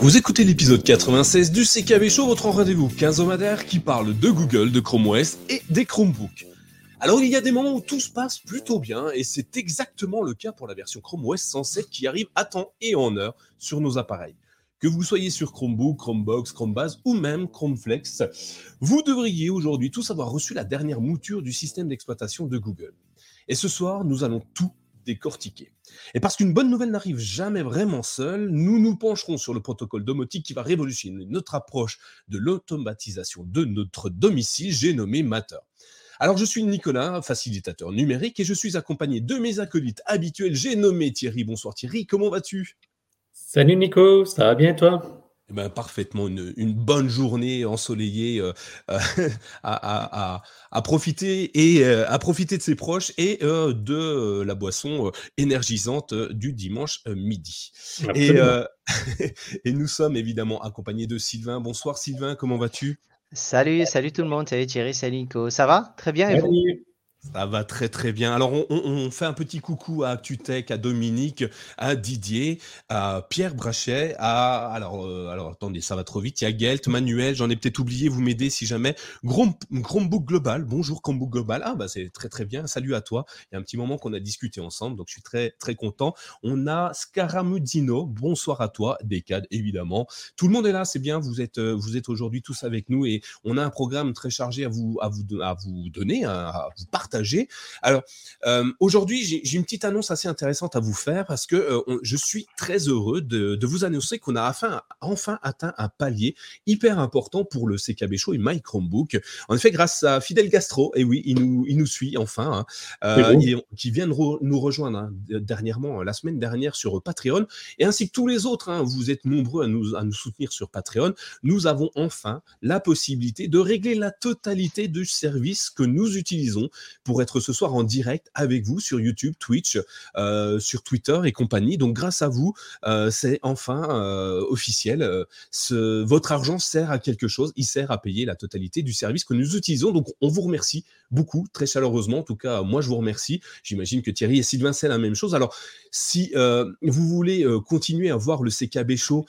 Vous écoutez l'épisode 96 du CKB Show, votre rendez-vous quinzomadaire qui parle de Google, de Chrome OS et des Chromebooks. Alors il y a des moments où tout se passe plutôt bien et c'est exactement le cas pour la version Chrome OS 107 qui arrive à temps et en heure sur nos appareils. Que vous soyez sur Chromebook, Chromebox, Chromebase ou même Chromeflex, vous devriez aujourd'hui tous avoir reçu la dernière mouture du système d'exploitation de Google. Et ce soir, nous allons tout décortiquer. Et parce qu'une bonne nouvelle n'arrive jamais vraiment seule, nous nous pencherons sur le protocole domotique qui va révolutionner notre approche de l'automatisation de notre domicile, j'ai nommé Matter. Alors, je suis Nicolas, facilitateur numérique, et je suis accompagné de mes acolytes habituels. J'ai nommé Thierry. Bonsoir Thierry, comment vas-tu? Salut Nico, ça va bien toi? Eh ben, parfaitement, une, bonne journée ensoleillée euh, euh, à, profiter et euh, à profiter de ses proches et de la boisson énergisante du dimanche midi. Et, et, nous sommes évidemment accompagnés de Sylvain. Bonsoir Sylvain, comment vas-tu? Salut, salut tout le monde, salut Thierry, salut Nico. Ça va? Très bien et vous? Ça va très très bien. Alors on, fait un petit coucou à ActuTech, à Dominique, à Didier, à Pierre Brachet, à alors euh, alors attendez ça va trop vite. Il y a Gelt, Manuel, j'en ai peut-être oublié. Vous m'aidez si jamais. Chromebook Global, bonjour Chromebook Global. Ah bah c'est très très bien. Salut à toi. Il y a un petit moment qu'on a discuté ensemble, donc je suis très très content. On a Scaramudino, bonsoir à toi. Decade évidemment. Tout le monde est là, c'est bien. Vous êtes euh, vous êtes aujourd'hui tous avec nous et on a un programme très chargé à vous à vous à vous donner, à vous partager alors, euh, aujourd'hui, j'ai une petite annonce assez intéressante à vous faire parce que euh, je suis très heureux de, vous annoncer qu'on a enfin, enfin atteint un palier hyper important pour le CKB Show et My Chromebook. En effet, grâce à Fidel Gastro, et oui, il nous, il nous suit enfin, hein, euh, qui vient de nous rejoindre hein, dernièrement, la semaine dernière sur Patreon, et ainsi que tous les autres. Hein, vous êtes nombreux à nous, à nous soutenir sur Patreon. Nous avons enfin la possibilité de régler la totalité du service que nous utilisons pour être ce soir en direct avec vous sur YouTube, Twitch, euh, sur Twitter et compagnie. Donc grâce à vous, euh, c'est enfin euh, officiel. Votre argent sert à quelque chose. Il sert à payer la totalité du service que nous utilisons. Donc on vous remercie beaucoup, très chaleureusement. En tout cas, moi je vous remercie. J'imagine que Thierry et Sylvain c'est la même chose. Alors si vous voulez continuer à voir le CKB Show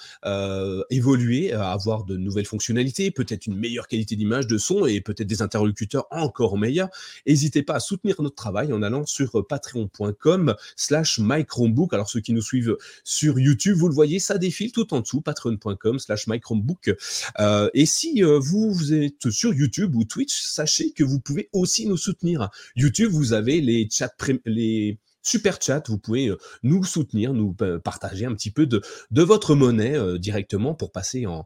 évoluer, avoir de nouvelles fonctionnalités, peut-être une meilleure qualité d'image, de son et peut-être des interlocuteurs encore meilleurs, n'hésitez pas à soutenir notre travail en allant sur euh, patreon.com slash mychromebook. Alors ceux qui nous suivent sur YouTube, vous le voyez, ça défile tout en dessous, patreon.com slash mychromebook. Euh, et si euh, vous, vous êtes sur YouTube ou Twitch, sachez que vous pouvez aussi nous soutenir. YouTube, vous avez les chats, les super chat, vous pouvez euh, nous soutenir, nous partager un petit peu de, votre monnaie euh, directement pour passer en,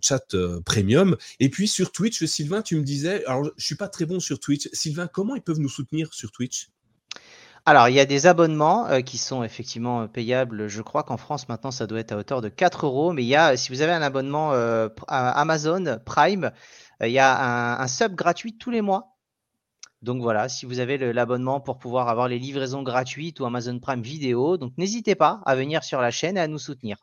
chat euh, premium. Et puis sur Twitch, Sylvain, tu me disais, alors je suis pas très bon sur Twitch. Sylvain, comment ils peuvent nous soutenir sur Twitch? Alors, il y a des abonnements qui sont effectivement payables. Je crois qu'en France, maintenant, ça doit être à hauteur de 4 euros. Mais il y a, si vous avez un abonnement Amazon Prime, il y a un, sub gratuit tous les mois donc voilà, si vous avez l'abonnement pour pouvoir avoir les livraisons gratuites ou Amazon Prime Vidéo, donc n'hésitez pas à venir sur la chaîne et à nous soutenir.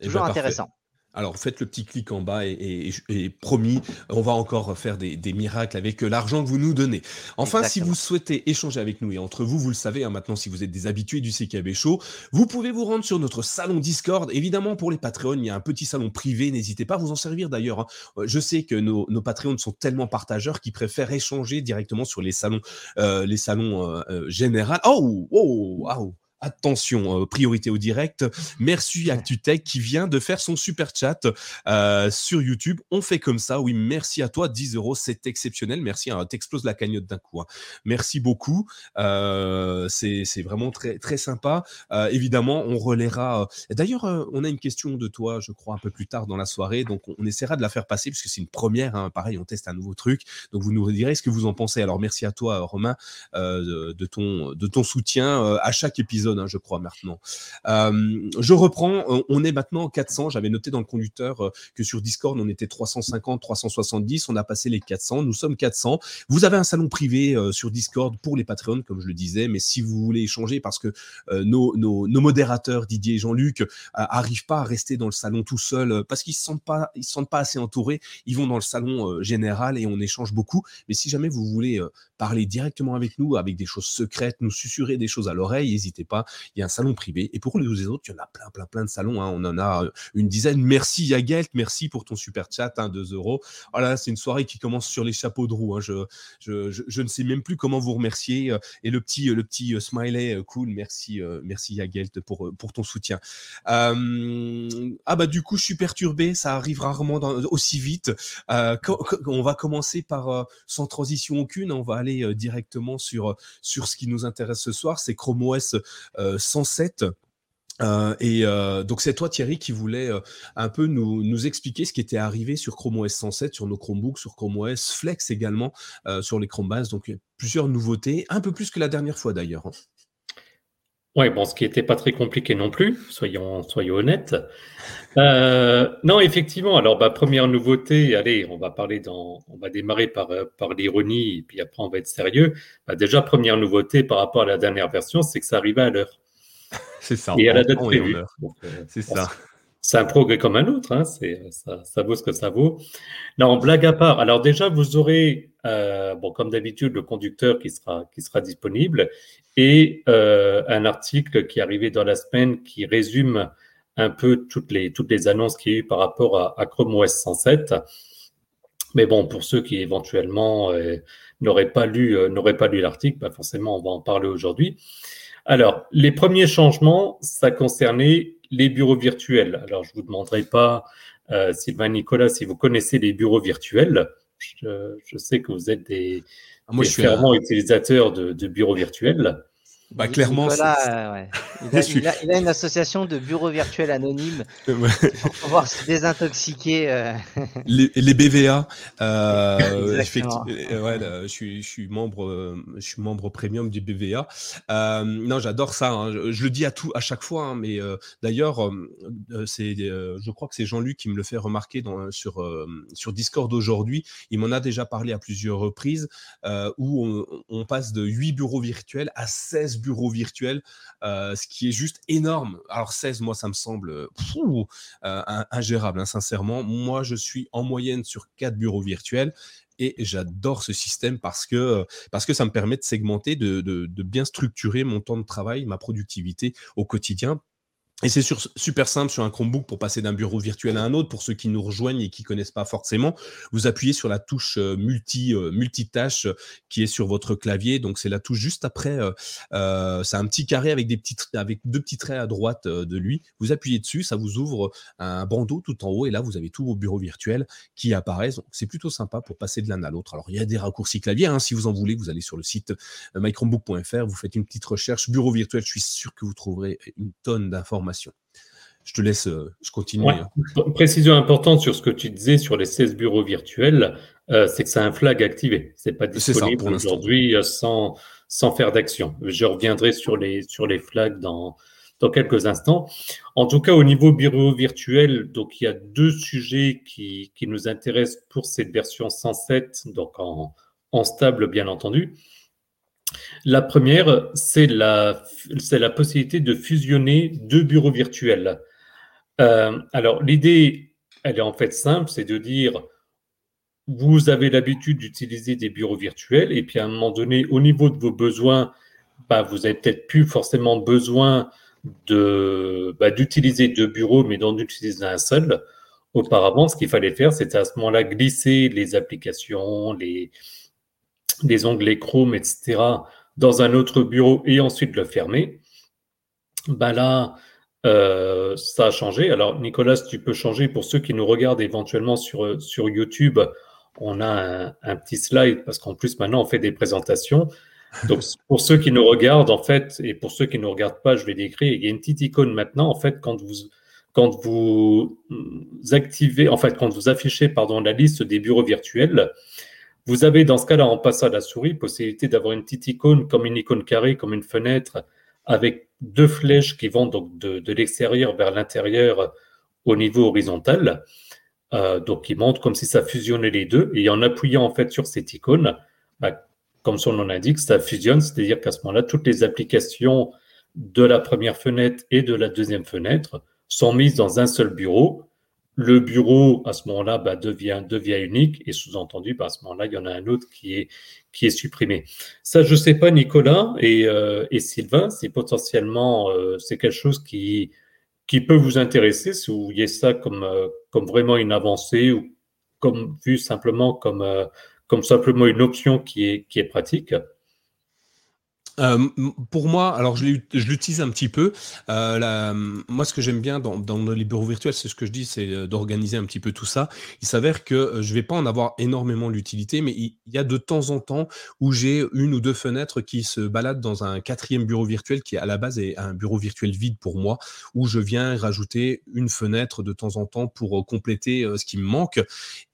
Eh Toujours ben, intéressant. Alors faites le petit clic en bas et, promis, on va encore faire des, miracles avec l'argent que vous nous donnez. Enfin, si vous souhaitez échanger avec nous et entre vous, vous le savez, hein, maintenant si vous êtes des habitués du CKB Show, vous pouvez vous rendre sur notre salon Discord. Évidemment, pour les Patreons, il y a un petit salon privé, n'hésitez pas à vous en servir d'ailleurs. Hein. Euh, je sais que nos, nos Patreons sont tellement partageurs qu'ils préfèrent échanger directement sur les salons, euh, les salons euh, généraux. Oh, oh, oh, attention, euh, priorité au direct. Merci ActuTech qui vient de faire son super chat euh, sur YouTube. On fait comme ça. Oui, merci à toi. 10 euros, c'est exceptionnel. Merci. Hein, T'exploses la cagnotte d'un coup. Hein. Merci beaucoup. Euh, c'est vraiment très, très sympa. évidemment, on relaiera. D'ailleurs, on a une question de toi, je crois, un peu plus tard dans la soirée. Donc, on, essaiera de la faire passer puisque c'est une première. Hein. Pareil, on teste un nouveau truc. Donc, vous nous direz ce que vous en pensez. Alors, merci à toi, Romain, de, ton, de ton soutien à chaque épisode Hein, je crois, maintenant. Euh, je reprends, on est maintenant 400. J'avais noté dans le conducteur euh, que sur Discord, on était 350, 370. On a passé les 400. Nous sommes 400. Vous avez un salon privé euh, sur Discord pour les Patreons, comme je le disais. Mais si vous voulez échanger, parce que nos, modérateurs, Didier et Jean-Luc, arrivent pas à rester dans le salon tout seul parce qu'ils se sentent pas, se sentent pas assez entourés. Ils vont dans le salon général et on échange beaucoup. Mais si jamais vous voulez parler directement avec nous, avec des choses secrètes, nous susurrer des choses à l'oreille, n'hésitez pas il y a un salon privé. Et pour les autres, il y en a plein, plein, plein de salons. Hein. On en a une dizaine. Merci Yagelt, merci pour ton super chat, hein, 2 euros. Voilà, oh c'est une soirée qui commence sur les chapeaux de roue. Hein. Je, ne sais même plus comment vous remercier. Et le petit, le petit smiley, cool, merci, merci Yagelt pour, pour ton soutien. ah bah du coup, je suis perturbé. Ça arrive rarement aussi vite. on va commencer par, sans transition aucune, on va aller directement sur, sur ce qui nous intéresse ce soir. C'est Chrome OS 107. Euh, et euh, donc c'est toi Thierry qui voulait euh, un peu nous, nous, expliquer ce qui était arrivé sur Chrome OS 107, sur nos Chromebooks, sur Chrome OS Flex également, sur les Chromebases. Donc plusieurs nouveautés, un peu plus que la dernière fois d'ailleurs. Hein. Oui, bon, ce qui n'était pas très compliqué non plus, soyons, soyons honnêtes. non, effectivement, alors bah, première nouveauté, allez, on va parler dans, on va démarrer par, par l'ironie, et puis après on va être sérieux. Bah, déjà, première nouveauté par rapport à la dernière version, c'est que ça arrivait à l'heure. C'est ça. Et à la date prévue. Euh, c'est ça. C'est un progrès comme un autre, hein, ça, ça, vaut ce que ça vaut. Non, blague à part. Alors déjà, vous aurez, euh, bon, comme d'habitude, le conducteur qui sera, qui sera disponible et euh, un article qui est arrivé dans la semaine qui résume un peu toutes les, toutes les annonces qu'il y a eu par rapport à, Chrome OS 107. Mais bon, pour ceux qui éventuellement n'auraient pas lu, n'auraient pas lu l'article, bah forcément, on va en parler aujourd'hui. Alors, les premiers changements, ça concernait les bureaux virtuels. Alors, je ne vous demanderai pas, euh, Sylvain Nicolas, si vous connaissez les bureaux virtuels. Je, sais que vous êtes des, ah, Moi, fervents utilisateurs de, de bureaux virtuels. Bah, clairement, euh, il, a, une association de bureaux virtuels anonymes pour pouvoir se désintoxiquer. Euh. Les, BVA, euh, effectivement. Ouais, je, suis, je, suis, membre, je suis membre premium du BVA. non, j'adore ça. Hein. Je, le dis à tout, à chaque fois, hein, mais d'ailleurs, c'est, je crois que c'est Jean-Luc qui me le fait remarquer dans, sur, sur Discord aujourd'hui. Il m'en a déjà parlé à plusieurs reprises où on, on passe de 8 bureaux virtuels à 16 bureaux virtuels, euh, ce qui est juste énorme. Alors 16, moi, ça me semble euh, ingérable, hein, sincèrement. Moi, je suis en moyenne sur 4 bureaux virtuels et j'adore ce système parce que, parce que ça me permet de segmenter, de, bien structurer mon temps de travail, ma productivité au quotidien et c'est super simple sur un Chromebook pour passer d'un bureau virtuel à un autre. Pour ceux qui nous rejoignent et qui connaissent pas forcément, vous appuyez sur la touche euh, multi euh, multitâche euh, qui est sur votre clavier. Donc c'est la touche juste après. c'est un petit carré avec des petits avec deux petits traits à droite de lui. Vous appuyez dessus, ça vous ouvre un bandeau tout en haut et là vous avez tous vos bureaux virtuels qui apparaissent. c'est plutôt sympa pour passer de l'un à l'autre. Alors il y a des raccourcis clavier. Hein, si vous en voulez, vous allez sur le site mychromebook.fr, vous faites une petite recherche bureau virtuel. Je suis sûr que vous trouverez une tonne d'informations je te laisse, euh, je continue. Hein. Précision importante sur ce que tu disais sur les 16 bureaux virtuels, euh, c'est que c'est un flag activé. C'est pas disponible aujourd'hui euh, sans, sans faire d'action. Je reviendrai sur les, sur les flags dans, dans quelques instants. En tout cas, au niveau bureau virtuel, donc il y a deux sujets qui, qui nous intéressent pour cette version 107, donc en, en stable bien entendu. La première, c'est la, possibilité de fusionner deux bureaux virtuels. Euh, alors, l'idée, elle est en fait simple, c'est de dire, vous avez l'habitude d'utiliser des bureaux virtuels, et puis à un moment donné, au niveau de vos besoins, bah, vous n'avez peut-être plus forcément besoin bah, d'utiliser deux bureaux, mais d'en utiliser un seul. Auparavant, ce qu'il fallait faire, c'était à ce moment-là glisser les applications, les, des onglets Chrome, etc., dans un autre bureau et ensuite le fermer, ben là, euh, ça a changé. Alors, Nicolas, tu peux changer pour ceux qui nous regardent éventuellement sur, sur YouTube. On a un, petit slide parce qu'en plus, maintenant, on fait des présentations. Donc, pour ceux qui nous regardent, en fait, et pour ceux qui ne nous regardent pas, je vais décrire. Il y a une petite icône maintenant, en fait, quand vous, quand vous activez, en fait, quand vous affichez, pardon, la liste des bureaux virtuels, vous avez dans ce cas-là, en passant à la souris, possibilité d'avoir une petite icône comme une icône carrée, comme une fenêtre, avec deux flèches qui vont donc de, l'extérieur vers l'intérieur au niveau horizontal. Euh, donc, qui montre comme si ça fusionnait les deux. Et en appuyant en fait sur cette icône, bah, comme son nom l'indique, ça fusionne, c'est-à-dire qu'à ce moment-là, toutes les applications de la première fenêtre et de la deuxième fenêtre sont mises dans un seul bureau le bureau, à ce moment-là, bah, devient, devient unique et sous-entendu, bah, à ce moment-là, il y en a un autre qui est, qui est supprimé. Ça, je ne sais pas, Nicolas et, euh, et Sylvain, c'est potentiellement euh, c'est quelque chose qui, qui peut vous intéresser si vous voyez ça comme, euh, comme vraiment une avancée ou comme vu simplement comme, comme simplement une option qui est, qui est pratique. Euh, pour moi, alors je l'utilise un petit peu. Euh, moi, ce que j'aime bien dans, les bureaux virtuels, c'est ce que je dis, c'est euh, d'organiser un petit peu tout ça. Il s'avère que je vais pas en avoir énormément l'utilité, mais il, y a de temps en temps où j'ai une ou deux fenêtres qui se baladent dans un quatrième bureau virtuel qui à la base est un bureau virtuel vide pour moi, où je viens rajouter une fenêtre de temps en temps pour compléter ce qui me manque.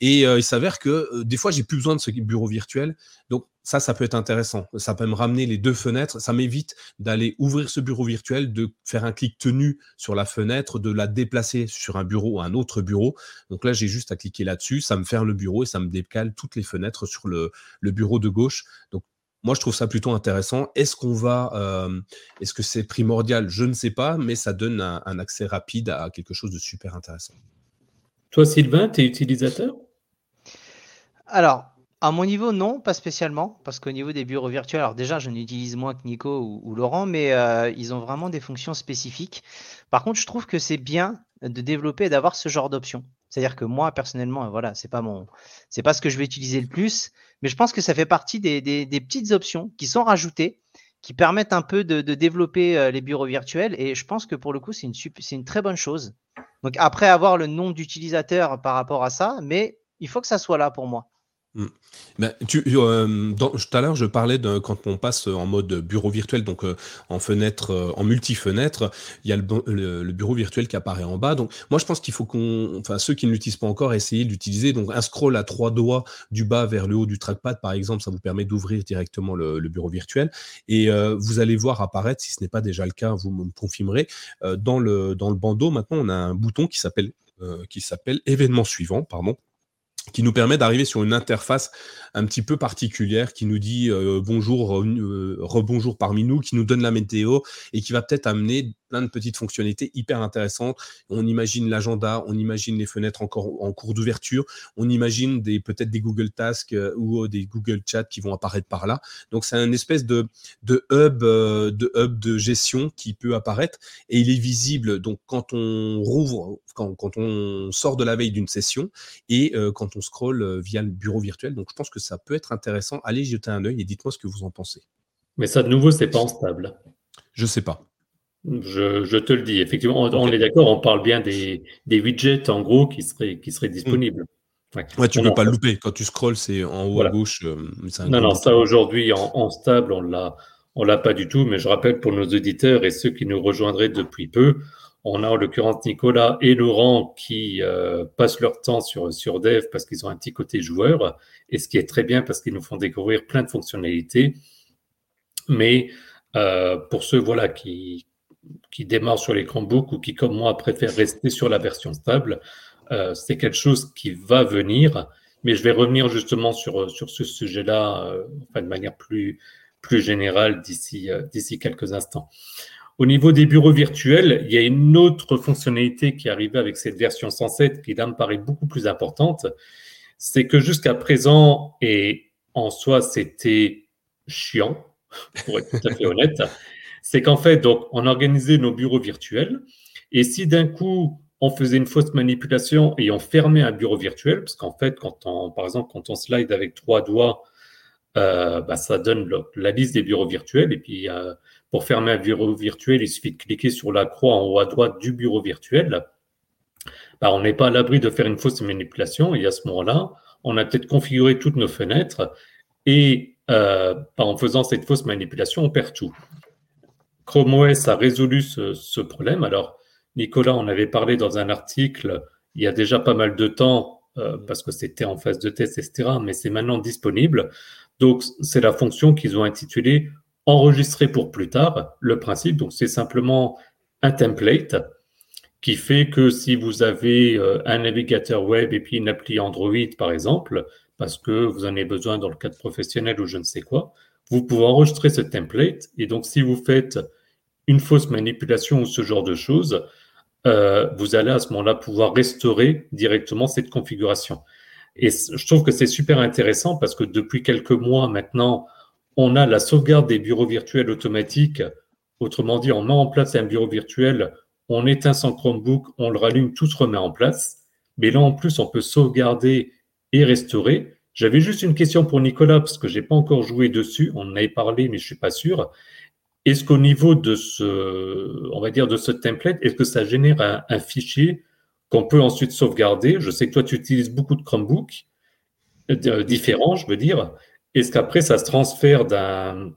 Et il s'avère que des fois, j'ai plus besoin de ce bureau virtuel. Donc, ça, ça peut être intéressant. Ça peut me ramener les deux fenêtres. Ça m'évite d'aller ouvrir ce bureau virtuel, de faire un clic tenu sur la fenêtre, de la déplacer sur un bureau ou un autre bureau. Donc là, j'ai juste à cliquer là-dessus. Ça me ferme le bureau et ça me décale toutes les fenêtres sur le, bureau de gauche. Donc moi, je trouve ça plutôt intéressant. Est-ce qu'on va, euh, est-ce que c'est primordial? Je ne sais pas, mais ça donne un, un accès rapide à quelque chose de super intéressant. Toi, Sylvain, tu es utilisateur? Alors, à mon niveau, non, pas spécialement, parce qu'au niveau des bureaux virtuels, alors déjà, je n'utilise moins que Nico ou, Laurent, mais euh, ils ont vraiment des fonctions spécifiques. Par contre, je trouve que c'est bien de développer et d'avoir ce genre d'options. C'est-à-dire que moi, personnellement, voilà, c'est pas pas ce que je vais utiliser le plus, mais je pense que ça fait partie des, petites options qui sont rajoutées, qui permettent un peu de, développer euh, les bureaux virtuels, et je pense que pour le coup, c'est une, c'est une très bonne chose. Donc après avoir le nombre d'utilisateurs par rapport à ça, mais il faut que ça soit là pour moi. Mmh. Ben, euh, tout à l'heure, je parlais de quand on passe en mode bureau virtuel, donc euh, en fenêtre, euh, en multi-fenêtre, il y a le, bureau virtuel qui apparaît en bas. Donc, moi, je pense qu'il faut qu'on, enfin, ceux qui ne l'utilisent pas encore, essayez de l'utiliser. Donc, un scroll à trois doigts du bas vers le haut du trackpad, par exemple, ça vous permet d'ouvrir directement le, bureau virtuel. Et vous allez voir apparaître, si ce n'est pas déjà le cas, vous me confirmerez, dans le dans le bandeau. Maintenant, on a un bouton qui s'appelle qui s'appelle événement suivant, pardon qui nous permet d'arriver sur une interface un petit peu particulière qui nous dit euh, bonjour, euh, rebonjour parmi nous, qui nous donne la météo et qui va peut-être amener plein de petites fonctionnalités hyper intéressantes. On imagine l'agenda, on imagine les fenêtres encore en cours d'ouverture, on imagine des peut-être des Google Tasks euh, ou des Google Chat qui vont apparaître par là. Donc c'est un espèce de, de hub de hub de gestion qui peut apparaître et il est visible donc quand on rouvre quand, quand on sort de la veille d'une session et quand on scroll via le bureau virtuel. Donc je pense que ça peut être intéressant. Allez jeter un œil et dites-moi ce que vous en pensez. Mais ça, de nouveau, c'est pas en stable. Je sais pas. Je, te le dis. Effectivement, on, est d'accord, on parle bien des, widgets, en gros, qui seraient, qui seraient disponibles. Ouais, tu ne peux pas le louper. Quand tu scrolls, c'est en haut à gauche. Euh, non, non, ça aujourd'hui, en, stable, on l'a, on l'a pas du tout. Mais je rappelle pour nos auditeurs et ceux qui nous rejoindraient depuis peu, on a en l'occurrence Nicolas et Laurent qui euh, passent leur temps sur, sur Dev parce qu'ils ont un petit côté joueur, et ce qui est très bien parce qu'ils nous font découvrir plein de fonctionnalités. Mais euh, pour ceux voilà, qui, qui démarrent sur les Chromebooks ou qui, comme moi, préfèrent rester sur la version stable, euh, c'est quelque chose qui va venir. Mais je vais revenir justement sur, sur ce sujet-là enfin, de manière plus, plus générale d'ici d'ici quelques instants. Au niveau des bureaux virtuels, il y a une autre fonctionnalité qui est arrivée avec cette version 107 qui là me paraît beaucoup plus importante. C'est que jusqu'à présent, et en soi c'était chiant, pour être tout à fait honnête, c'est qu'en fait, donc, on organisait nos bureaux virtuels et si d'un coup on faisait une fausse manipulation et on fermait un bureau virtuel, parce qu'en fait, quand on, par exemple, quand on slide avec trois doigts, euh, bah, ça donne la liste des bureaux virtuels et puis euh, pour fermer un bureau virtuel, il suffit de cliquer sur la croix en haut à droite du bureau virtuel. Bah, on n'est pas à l'abri de faire une fausse manipulation et à ce moment-là, on a peut-être configuré toutes nos fenêtres et euh, bah, en faisant cette fausse manipulation, on perd tout. Chrome OS a résolu ce, problème. Alors, Nicolas, on avait parlé dans un article il y a déjà pas mal de temps euh, parce que c'était en phase de test, etc. Mais c'est maintenant disponible. Donc, c'est la fonction qu'ils ont intitulée enregistrer pour plus tard. Le principe, donc, c'est simplement un template qui fait que si vous avez euh, un navigateur web et puis une appli Android, par exemple, parce que vous en avez besoin dans le cadre professionnel ou je ne sais quoi, vous pouvez enregistrer ce template. Et donc, si vous faites une fausse manipulation ou ce genre de choses, vous allez à ce moment-là pouvoir restaurer directement cette configuration. Et je trouve que c'est super intéressant parce que depuis quelques mois maintenant, on a la sauvegarde des bureaux virtuels automatiques. Autrement dit, on met en place un bureau virtuel, on éteint son Chromebook, on le rallume, tout se remet en place. Mais là, en plus, on peut sauvegarder et restaurer. J'avais juste une question pour Nicolas, parce que je n'ai pas encore joué dessus. On en avait parlé, mais je ne suis pas sûr. Est-ce qu'au niveau de ce, on va dire, de ce template, est-ce que ça génère un fichier qu'on peut ensuite sauvegarder? Je sais que toi, tu utilises beaucoup de Chromebooks euh, différents, je veux dire. Est-ce qu'après, ça se transfère d'un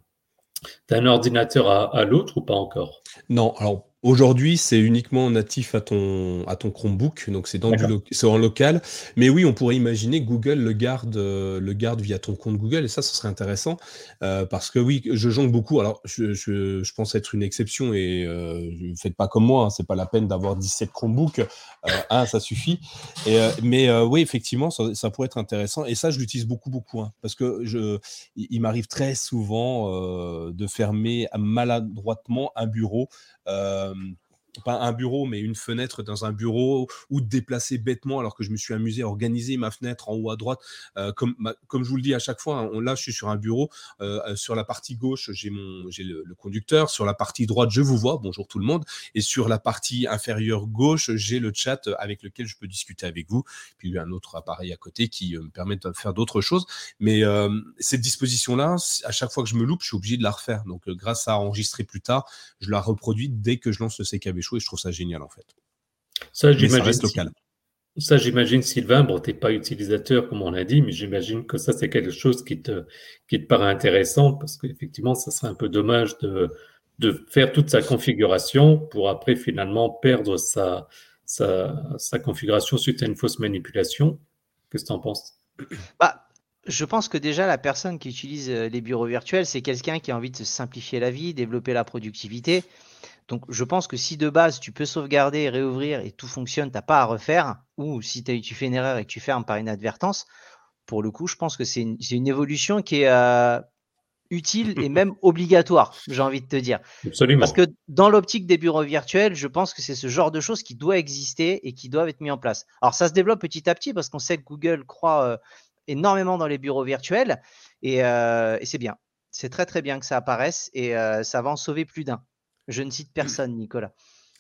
ordinateur à, à l'autre ou pas encore? Non, alors Aujourd'hui, c'est uniquement natif à ton, à ton Chromebook, donc c'est dans du en local. Mais oui, on pourrait imaginer Google le garde, euh, le garde via ton compte Google, et ça, ce serait intéressant, euh, parce que oui, je jongle beaucoup. Alors, je, je, je pense être une exception, et euh, faites pas comme moi, hein, c'est pas la peine d'avoir 17 Chromebooks, un, ça suffit. Euh, mais oui, effectivement, ça, ça, pourrait être intéressant, et ça, je l'utilise beaucoup, beaucoup, hein, parce que je, il, m'arrive très souvent de fermer maladroitement un bureau pas un bureau, mais une fenêtre dans un bureau, ou de déplacer bêtement alors que je me suis amusé à organiser ma fenêtre en haut à droite. Euh, comme, comme je vous le dis à chaque fois, hein, là je suis sur un bureau, euh, euh, sur la partie gauche j'ai le, conducteur, sur la partie droite je vous vois, bonjour tout le monde, et sur la partie inférieure gauche j'ai le chat avec lequel je peux discuter avec vous, puis un autre appareil à côté qui me permet de faire d'autres choses. Mais cette disposition-là, à chaque fois que je me loupe, je suis obligé de la refaire. Donc grâce à enregistrer plus tard, je la reproduis dès que je lance le CKB et je trouve ça génial en fait. Ça, j'imagine. local. Ça, j'imagine, Sylvain, bon, tu n'es pas utilisateur, comme on l'a dit, mais j'imagine que ça, c'est quelque chose qui te, qui te paraît intéressant parce qu'effectivement, ça serait un peu dommage de, de faire toute sa configuration pour après finalement perdre sa, sa, sa configuration suite à une fausse manipulation. Qu'est-ce que tu en penses? Bah, Je pense que déjà, la personne qui utilise euh, les bureaux virtuels, c'est quelqu'un qui a envie de se simplifier la vie, développer la productivité. Donc je pense que si de base tu peux sauvegarder, réouvrir et tout fonctionne, tu n'as pas à refaire, ou si tu fais une erreur et que tu fermes par inadvertance, pour le coup, je pense que c'est une, évolution qui est euh, utile et même obligatoire, j'ai envie de te dire. Absolument. Parce que dans l'optique des bureaux virtuels, je pense que c'est ce genre de choses qui doit exister et qui doivent être mis en place. Alors ça se développe petit à petit parce qu'on sait que Google croit euh, énormément dans les bureaux virtuels et, euh, et c'est bien. C'est très très bien que ça apparaisse et ça va en sauver plus d'un. Je ne cite personne, Nicolas.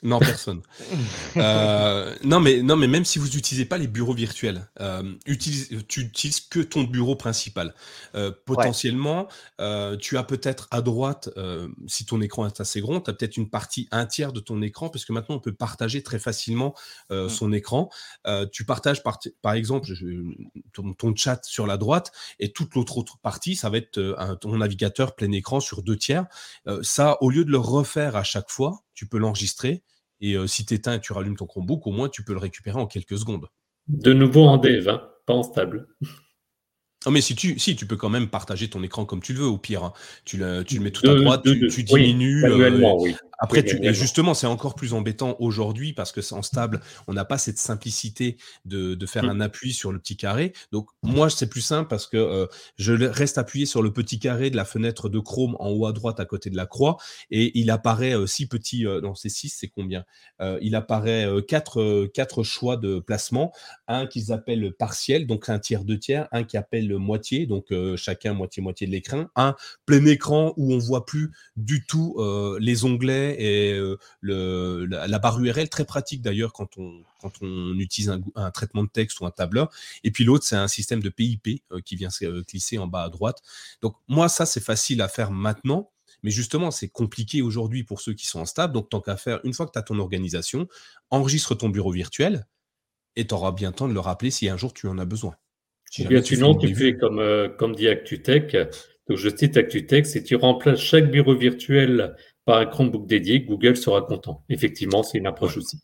Non, personne. euh, non, mais non, mais même si vous n'utilisez pas les bureaux virtuels, euh, utilise, tu utilises que ton bureau principal. Euh, potentiellement, tu as peut-être à droite, si ton écran est assez grand, tu as peut-être une partie un tiers de ton écran, parce que maintenant on peut partager très facilement mm. son écran. tu partages par, par exemple ton, ton, chat sur la droite et toute l'autre autre partie, ça va être un, ton navigateur plein écran sur deux tiers. ça, au lieu de le refaire à chaque fois, tu peux l'enregistrer et euh, si tu éteins et tu rallumes ton Chromebook, au moins tu peux le récupérer en quelques secondes. De nouveau en dev, hein, pas en stable. Non, mais si tu, si, tu peux quand même partager ton écran comme tu le veux, au pire. Hein. Tu, le, tu le mets tout à droite, tu, diminues. Euh, oui, après, tu, justement, c'est encore plus embêtant aujourd'hui parce que c'est en stable, on n'a pas cette simplicité de, de faire mmh. un appui sur le petit carré. Donc, moi, c'est plus simple parce que euh, je reste appuyé sur le petit carré de la fenêtre de Chrome en haut à droite à côté de la croix et il apparaît euh, six petits, euh, non, c'est six, c'est combien? Il apparaît quatre, quatre choix de placement. Un qu'ils appellent partiel, donc un tiers, deux tiers. Un qui appelle moitié, donc chacun moitié-moitié de l'écran. Un plein écran où on voit plus du tout les onglets et euh, le, la, barre URL très pratique d'ailleurs quand on, quand on utilise un, un, traitement de texte ou un tableur. Et puis l'autre, c'est un système de PIP euh, qui vient se glisser en bas à droite. Donc moi, ça, c'est facile à faire maintenant. Mais justement, c'est compliqué aujourd'hui pour ceux qui sont en stable. Donc, tant qu'à faire, une fois que tu as ton organisation, enregistre ton bureau virtuel et tu auras bien le temps de le rappeler si un jour tu en as besoin. Si bien tu fais comme, euh, comme dit ActuTech. Donc, je cite ActuTech, si tu remplaces chaque bureau virtuel par un Chromebook dédié, Google sera content. Effectivement, c'est une approche aussi.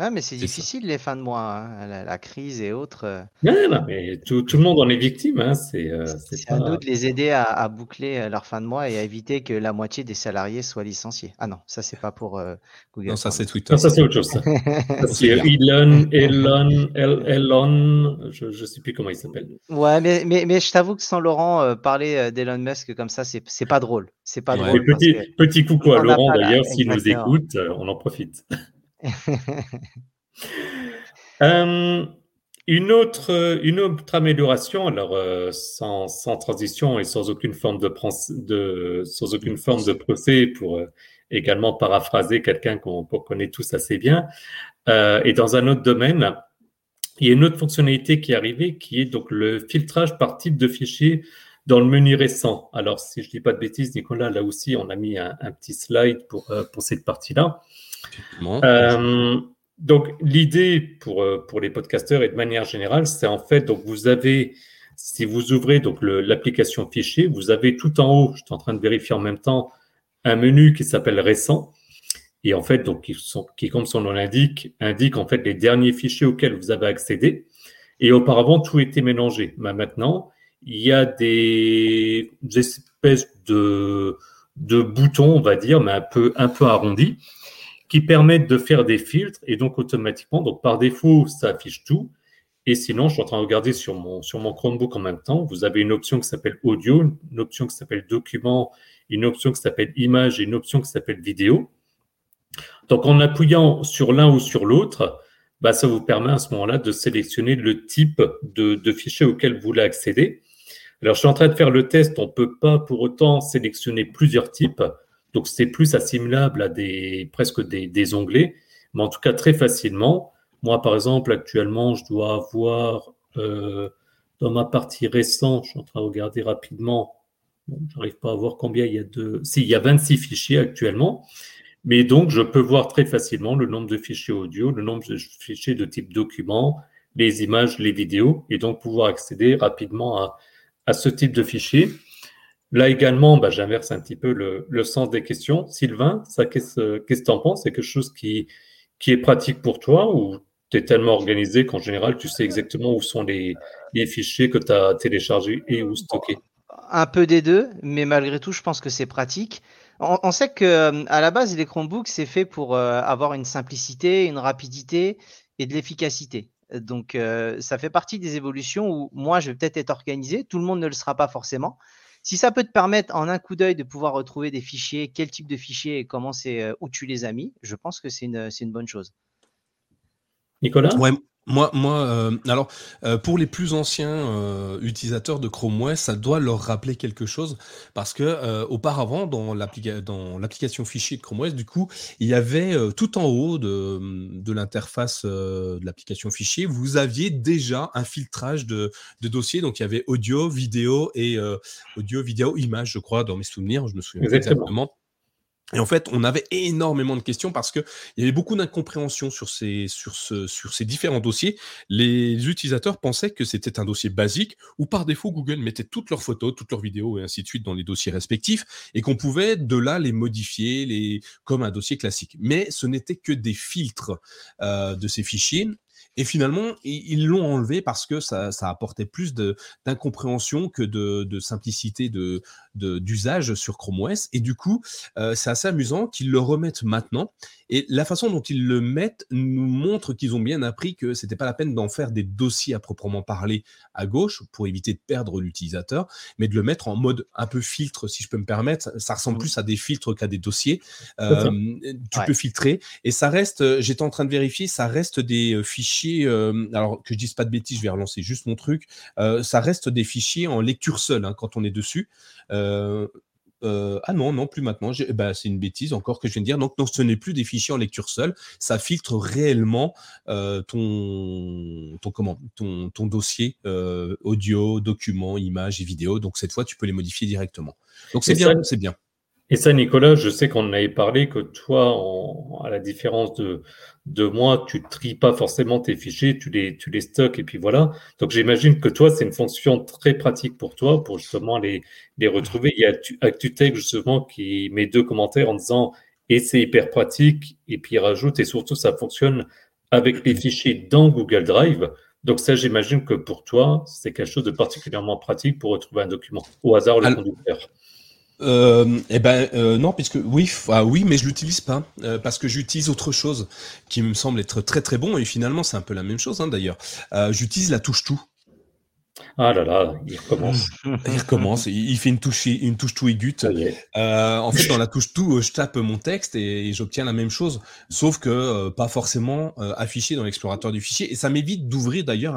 Mmh. mais c'est difficile les fins de mois, hein, la, crise et autres. Euh. Non, mais tout, le monde en est victime. Hein, c'est euh, à nous de les aider à, boucler euh, leur fin de mois et à éviter que la moitié des salariés soient licenciés. Ah non, ça c'est pas pour Google. Non, ça c'est Twitter. ça c'est autre chose. c'est Elon, Elon, Elon, je ne sais plus comment il s'appelle. Ouais, mais, mais, mais je t'avoue que sans Laurent parler d'Elon Musk comme ça, c'est pas drôle. C'est pas drôle. Petit, petit coucou à Laurent d'ailleurs, s'il nous écoute, on en profite. Euh, une, autre, une autre amélioration, alors euh, sans, sans, transition et sans aucune forme de, de sans aucune forme de procès pour euh, également paraphraser quelqu'un qu'on connaît tous assez bien, et dans un autre domaine, il y a une autre fonctionnalité qui est arrivée qui est donc le filtrage par type de fichier dans le menu récent. Alors, si je ne dis pas de bêtises, Nicolas, là aussi, on a mis un, petit slide pour, pour cette partie-là. Euh, donc, l'idée pour, euh, pour les podcasteurs et de manière générale, c'est en fait, donc vous avez, si vous ouvrez donc l'application fichier, vous avez tout en haut, je suis en train de vérifier en même temps, un menu qui s'appelle récent. Et en fait, donc, qui, sont, qui, comme son nom l'indique, indique en fait les derniers fichiers auxquels vous avez accédé. Et auparavant, tout était mélangé. Maintenant, il y a des, espèces de, de boutons, on va dire, mais un peu, un peu arrondis, qui permettent de faire des filtres et donc automatiquement, donc par défaut, ça affiche tout. Et sinon, je suis en train de regarder sur mon, sur mon Chromebook en même temps. Vous avez une option qui s'appelle audio, une option qui s'appelle document, une option qui s'appelle image et une option qui s'appelle vidéo. Donc, en appuyant sur l'un ou sur l'autre, bah, ça vous permet à ce moment-là de sélectionner le type de, de fichier auquel vous voulez accéder. Alors, je suis en train de faire le test. On ne peut pas pour autant sélectionner plusieurs types. Donc c'est plus assimilable à des presque des, onglets, mais en tout cas très facilement. Moi, par exemple, actuellement, je dois avoir euh, dans ma partie récente, je suis en train de regarder rapidement. Bon, J'arrive pas à voir combien il y a de. Si, il y a 26 fichiers actuellement. Mais donc, je peux voir très facilement le nombre de fichiers audio, le nombre de fichiers de type document, les images, les vidéos, et donc pouvoir accéder rapidement à, à ce type de fichiers. Là également, bah, j'inverse un petit peu le, sens des questions. Sylvain, qu'est-ce que tu en penses? C'est quelque chose qui, est pratique pour toi ou tu es tellement organisé qu'en général, tu sais exactement où sont les, fichiers que tu as téléchargés et où stockés? Un peu des deux, mais malgré tout, je pense que c'est pratique. On, sait que euh, à la base, les Chromebooks, c'est fait pour euh, avoir une simplicité, une rapidité et de l'efficacité. Donc, euh, ça fait partie des évolutions où moi, je vais peut-être être organisé. Tout le monde ne le sera pas forcément. Si ça peut te permettre en un coup d'œil de pouvoir retrouver des fichiers, quel type de fichiers et comment c'est, euh, où tu les as mis, je pense que c'est une, une bonne chose. Nicolas? Moi, moi euh, alors, euh, pour les plus anciens euh, utilisateurs de Chrome OS, ça doit leur rappeler quelque chose parce que auparavant, dans l'application fichier de Chrome OS, du coup, il y avait tout en haut de, l'interface de l'application fichier, vous aviez déjà un filtrage de, de dossiers. Donc, il y avait audio, vidéo et audio, vidéo, image, je crois, dans mes souvenirs. Je me souviens exactement. Et en fait, on avait énormément de questions parce qu'il y avait beaucoup d'incompréhension sur ces, différents dossiers. Les utilisateurs pensaient que c'était un dossier basique où par défaut Google mettait toutes leurs photos, toutes leurs vidéos et ainsi de suite dans les dossiers respectifs et qu'on pouvait de là les modifier les, comme un dossier classique. Mais ce n'était que des filtres euh, de ces fichiers et finalement, ils l'ont enlevé parce que ça, apportait plus d'incompréhension que de, simplicité d'usage de, sur Chrome OS. Et du coup, euh, c'est assez amusant qu'ils le remettent maintenant. Et la façon dont ils le mettent nous montre qu'ils ont bien appris que c'était pas la peine d'en faire des dossiers à proprement parler à gauche pour éviter de perdre l'utilisateur, mais de le mettre en mode un peu filtre, si je peux me permettre. Ça ressemble plus à des filtres qu'à des dossiers. Euh, tu peux filtrer et ça reste. J'étais en train de vérifier, ça reste des euh, fichiers. Euh, alors que je dise pas de bêtises, je vais relancer juste mon truc. ça reste des fichiers en lecture seule hein, quand on est dessus. Euh, ah non, non, plus maintenant. Bah, c'est une bêtise encore que je viens de dire. Donc, non, ce n'est plus des fichiers en lecture seule. Ça filtre réellement euh, ton, ton, comment, ton, ton dossier euh, audio, documents, images et vidéos. Donc, cette fois, tu peux les modifier directement. Donc, c'est bien, c'est bien. Et ça, Nicolas, je sais qu'on en avait parlé que toi, à la différence de, de moi, tu tries pas forcément tes fichiers, tu les, tu les stocks et puis voilà. Donc j'imagine que toi, c'est une fonction très pratique pour toi pour justement les, les retrouver. Il y a ActuTech justement qui met deux commentaires en disant et c'est hyper pratique et puis il rajoute et surtout ça fonctionne avec les fichiers dans Google Drive. Donc ça, j'imagine que pour toi, c'est quelque chose de particulièrement pratique pour retrouver un document. Au hasard, le conducteur. Euh, eh ben euh, non, puisque oui, ah, oui, mais je l'utilise pas euh, parce que j'utilise autre chose qui me semble être très très bon et finalement c'est un peu la même chose hein, d'ailleurs. j'utilise la touche tout. Ah là là, il recommence. il recommence, il fait une touche, une touche tout aiguë. Euh, en fait, dans la touche tout, euh, je tape mon texte et, j'obtiens la même chose, sauf que euh, pas forcément affiché dans l'explorateur du fichier. Et ça m'évite d'ouvrir d'ailleurs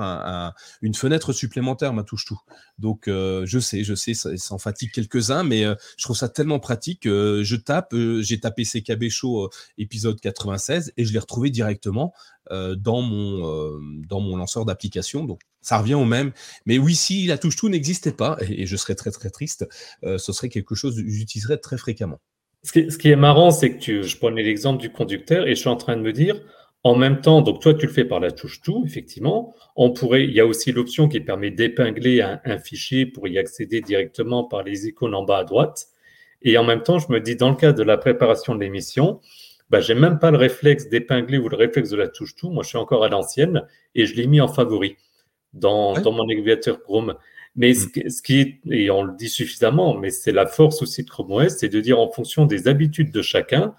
une fenêtre supplémentaire, ma touche tout. Donc, je sais, je sais, ça, en fatigue quelques-uns, mais je trouve ça tellement pratique. je tape, j'ai tapé CKB Show épisode 96 et je l'ai retrouvé directement dans mon dans mon lanceur d'application. Donc ça revient au même. Mais oui, si la touche tout n'existait pas, et, je serais très très triste, euh, ce serait quelque chose que j'utiliserais très fréquemment. Ce qui, est marrant, c'est que je prenais l'exemple du conducteur et je suis en train de me dire, en même temps, donc toi tu le fais par la touche tout, effectivement. On pourrait, il y a aussi l'option qui permet d'épingler un, fichier pour y accéder directement par les icônes en bas à droite. Et en même temps, je me dis, dans le cas de la préparation de l'émission, bah, j'ai même pas le réflexe d'épingler ou le réflexe de la touche tout. Moi, je suis encore à l'ancienne et je l'ai mis en favori dans, dans mon navigateur Chrome. Mais mm. ce, qui est, et on le dit suffisamment, mais c'est la force aussi de Chrome OS, c'est de dire en fonction des habitudes de chacun,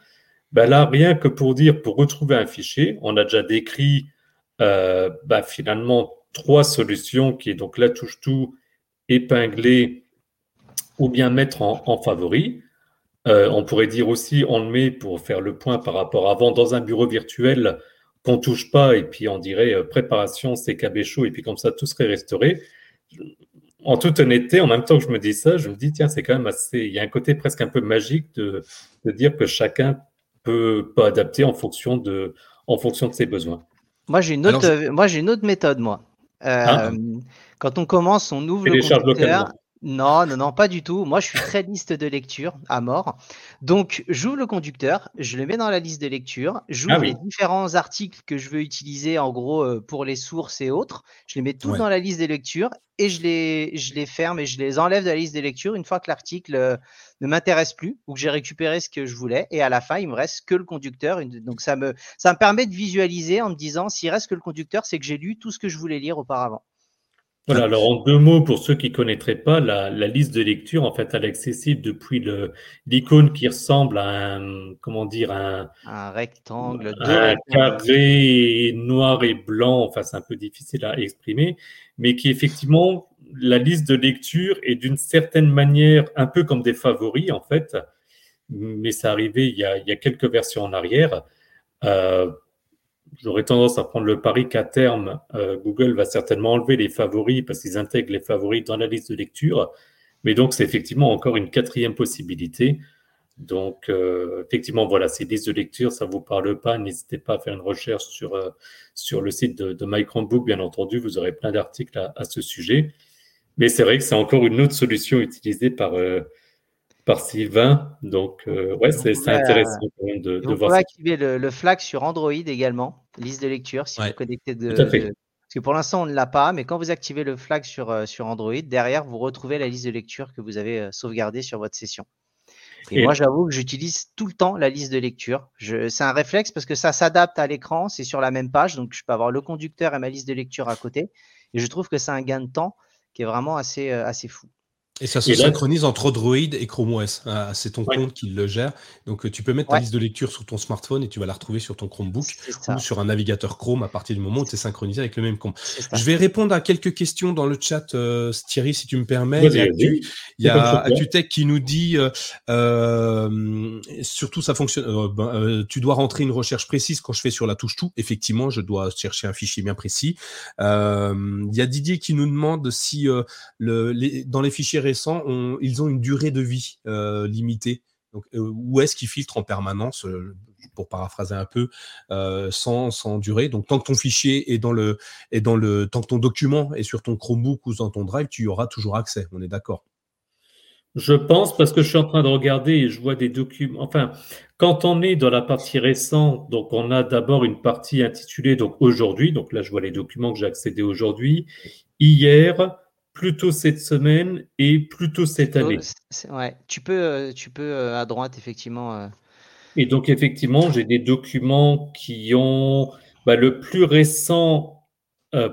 ben là, rien que pour dire, pour retrouver un fichier, on a déjà décrit euh, ben finalement trois solutions qui est donc la touche tout, épingler ou bien mettre en, en favori. Euh, on pourrait dire aussi, on le met pour faire le point par rapport à avant dans un bureau virtuel, qu'on touche pas, et puis on dirait euh, préparation, c'est chaud, et puis comme ça, tout serait restauré. En toute honnêteté, en même temps que je me dis ça, je me dis, tiens, c'est quand même assez. Il y a un côté presque un peu magique de, de dire que chacun peut, pas adapter en fonction de, en fonction de ses besoins. Moi, j'ai une, autre, moi, j'ai une autre méthode, moi. Ah. Euh, quand on commence, on ouvre le computer. Non, non, non, pas du tout. Moi, je suis très liste de lecture à mort. Donc, j'ouvre le conducteur, je le mets dans la liste de lecture, j'ouvre ah les différents articles que je veux utiliser, en gros, euh, pour les sources et autres. Je les mets tous dans la liste des lectures et je les, je les ferme et je les enlève de la liste des lectures une fois que l'article euh, ne m'intéresse plus ou que j'ai récupéré ce que je voulais. Et à la fin, il me reste que le conducteur. Donc, ça me, ça me permet de visualiser en me disant, s'il reste que le conducteur, c'est que j'ai lu tout ce que je voulais lire auparavant. Voilà, alors en deux mots, pour ceux qui ne connaîtraient pas, la, liste de lecture, en fait, elle est accessible depuis l'icône qui ressemble à un, comment dire, un, un rectangle, un carré noir et blanc, enfin c'est un peu difficile à exprimer, mais qui effectivement, la liste de lecture est d'une certaine manière un peu comme des favoris, en fait, mais ça arrivait il y a, il y a quelques versions en arrière. Euh, j'aurais tendance à prendre le pari qu'à terme, euh, Google va certainement enlever les favoris parce qu'ils intègrent les favoris dans la liste de lecture. Mais donc, c'est effectivement encore une quatrième possibilité. Donc, euh, effectivement, voilà, ces listes de lecture, ça ne vous parle pas. N'hésitez pas à faire une recherche sur, euh, sur le site de, de bien entendu. Vous aurez plein d'articles à, ce sujet. Mais c'est vrai que c'est encore une autre solution utilisée par, par Sylvain. Donc, ouais, c'est intéressant de, de, voir. Vous pouvez activer le, flag sur Android également, liste de lecture, si vous connectez de, Parce que pour l'instant, on ne l'a pas, mais quand vous activez le flag sur, euh, sur Android, derrière, vous retrouvez la liste de lecture que vous avez euh, sauvegardée sur votre session. Et, moi, j'avoue que j'utilise tout le temps la liste de lecture. C'est un réflexe parce que ça s'adapte à l'écran, c'est sur la même page, donc je peux avoir le conducteur et ma liste de lecture à côté. Et je trouve que c'est un gain de temps qui est vraiment assez, assez fou. Et ça se synchronise entre Android et Chrome OS. Ah, c'est ton compte qui le gère. Donc, euh, tu peux mettre ta liste de lecture sur ton smartphone et tu vas la retrouver sur ton Chromebook ou sur un navigateur Chrome à partir du moment où tu es synchronisé avec le même compte. Je vais répondre à quelques questions dans le chat, euh, Thierry, si tu me permets. Il y a, Acutech qui nous dit, euh, euh surtout ça fonctionne, ben, tu dois rentrer une recherche précise quand je fais sur la touche tout. Effectivement, je dois chercher un fichier bien précis. Il y a Didier qui nous demande si le, les, dans les fichiers récents, ils ont une durée de vie euh, limitée. Donc, euh, où est-ce qu'ils filtrent en permanence, euh, pour paraphraser un peu, sans, sans, durée? Donc, tant que ton fichier est dans le, est dans le, tant que ton document est sur ton Chromebook ou dans ton Drive, tu y auras toujours accès. On est d'accord? Je pense parce que je suis en train de regarder et je vois des documents. Enfin, quand on est dans la partie récente, donc on a d'abord une partie intitulée donc aujourd'hui. Donc là, je vois les documents que j'ai accédés aujourd'hui. Hier, plutôt cette semaine et plutôt cette année. Ouais, tu peux, euh, tu peux euh, à droite, effectivement. Euh. Et donc, effectivement, j'ai des documents qui ont. Bah, le plus récent,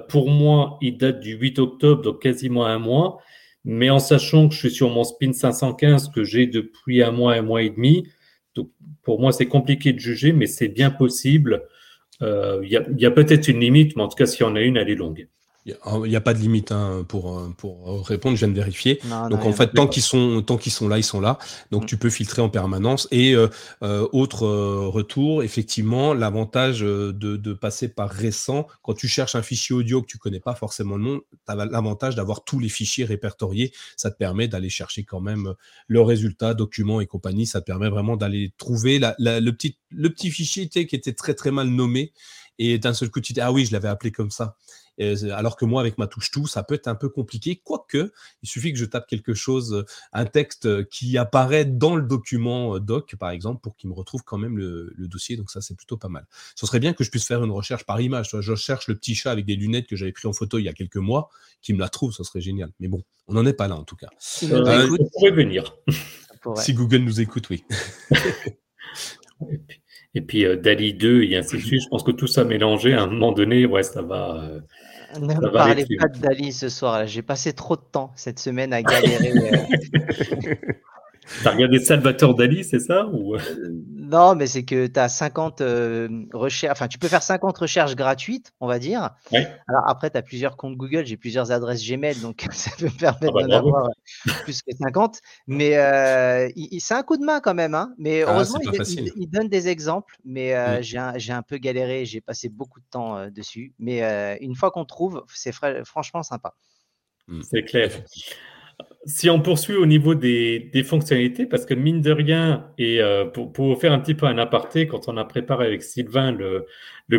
pour moi, il date du 8 octobre, donc quasiment un mois. Mais en sachant que je suis sur mon spin 515 que j'ai depuis un mois, un mois et demi, donc pour moi, c'est compliqué de juger, mais c'est bien possible. Il y a, a peut-être une limite, mais en tout cas, s'il y en a une, elle est longue. Il n'y a, pas de limite hein, pour, euh, pour répondre, je viens de vérifier. Donc en fait, tant qu'ils sont, tant qu'ils sont là, ils sont là. Donc mm. tu peux filtrer en permanence. Et euh, euh, autre retour, effectivement, l'avantage de, de, passer par récent, quand tu cherches un fichier audio que tu connais pas forcément le nom, tu as l'avantage d'avoir tous les fichiers répertoriés. Ça te permet d'aller chercher quand même le résultat, documents et compagnie. Ça te permet vraiment d'aller trouver la, le, petit, le petit fichier qui était très très mal nommé. Et d'un seul coup, tu dis, ah oui, je l'avais appelé comme ça alors que moi, avec ma touche tout, ça peut être un peu compliqué. Quoique, il suffit que je tape quelque chose, euh, un texte euh, qui apparaît dans le document euh, doc, par exemple, pour qu'il me retrouve quand même le, dossier. Donc ça, c'est plutôt pas mal. Ce serait bien que je puisse faire une recherche par image. Je cherche le petit chat avec des lunettes que j'avais pris en photo il y a quelques mois, qui me la trouve, ça serait génial. Mais bon, on n'en est pas là en tout cas. venir. Si Google nous écoute, oui. et puis, Dali 2 et ainsi de suite. Je pense que tout ça mélangé, à un moment donné, ouais, ça va. Ne me parlez pas de Dali ce soir. J'ai passé trop de temps cette semaine à galérer. Euh. T'as regardé Salvatore Dali, c'est ça ou... Euh, non, mais c'est que tu as 50 euh, recherches, enfin, tu peux faire 50 recherches gratuites, on va dire. Alors après, tu as plusieurs comptes Google, j'ai plusieurs adresses Gmail, donc ça peut me permettre ah bah, d'en avoir plus que 50. Mais c'est un coup de main quand même. Hein. Mais ah, heureusement, il, donne des exemples. Mais mm. j'ai un, un, peu galéré, j'ai passé beaucoup de temps dessus. Mais une fois qu'on trouve, c'est franchement sympa. Mm. C'est clair si on poursuit au niveau des, fonctionnalités, parce que mine de rien, et euh, pour, pour, faire un petit peu un aparté, quand on a préparé avec Sylvain le,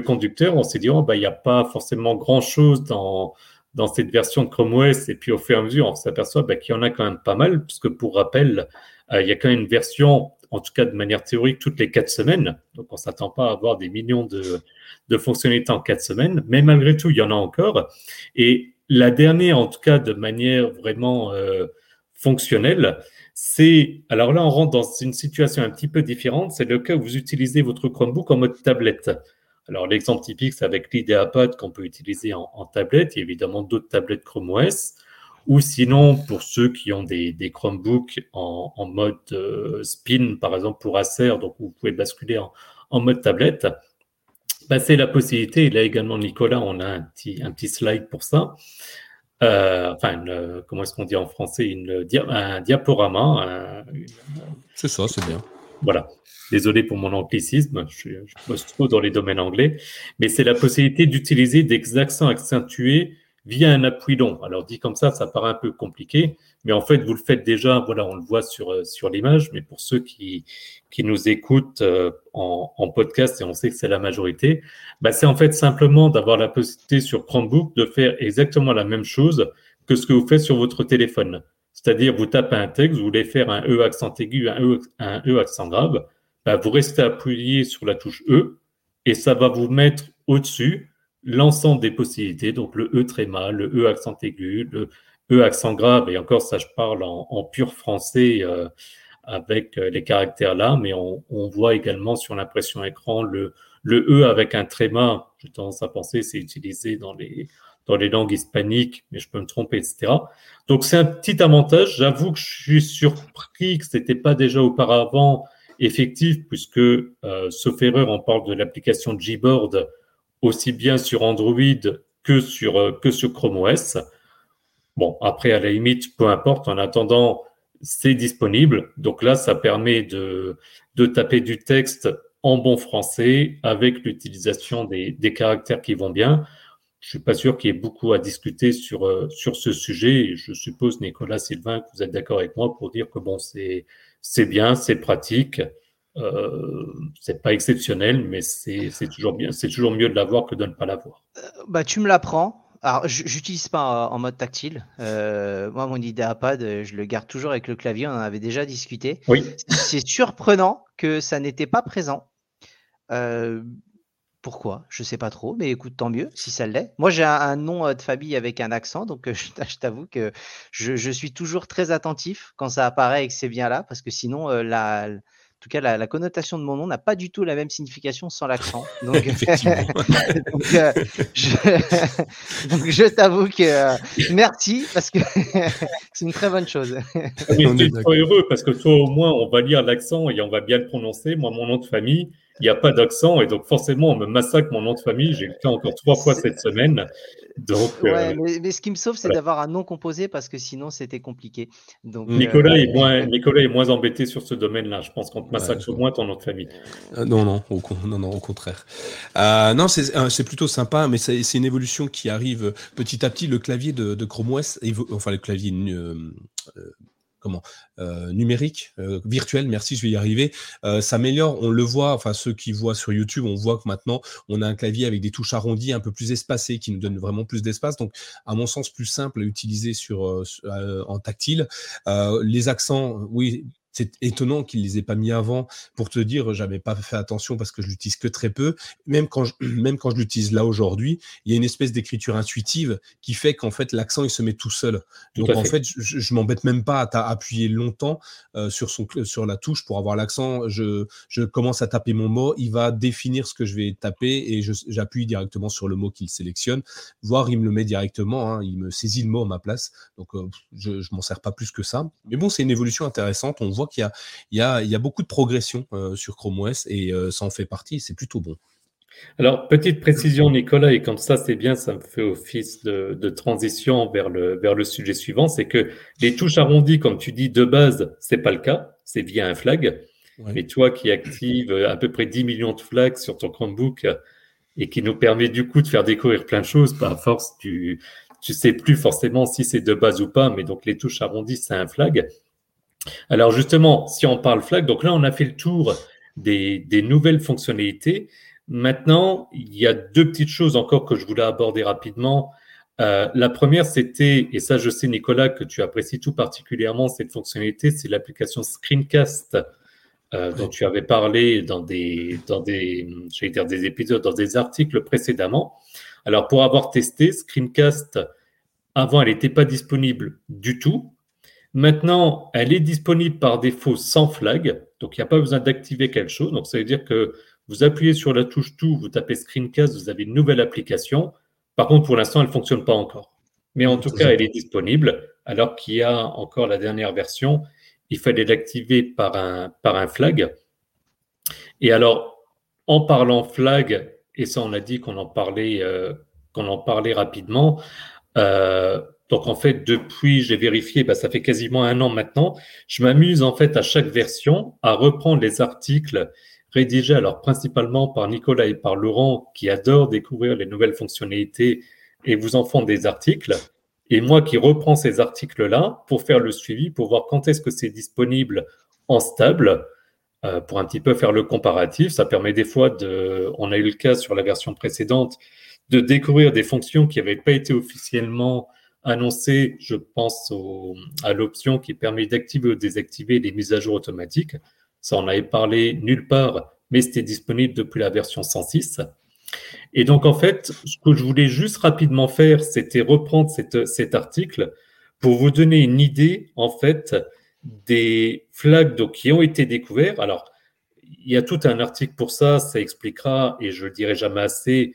conducteur, on s'est dit, oh, bah, il n'y a pas forcément grand-chose dans, dans cette version de Chrome OS. Et puis au fur et à mesure, on s'aperçoit bah, qu'il y en a quand même pas mal, puisque pour rappel, euh, il y a quand même une version, en tout cas de manière théorique, toutes les quatre semaines. Donc on ne s'attend pas à avoir des millions de, de fonctionnalités en quatre semaines, mais malgré tout, il y en a encore. Et la dernière, en tout cas de manière vraiment euh, fonctionnelle, c'est, alors là on rentre dans une situation un petit peu différente, c'est le cas où vous utilisez votre Chromebook en mode tablette. Alors l'exemple typique, c'est avec l'IdeaPad qu'on peut utiliser en, tablette, a évidemment d'autres tablettes Chrome OS, ou sinon pour ceux qui ont des, Chromebooks en, mode euh, spin, par exemple pour Acer, donc vous pouvez basculer en mode tablette c'est la possibilité, là également Nicolas, on a un petit, un petit slide pour ça. Euh, enfin, comment est-ce qu'on dit en français? Une, Un diaporama. C'est ça, c'est bien. Voilà. Désolé pour mon anglicisme, je, je pose trop dans les domaines anglais, mais c'est la possibilité d'utiliser des accents accentués via un appui long. Alors dit comme ça, ça paraît un peu compliqué, mais en fait, vous le faites déjà, voilà, on le voit sur, euh, sur l'image, mais pour ceux qui, qui nous écoutent euh, en, en podcast, et on sait que c'est la majorité, bah, c'est en fait simplement d'avoir la possibilité sur Chromebook de faire exactement la même chose que ce que vous faites sur votre téléphone. C'est-à-dire, vous tapez un texte, vous voulez faire un E accent aigu, un E, un e accent grave, bah, vous restez appuyé sur la touche E, et ça va vous mettre au-dessus l'ensemble des possibilités, donc le E tréma, le E accent aigu, le E accent grave, et encore ça je parle en, pur français euh, avec euh, les caractères là, mais on, voit également sur l'impression écran le, le E avec un tréma, j'ai tendance à penser c'est utilisé dans les, dans les langues hispaniques, mais je peux me tromper, etc. Donc c'est un petit avantage. J'avoue que je suis surpris que ce n'était pas déjà auparavant effectif, puisque, euh, sauf erreur, on parle de l'application Gboard aussi bien sur Android que sur, euh, que sur Chrome OS. Bon, après, à la limite, peu importe. En attendant, c'est disponible. Donc là, ça permet de, de taper du texte en bon français avec l'utilisation des, des caractères qui vont bien. Je suis pas sûr qu'il y ait beaucoup à discuter sur, euh, sur ce sujet. je suppose, Nicolas Sylvain, que vous êtes d'accord avec moi pour dire que bon, c'est, c'est bien, c'est pratique. Euh, c'est pas exceptionnel, mais c'est toujours bien, c'est toujours mieux de l'avoir que de ne pas l'avoir. Euh, bah, tu me l'apprends. Alors, j'utilise pas en mode tactile. Euh, moi, mon IdeaPad, je le garde toujours avec le clavier. On en avait déjà discuté. Oui. C'est surprenant que ça n'était pas présent. pourquoi? Je sais pas trop, mais écoute, tant mieux si ça l'est. Moi, j'ai un, nom de famille avec un accent, donc je, t'avoue que je, je, suis toujours très attentif quand ça apparaît et que c'est bien là, parce que sinon, la, tout cas, la, connotation de mon nom n'a pas du tout la même signification sans l'accent. Donc, euh, je, t'avoue que euh, merci parce que c'est une très bonne chose. je suis trop heureux parce que toi, au moins, on va lire l'accent et on va bien le prononcer. Moi, mon nom de famille, il n'y a pas d'accent et donc forcément on me massacre mon nom de famille. J'ai le cas encore trois fois cette semaine. Donc, ouais, euh, mais, ce qui me sauve, c'est d'avoir un nom composé parce que sinon c'était compliqué. Donc, Nicolas, est moins, Nicolas est moins embêté sur ce domaine-là. Je pense qu'on te massacre moins ton nom de famille. non, non, au, non, non, au contraire. non, c'est plutôt sympa, mais c'est une évolution qui arrive petit à petit. Le clavier de, de Chrome OS, enfin le clavier comment euh, numérique, euh, virtuel, merci, je vais y arriver, euh, s'améliore. On le voit, enfin ceux qui voient sur YouTube, on voit que maintenant on a un clavier avec des touches arrondies un peu plus espacées, qui nous donnent vraiment plus d'espace. Donc, à mon sens, plus simple à utiliser sur en tactile. les accents, oui, c'est étonnant qu'il les ait pas mis avant pour te dire j'avais pas fait attention parce que je l'utilise que très peu. Même quand je, même quand je l'utilise là aujourd'hui, il y a une espèce d'écriture intuitive qui fait qu'en fait l'accent il se met tout seul. Donc en fait, je, je m'embête même pas à appuyer longtemps euh, sur son sur la touche pour avoir l'accent. Je, je commence à taper mon mot, il va définir ce que je vais taper et j'appuie directement sur le mot qu'il sélectionne. Voire il me le met directement, hein, il me saisit le mot à ma place. Donc euh, je, je m'en sers pas plus que ça. Mais bon, c'est une évolution intéressante. On voit qu'il y, a, beaucoup de progression euh, sur Chrome OS et euh, ça en fait partie, c'est plutôt bon. Alors, petite précision, Nicolas, et comme ça, c'est bien, ça me fait office de, transition vers le, vers le sujet suivant, c'est que les touches arrondies, comme tu dis, de base, c'est pas le cas, c'est via un flag. Mais toi qui actives à peu près 10 millions de flags sur ton Chromebook et qui nous permet du coup de faire découvrir plein de choses, par bah, force, tu, tu sais plus forcément si c'est de base ou pas, mais donc les touches arrondies, c'est un flag. Alors justement, si on parle flag, donc là on a fait le tour des, nouvelles fonctionnalités. Maintenant, il y a deux petites choses encore que je voulais aborder rapidement. Euh, la première, c'était, et ça je sais Nicolas que tu apprécies tout particulièrement cette fonctionnalité, c'est l'application Screencast euh, dont tu avais parlé dans des, dans des, dire des épisodes, dans des articles précédemment. Alors pour avoir testé Screencast, avant elle n'était pas disponible du tout. Maintenant, elle est disponible par défaut sans flag, donc il n'y a pas besoin d'activer quelque chose. Donc ça veut dire que vous appuyez sur la touche tout, vous tapez Screencast, vous avez une nouvelle application. Par contre, pour l'instant, elle ne fonctionne pas encore. Mais en tout cas, elle est disponible, alors qu'il y a encore la dernière version. Il fallait l'activer par un, par un flag. Et alors, en parlant flag, et ça on a dit qu'on en parlait, euh, qu'on en parlait rapidement, euh, donc en fait, depuis, j'ai vérifié, bah, ça fait quasiment un an maintenant, je m'amuse en fait à chaque version à reprendre les articles rédigés alors principalement par Nicolas et par Laurent qui adorent découvrir les nouvelles fonctionnalités et vous en font des articles. Et moi qui reprends ces articles-là pour faire le suivi, pour voir quand est-ce que c'est disponible en stable, euh, pour un petit peu faire le comparatif. Ça permet des fois de, on a eu le cas sur la version précédente, de découvrir des fonctions qui n'avaient pas été officiellement annoncé, je pense à l'option qui permet d'activer ou désactiver les mises à jour automatiques. Ça, on avait parlé nulle part, mais c'était disponible depuis la version 106. Et donc, en fait, ce que je voulais juste rapidement faire, c'était reprendre cet article pour vous donner une idée, en fait, des flags donc, qui ont été découverts. Alors, il y a tout un article pour ça, ça expliquera, et je le dirai jamais assez,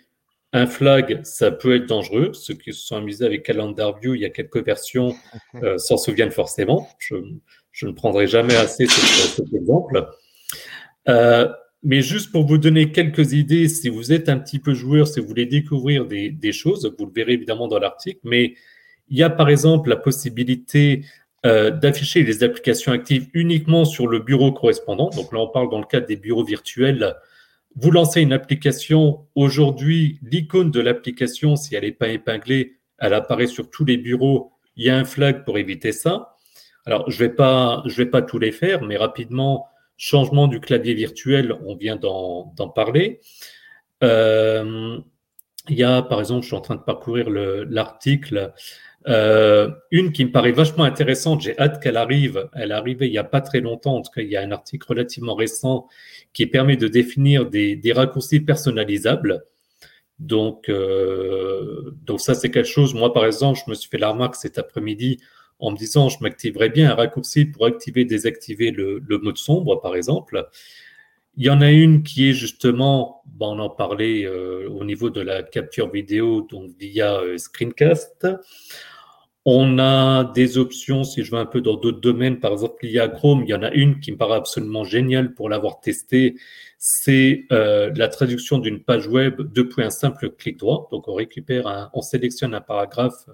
un flag, ça peut être dangereux. Ceux qui se sont amusés avec Calendar View, il y a quelques versions, euh, s'en souviennent forcément. Je, ne prendrai jamais assez cet, exemple. Euh, mais juste pour vous donner quelques idées, si vous êtes un petit peu joueur, si vous voulez découvrir des, choses, vous le verrez évidemment dans l'article, mais il y a par exemple la possibilité euh, d'afficher les applications actives uniquement sur le bureau correspondant. Donc là, on parle dans le cadre des bureaux virtuels vous lancez une application, aujourd'hui, l'icône de l'application, si elle n'est pas épinglée, elle apparaît sur tous les bureaux. Il y a un flag pour éviter ça. Alors, je ne vais, pas, tous les faire, mais rapidement, changement du clavier virtuel, on vient d'en parler. Euh, il y a, par exemple, je suis en train de parcourir l'article, euh, une qui me paraît vachement intéressante, j'ai hâte qu'elle arrive. Elle est arrivée il n'y a pas très longtemps, en tout cas, il y a un article relativement récent qui permet de définir des, raccourcis personnalisables. Donc, euh, donc ça, c'est quelque chose. Moi, par exemple, je me suis fait la remarque cet après-midi en me disant, je m'activerais bien un raccourci pour activer, désactiver le, mode sombre, par exemple. Il y en a une qui est justement, on en parlait euh, au niveau de la capture vidéo, donc via Screencast. On a des options, si je vais un peu dans d'autres domaines, par exemple l'IA Chrome, il y en a une qui me paraît absolument géniale pour l'avoir testé, c'est euh, la traduction d'une page web depuis un simple clic droit. Donc on récupère, on sélectionne un paragraphe,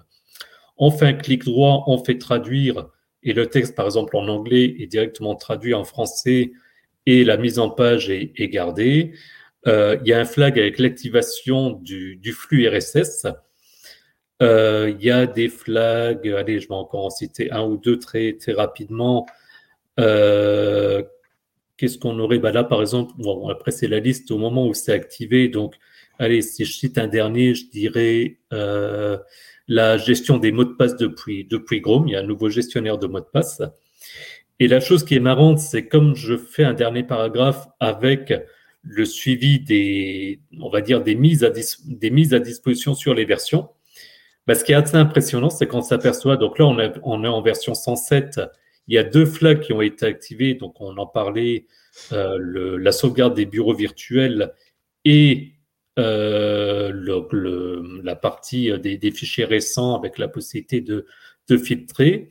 on fait un clic droit, on fait traduire, et le texte, par exemple en anglais, est directement traduit en français, et la mise en page est, gardée. Euh, il y a un flag avec l'activation du flux RSS. Euh, il y a des flags, allez, je vais encore en citer un ou deux très, très rapidement. Euh, qu'est-ce qu'on aurait? Bah Là, par exemple, bon, après, c'est la liste au moment où c'est activé. Donc, allez, si je cite un dernier, je dirais euh, la gestion des mots de passe depuis, depuis Chrome. Il y a un nouveau gestionnaire de mots de passe. Et la chose qui est marrante, c'est comme je fais un dernier paragraphe avec le suivi des, on va dire, des mises à, des mises à disposition sur les versions. Bah, ce qui est assez impressionnant, c'est qu'on s'aperçoit, donc là, on, est en version 107, il y a deux flags qui ont été activés, donc on en parlait, euh, la sauvegarde des bureaux virtuels et euh, la partie des, fichiers récents avec la possibilité de, filtrer.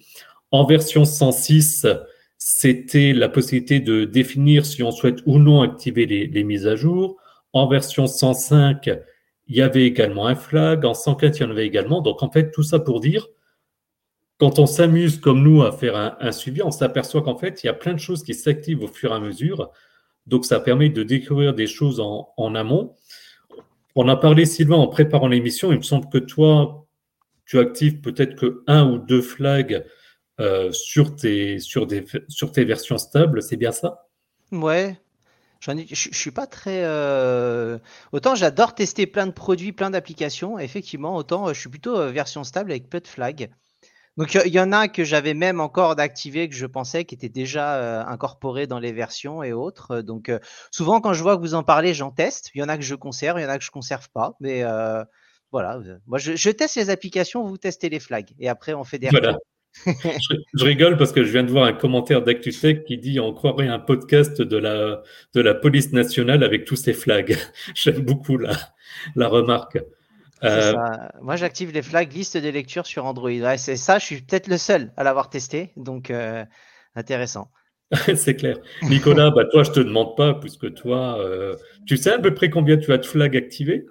En version 106, c'était la possibilité de définir si on souhaite ou non activer les, les mises à jour. En version 105, il y avait également un flag, en 104, il y en avait également. Donc, en fait, tout ça pour dire, quand on s'amuse comme nous à faire un, suivi, on s'aperçoit qu'en fait, il y a plein de choses qui s'activent au fur et à mesure. Donc, ça permet de découvrir des choses en, amont. On a parlé, Sylvain, en préparant l'émission. Il me semble que toi, tu actives peut-être que un ou deux flags euh, sur, tes, sur, tes versions stables. C'est bien ça? Ouais, je, suis pas très. Euh, autant j'adore tester plein de produits, plein d'applications. Effectivement, autant euh, je suis plutôt euh, version stable avec peu de flags. Donc il y, en a que j'avais même encore d'activer que je pensais qui étaient déjà incorporés dans les versions et autres. Donc souvent quand je vois que vous en parlez, j'en teste. Il y en a que je conserve, il y en a que je conserve pas. Mais voilà, moi je, teste les applications, vous testez les flags et après on fait des voilà je, rigole parce que je viens de voir un commentaire d'ActuTech qui dit on croirait un podcast de la, de la police nationale avec tous ces flags. J'aime beaucoup la, la remarque. Euh, Moi, j'active les flags liste des lectures sur Android. c'est ça, je suis peut-être le seul à l'avoir testé, donc euh, intéressant. c'est clair. Nicolas, bah, toi, je te demande pas, puisque toi, euh, tu sais à peu près combien tu as de flags activés?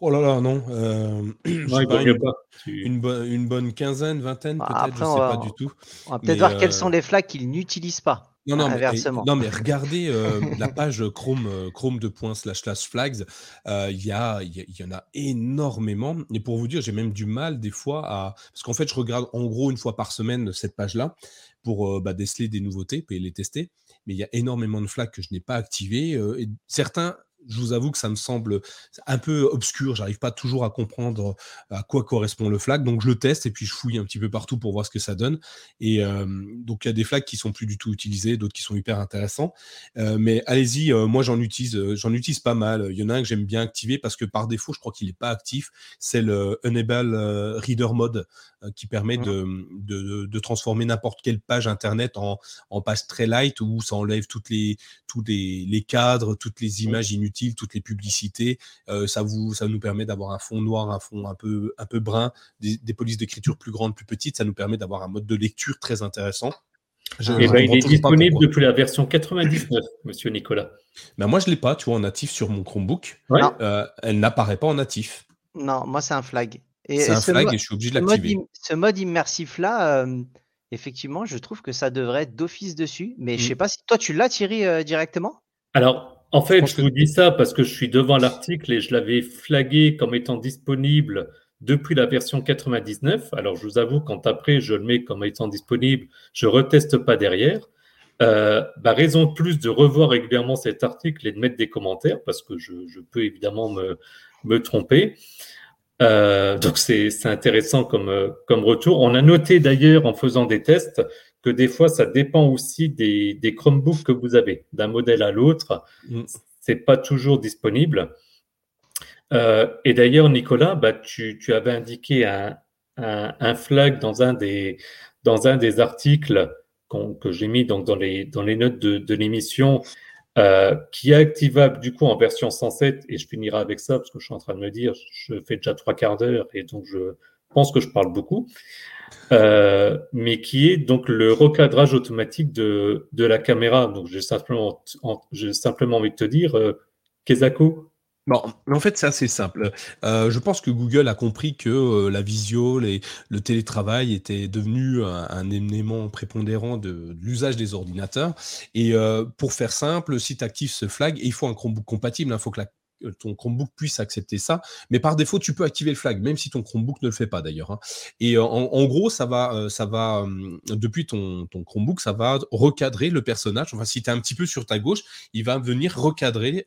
Oh là là, non. Euh, une, bonne quinzaine, vingtaine, bah, peut-être, je ne sais pas du tout. On va peut-être voir quels sont les flags qu'ils n'utilisent pas. Non, non, mais, non, mais regardez euh, la page Chrome, euh, Chrome de points slash slash flags. Il y, a, y, en a énormément. Et pour vous dire, j'ai même du mal des fois à. Parce qu'en fait, je regarde en gros une fois par semaine cette page-là pour bah, déceler des nouveautés et les tester. Mais il y a énormément de flags que je n'ai pas activés. et certains je vous avoue que ça me semble un peu obscur. J'arrive pas toujours à comprendre à quoi correspond le flag. Donc je le teste et puis je fouille un petit peu partout pour voir ce que ça donne. Et donc il y a des flags qui sont plus du tout utilisés, d'autres qui sont hyper intéressants. mais allez-y, moi j'en utilise, j'en utilise pas mal. Il y en a un que j'aime bien activer parce que par défaut, je crois qu'il n'est pas actif. C'est le Enable Reader Mode qui permet mmh. de, de, transformer n'importe quelle page internet en, en, page très light où ça enlève toutes les, tous les, les cadres, toutes les images inutiles toutes les publicités. Euh, ça, vous, ça nous permet d'avoir un fond noir, un fond un peu, un peu brun, des, polices d'écriture plus grandes, plus petites. Ça nous permet d'avoir un mode de lecture très intéressant. Eh ben, il est disponible depuis la version 99, monsieur Nicolas. Ben moi, je ne l'ai pas, tu vois, en natif sur mon Chromebook. Euh, elle n'apparaît pas en natif. Non, moi, c'est un flag. C'est un flag et je suis obligé de l'activer. Ce mode immersif-là, euh, effectivement, je trouve que ça devrait être d'office dessus. Mais je ne mmh. sais pas si toi, tu l'as tiré directement? Alors, en fait, je, vous dis ça parce que je suis devant l'article et je l'avais flagué comme étant disponible depuis la version 99. Alors, je vous avoue, quand après je le mets comme étant disponible, je reteste pas derrière. Euh, bah, raison de plus de revoir régulièrement cet article et de mettre des commentaires parce que je, peux évidemment me, tromper. Euh, donc c'est intéressant comme, comme retour. On a noté d'ailleurs en faisant des tests que des fois, ça dépend aussi des, Chromebooks que vous avez. D'un modèle à l'autre, mm. c'est pas toujours disponible. Euh, et d'ailleurs, Nicolas, bah, tu, avais indiqué un, flag dans un des, dans un des articles que j'ai mis donc dans, les, dans les notes de, l'émission, euh, qui est activable du coup en version 107, et je finirai avec ça parce que je suis en train de me dire, je fais déjà trois quarts d'heure et donc je, pense que je parle beaucoup, euh, mais qui est donc le recadrage automatique de, de la caméra. Donc, j'ai simplement, simplement envie de te dire, euh, Kezako, Bon, en fait, c'est assez simple. Euh, je pense que Google a compris que euh, la visio, les, le télétravail était devenu un, élément prépondérant de, l'usage des ordinateurs. Et euh, pour faire simple, si tu actives ce flag, il faut un Chromebook compatible. Il hein, faut que la ton Chromebook puisse accepter ça. Mais par défaut, tu peux activer le flag, même si ton Chromebook ne le fait pas d'ailleurs. Hein. Et en, gros, ça va, ça va depuis ton, Chromebook, ça va recadrer le personnage. Enfin, si tu es un petit peu sur ta gauche, il va venir recadrer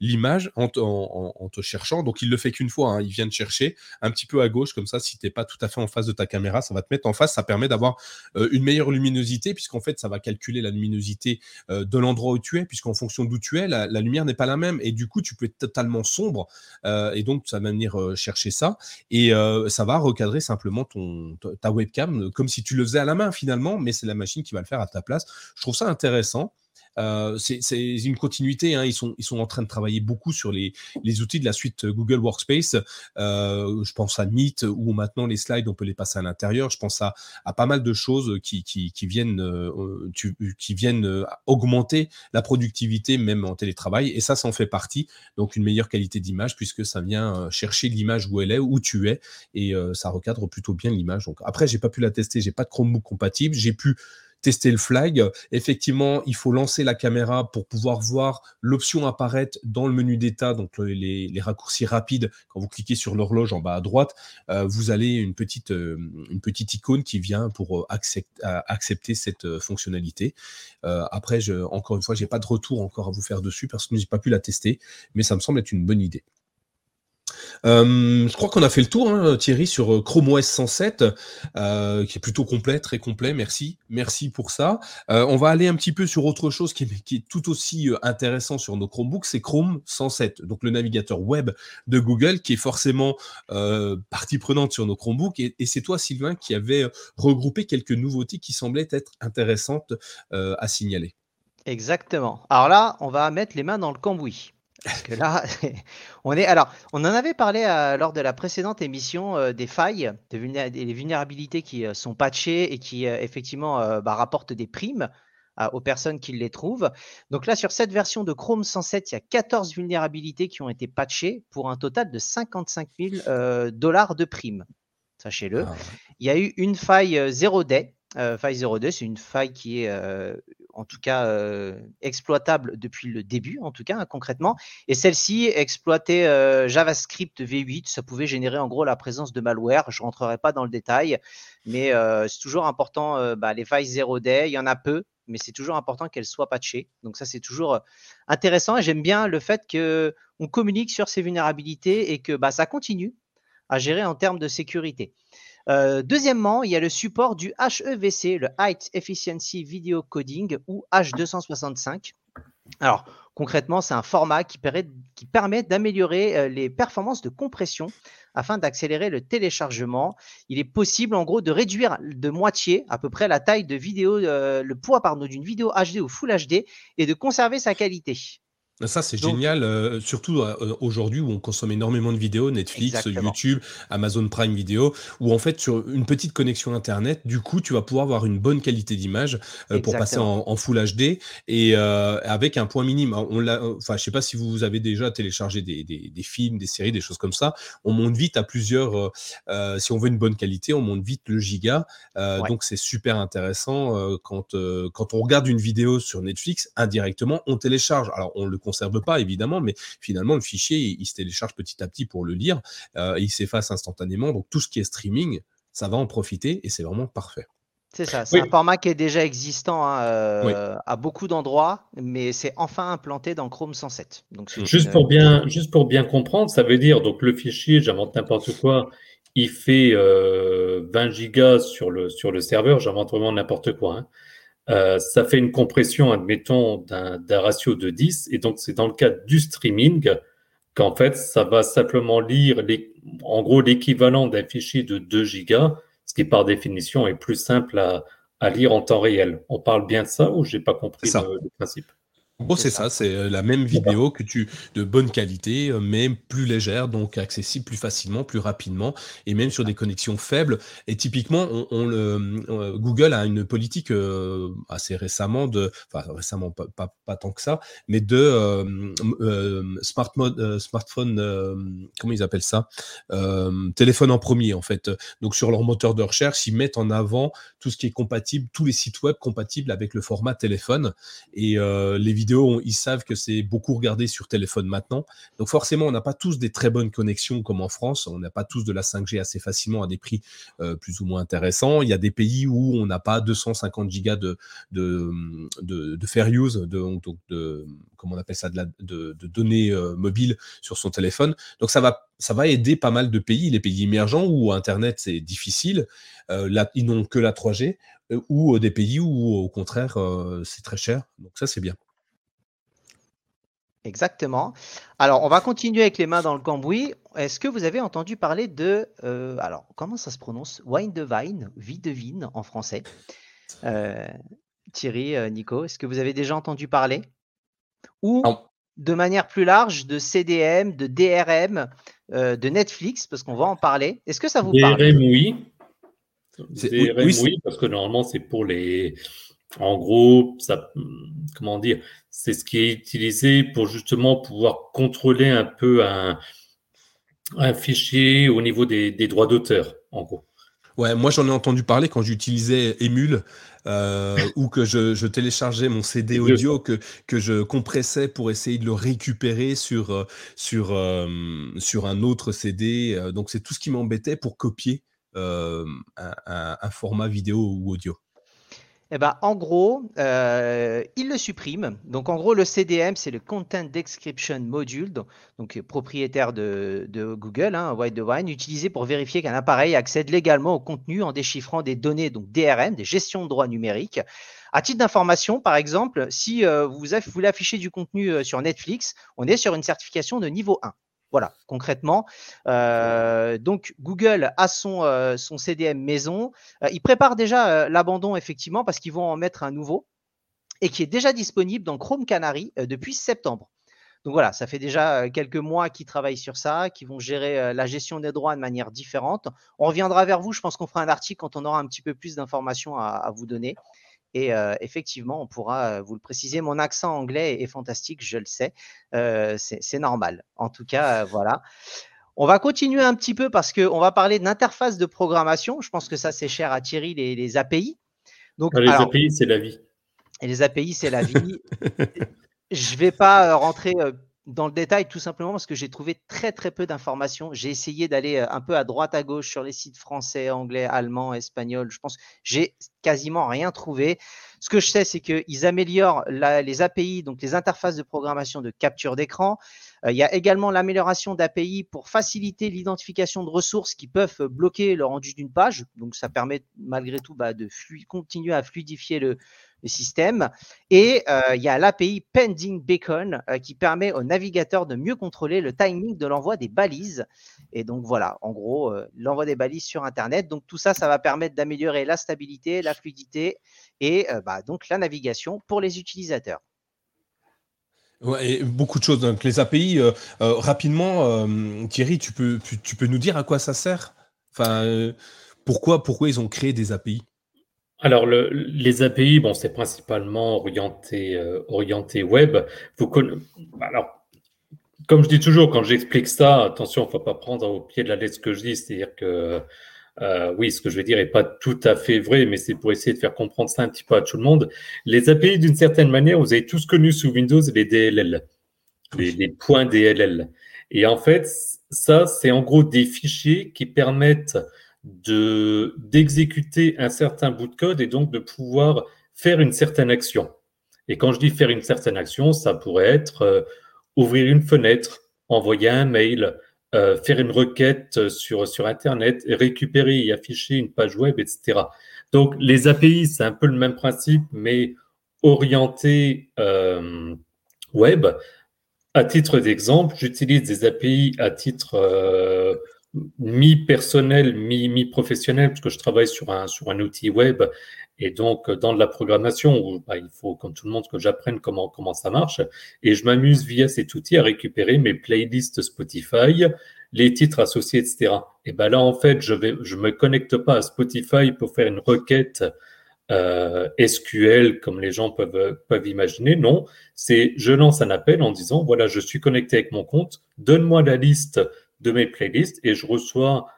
l'image en, te cherchant. Donc, il le fait qu'une fois. Hein. Il vient te chercher un petit peu à gauche, comme ça, si tu n'es pas tout à fait en face de ta caméra, ça va te mettre en face. Ça permet d'avoir une meilleure luminosité, puisqu'en fait, ça va calculer la luminosité de l'endroit où tu es, puisqu'en fonction d'où tu es, la, la lumière n'est pas la même. Et du coup, tu peux totalement sombre. Euh, et donc, ça va venir euh, chercher ça. Et euh, ça va recadrer simplement ton, ta webcam comme si tu le faisais à la main finalement, mais c'est la machine qui va le faire à ta place. Je trouve ça intéressant. Euh, c'est une continuité. Hein. Ils, sont, en train de travailler beaucoup sur les, outils de la suite Google Workspace. Euh, je pense à Meet, où maintenant les slides, on peut les passer à l'intérieur. Je pense à, pas mal de choses qui, viennent, euh, qui viennent augmenter la productivité, même en télétravail. Et ça, ça en fait partie. Donc, une meilleure qualité d'image, puisque ça vient chercher l'image où elle est, où tu es, et ça recadre plutôt bien l'image. Après, j'ai pas pu la tester, j'ai pas de Chromebook compatible. J'ai pu tester le flag. Effectivement, il faut lancer la caméra pour pouvoir voir l'option apparaître dans le menu d'état, donc les, raccourcis rapides. Quand vous cliquez sur l'horloge en bas à droite, euh, vous allez une petite, euh, une petite icône qui vient pour euh, accepter cette fonctionnalité. après, encore une fois, j'ai pas de retour encore à vous faire dessus parce que je n'ai pas pu la tester, mais ça me semble être une bonne idée. Euh, je crois qu'on a fait le tour, hein, Thierry, sur euh, Chrome OS 107, euh, qui est plutôt complet, très complet. Merci, merci pour ça. on va aller un petit peu sur autre chose qui est, tout aussi intéressant sur nos Chromebooks, c'est Chrome 107, donc le navigateur web de Google, qui est forcément partie prenante sur nos Chromebooks. Et, et c'est toi, Sylvain, qui avait regroupé quelques nouveautés qui semblaient être intéressantes à signaler. Exactement. Alors là, on va mettre les mains dans le cambouis. Parce que là, on est. Alors, on en avait parlé euh, lors de la précédente émission euh, des failles, des, vulnérabilités qui euh, sont patchées et qui effectivement bah, rapportent des primes aux personnes qui les trouvent. Donc là, sur cette version de Chrome 107, il y a 14 vulnérabilités qui ont été patchées pour un total de 55 000 dollars de primes. Sachez-le. Ah il y a eu une faille 0 day. faille 02, c'est une faille qui est en tout cas exploitable depuis le début, en tout cas hein, concrètement. Et celle-ci exploitait JavaScript V8. Ça pouvait générer en gros la présence de malware. Je rentrerai pas dans le détail, mais c'est toujours important. Bah, les failles 0 day, il y en a peu, mais c'est toujours important qu'elles soient patchées. Donc ça, c'est toujours intéressant. J'aime bien le fait qu'on communique sur ces vulnérabilités et que bah, ça continue à gérer en termes de sécurité. Euh, deuxièmement, il y a le support du HEVC, le Height Efficiency Video Coding ou H265. Alors, concrètement, c'est un format qui permet, d'améliorer euh, les performances de compression afin d'accélérer le téléchargement. Il est possible, en gros, de réduire de moitié à peu près la taille de vidéo, euh, le poids pardon, d'une vidéo HD ou Full HD et de conserver sa qualité. Ça, c'est génial, euh, surtout euh, aujourd'hui où on consomme énormément de vidéos, Netflix, YouTube, Amazon Prime Video, où en fait, sur une petite connexion Internet, du coup, tu vas pouvoir avoir une bonne qualité d'image euh, pour passer en, Full HD et avec un point minime. On l'a, enfin, je sais pas si vous avez déjà téléchargé des, des, des, films, des séries, des choses comme ça. On monte vite à plusieurs. si on veut une bonne qualité, on monte vite le giga. Donc, c'est super intéressant quand quand on regarde une vidéo sur Netflix indirectement, on télécharge. Alors, on le conserve pas, évidemment, mais finalement, le fichier, il, se télécharge petit à petit pour le lire, euh, il s'efface instantanément. Donc, tout ce qui est streaming, ça va en profiter et c'est vraiment parfait. C'est ça, c'est un format qui est déjà existant hein, euh, à beaucoup d'endroits, mais c'est enfin implanté dans Chrome 107. Donc, juste, pour bien, juste pour bien comprendre, ça veut dire donc le fichier, j'invente n'importe quoi, il fait 20 euh, gigas sur le, sur le serveur, j'invente vraiment n'importe quoi. Hein. Euh, ça fait une compression, admettons, d'un ratio de 10. Et donc, c'est dans le cadre du streaming qu'en fait, ça va simplement lire, les, en gros, l'équivalent d'un fichier de 2 gigas, ce qui par définition est plus simple à, à, lire en temps réel. On parle bien de ça ou j'ai pas compris le, principe? Bon, c'est ça, c'est euh, la même vidéo que tu de bonne qualité, euh, mais plus légère, donc accessible plus facilement, plus rapidement, et même sur des connexions faibles. Et typiquement, on, le, euh, Google a une politique assez récemment de, enfin récemment pas, pas, tant que ça, mais de smart mode, smartphone, comment ils appellent ça, téléphone en premier en fait. Donc sur leur moteur de recherche, ils mettent en avant tout ce qui est compatible, tous les sites web compatibles avec le format téléphone et les vidéos ils savent que c'est beaucoup regardé sur téléphone maintenant. Donc forcément, on n'a pas tous des très bonnes connexions comme en France. On n'a pas tous de la 5G assez facilement à des prix euh, plus ou moins intéressants. Il y a des pays où on n'a pas 250 gigas de, de, de, fair use, de, de, comment on appelle ça, de, de données euh, mobiles sur son téléphone. Donc ça va, ça va aider pas mal de pays, les pays émergents où Internet c'est difficile, euh, là, ils n'ont que la 3G, ou des pays où au contraire c'est très cher. Donc ça c'est bien. Exactement. Alors, on va continuer avec les mains dans le cambouis. Est-ce que vous avez entendu parler de, euh, alors, comment ça se prononce? Wine de Vine, vie de vine en français. Euh, Thierry, euh, Nico, est-ce que vous avez déjà entendu parler? Ou, de manière plus large, de CDM, de DRM, de Netflix, parce qu'on va en parler. Est-ce que ça vous parle? DRM, oui. DRM, oui, parce que normalement, c'est pour les, en gros, ça, comment dire, c'est ce qui est utilisé pour justement pouvoir contrôler un peu un, fichier au niveau des, droits d'auteur, en gros. Ouais, moi j'en ai entendu parler quand j'utilisais Emule euh, ou que je, téléchargeais mon CD audio que, que je compressais pour essayer de le récupérer sur, euh, sur, euh, sur un autre CD. Donc c'est tout ce qui m'embêtait pour copier un, format vidéo ou audio. Eh ben, en gros, euh, il le supprime. Donc, en gros, le CDM, c'est le Content Description Module, donc, propriétaire de, Google, hein, the Wine, utilisé pour vérifier qu'un appareil accède légalement au contenu en déchiffrant des données, donc DRM, des gestions de droits numériques. À titre d'information, par exemple, si euh, vous, voulez afficher du contenu euh, sur Netflix, on est sur une certification de niveau 1. Voilà, concrètement. Euh, donc, Google a son, euh, CDM maison. Euh, ils préparent déjà l'abandon, effectivement, parce qu'ils vont en mettre un nouveau et qui est déjà disponible dans Chrome Canary depuis septembre. Donc voilà, ça fait déjà quelques mois qu'ils travaillent sur ça, qu'ils vont gérer la gestion des droits de manière différente. On reviendra vers vous, je pense qu'on fera un article quand on aura un petit peu plus d'informations à, vous donner. Et effectivement, on pourra vous le préciser. Mon accent anglais est fantastique, je le sais. c'est normal. En tout cas, voilà. On va continuer un petit peu parce qu'on va parler d'interface de programmation. Je pense que ça, c'est cher à Thierry, les, API. Donc, ah, les API, c'est la vie. Et les API, c'est la vie. je ne vais pas rentrer dans le détail tout simplement parce que j'ai trouvé très très peu d'informations. J'ai essayé d'aller un peu à droite à gauche sur les sites français, anglais, allemand, espagnol. Je pense j'ai quasiment rien trouvé. Ce que je sais, c'est qu'ils améliorent les API, donc les interfaces de programmation de capture d'écran. il y a également l'amélioration d'API pour faciliter l'identification de ressources qui peuvent bloquer le rendu d'une page. Donc ça permet malgré tout bah, de continuer à fluidifier le, système. Et euh, il y a l'API Pending Beacon euh, qui permet au navigateur de mieux contrôler le timing de l'envoi des balises. Et donc voilà, en gros, euh, l'envoi des balises sur Internet. Donc tout ça, ça va permettre d'améliorer la stabilité, la fluidité et bah, donc la navigation pour les utilisateurs. Ouais, beaucoup de choses. Donc les API, rapidement, Thierry, tu peux, peux nous dire à quoi ça sert? Enfin, pourquoi, pourquoi ils ont créé des API alors, les API, bon, c'est principalement orienté, euh, orienté web. Vous Alors, comme je dis toujours, quand j'explique ça, attention, il ne faut pas prendre au pied de la lettre ce que je dis. C'est-à-dire que, euh, oui, ce que je vais dire n'est pas tout à fait vrai, mais c'est pour essayer de faire comprendre ça un petit peu à tout le monde. Les API, d'une certaine manière, vous avez tous connu sous Windows les DLL, les, les points DLL. Et en fait, ça, c'est en gros des fichiers qui permettent de d'exécuter un certain bout de code et donc de pouvoir faire une certaine action. Et quand je dis faire une certaine action, ça pourrait être euh, ouvrir une fenêtre, envoyer un mail, euh, faire une requête sur, sur Internet, récupérer et afficher une page web, etc. Donc les API, c'est un peu le même principe, mais orienté euh, web. À titre d'exemple, j'utilise des API à titre mi-personnel, mi-professionnel, parce que je travaille sur un, sur un outil web Et donc, dans de la programmation, où, bah, il faut, comme tout le monde, que j'apprenne comment, comment ça marche. Et je m'amuse via cet outil à récupérer mes playlists Spotify, les titres associés, etc. Et ben là, en fait, je vais, je me connecte pas à Spotify pour faire une requête euh, SQL comme les gens peuvent, peuvent imaginer. Non, c'est je lance un appel en disant voilà, je suis connecté avec mon compte, donne-moi la liste de mes playlists et je reçois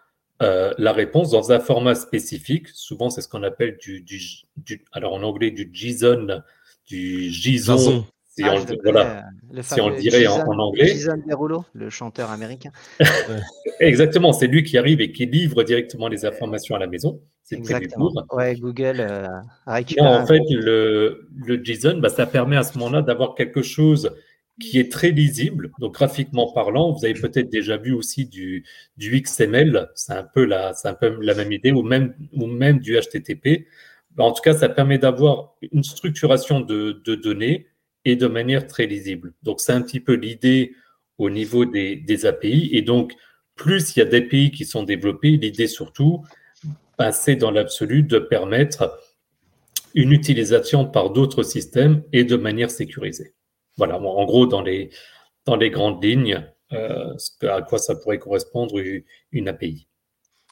euh, la réponse dans un format spécifique. Souvent, c'est ce qu'on appelle du, du, alors en anglais du JSON, du JSON. Si, on, voilà, le si on le dirait en, anglais. Jason Derulo, le chanteur américain. Exactement, c'est lui qui arrive et qui livre directement les informations à la maison. C'est Exactement. Ouais, Google euh, en fait, le, le JSON, bah, ça permet à ce moment-là d'avoir quelque chose qui est très lisible. Donc, graphiquement parlant, vous avez peut-être déjà vu aussi du, du XML. C'est un, peu la, un peu la même idée, ou même, ou même du HTTP. En tout cas, ça permet d'avoir une structuration de, de, données et de manière très lisible. Donc, c'est un petit peu l'idée au niveau des, des, API. Et donc, plus il y a d'API qui sont développés, l'idée surtout, ben, c'est dans l'absolu de permettre une utilisation par d'autres systèmes et de manière sécurisée. Voilà, en gros, dans les, dans les grandes lignes, euh, à quoi ça pourrait correspondre une API.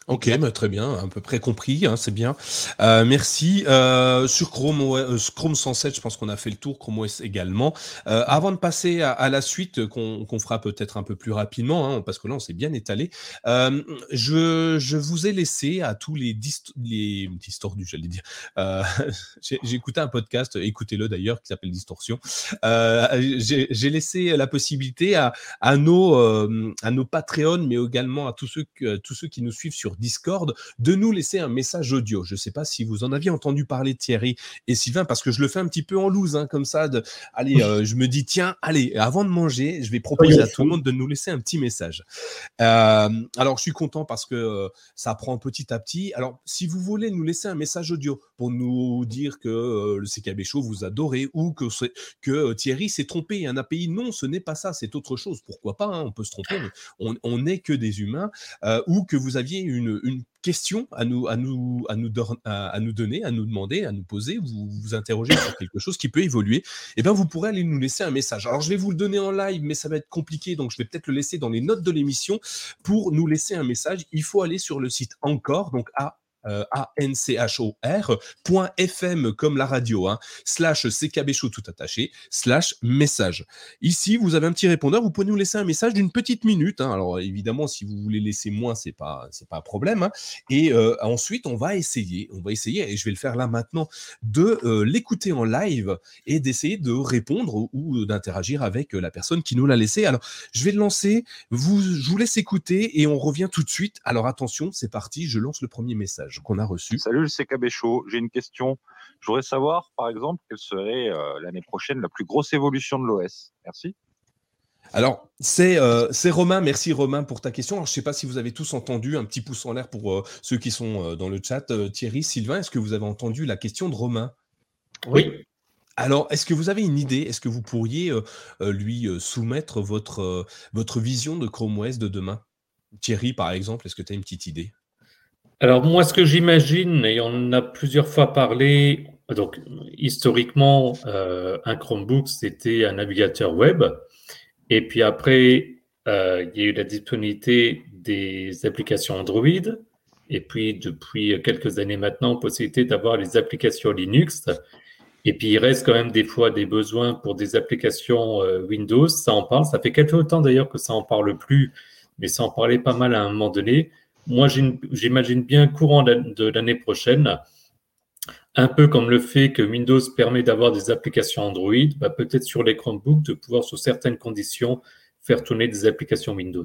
Ok, très bien, à peu près compris, hein, c'est bien. Euh, merci. Euh, sur Chrome, euh, Chrome 107, je pense qu'on a fait le tour, Chrome OS également. Euh, avant de passer à, la suite, qu'on fera peut-être un peu plus rapidement, hein, parce que là, on s'est bien étalé, euh, je, je, vous ai laissé à tous les, dist les distordus, j'allais dire. J'ai écouté un podcast, écoutez-le d'ailleurs, qui s'appelle Distorsion. J'ai laissé la possibilité à, à nos, à nos Patreons, mais également à tous ceux, tous ceux qui nous suivent sur Discord, de nous laisser un message audio. Je ne sais pas si vous en aviez entendu parler, Thierry et Sylvain, parce que je le fais un petit peu en loose, hein, comme ça. De, allez, euh, je me dis, tiens, allez, avant de manger, je vais proposer à tout le monde de nous laisser un petit message. Euh, alors, je suis content parce que euh, ça prend petit à petit. Alors, si vous voulez nous laisser un message audio pour nous dire que le CKB Show vous adorez ou que, que Thierry s'est trompé, un API, non, ce n'est pas ça, c'est autre chose. Pourquoi pas hein, On peut se tromper, mais on n'est que des humains. ou que vous aviez une une, question à nous, donner, à nous demander, à nous poser, vous vous interrogez sur quelque chose qui peut évoluer, et eh bien vous pourrez aller nous laisser un message. Alors je vais vous le donner en live, mais ça va être compliqué, donc je vais peut-être le laisser dans les notes de l'émission. Pour nous laisser un message, il faut aller sur le site encore, donc à euh, A-N-C-H-O-R.fm comme la radio, hein, slash CKB Show tout attaché, slash message. Ici, vous avez un petit répondeur, vous pouvez nous laisser un message d'une petite minute. Hein. Alors évidemment, si vous voulez laisser moins, c'est pas pas un problème. Hein. Et euh, ensuite, on va essayer, on va essayer, et je vais le faire là maintenant, de euh, l'écouter en live et d'essayer de répondre ou d'interagir avec la personne qui nous l'a laissé. Alors, je vais le lancer, vous, je vous laisse écouter et on revient tout de suite. Alors attention, c'est parti, je lance le premier message qu'on a reçu. Salut le CKB Show, j'ai une question. Je voudrais savoir, par exemple, quelle serait euh, l'année prochaine la plus grosse évolution de l'OS. Merci. Alors, c'est euh, Romain. Merci Romain pour ta question. Alors, je ne sais pas si vous avez tous entendu un petit pouce en l'air pour euh, ceux qui sont dans le chat. Thierry, Sylvain, est-ce que vous avez entendu la question de Romain? Oui. Alors, est-ce que vous avez une idée? Est-ce que vous pourriez lui soumettre votre, votre vision de Chrome OS de demain? Thierry, par exemple, est-ce que tu as une petite idée? Alors moi, ce que j'imagine, et on en a plusieurs fois parlé, donc historiquement, euh, un Chromebook, c'était un navigateur web. Et puis après, euh, il y a eu la disponibilité des applications Android. Et puis depuis quelques années maintenant, possibilité d'avoir les applications Linux. Et puis il reste quand même des fois des besoins pour des applications euh, Windows. Ça en parle. Ça fait quelques temps d'ailleurs que ça en parle plus, mais ça en parlait pas mal à un moment donné. Moi, j'imagine bien courant de l'année prochaine, un peu comme le fait que Windows permet d'avoir des applications Android, bah, peut-être sur les Chromebooks, de pouvoir, sous certaines conditions, faire tourner des applications Windows.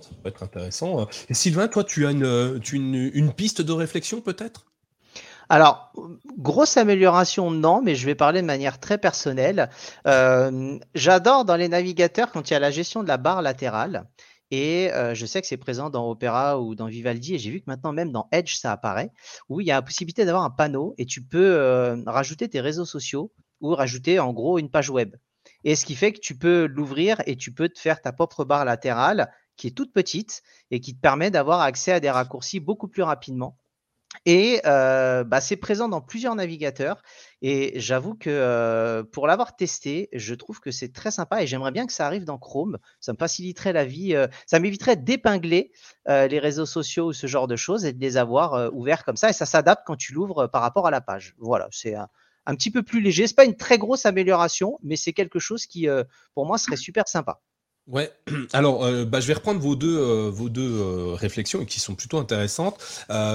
Ça pourrait être intéressant. Et Sylvain, toi, tu as une, piste de réflexion peut-être? Alors, grosse amélioration, non, mais je vais parler de manière très personnelle. Euh, j'adore dans les navigateurs quand il y a la gestion de la barre latérale. Et je sais que c'est présent dans Opera ou dans Vivaldi, et j'ai vu que maintenant même dans Edge, ça apparaît, où il y a la possibilité d'avoir un panneau et tu peux rajouter tes réseaux sociaux ou rajouter en gros une page web. Et ce qui fait que tu peux l'ouvrir et tu peux te faire ta propre barre latérale qui est toute petite et qui te permet d'avoir accès à des raccourcis beaucoup plus rapidement Et bah, c'est présent dans plusieurs navigateurs. Et j'avoue que pour l'avoir testé, je trouve que c'est très sympa et j'aimerais bien que ça arrive dans Chrome. Ça me faciliterait la vie. ça m'éviterait d'épingler les réseaux sociaux ou ce genre de choses et de les avoir ouverts comme ça. Et ça s'adapte quand tu l'ouvres par rapport à la page. Voilà, c'est un, un, petit peu plus léger. C'est pas une très grosse amélioration, mais c'est quelque chose qui, pour moi, serait super sympa. Ouais, alors euh, bah, je vais reprendre vos deux, euh, vos deux euh, réflexions qui sont plutôt intéressantes.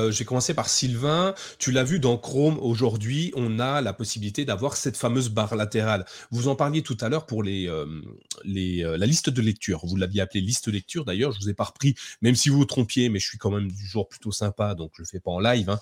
J'ai commencé par Sylvain. Tu l'as vu dans Chrome aujourd'hui, on a la possibilité d'avoir cette fameuse barre latérale. Vous en parliez tout à l'heure pour les, les, la liste de lecture. Vous l'aviez appelée liste lecture d'ailleurs. Je vous ai pas repris, même si vous vous trompiez, mais je suis quand même du genre plutôt sympa, donc je le fais pas en live. Hein.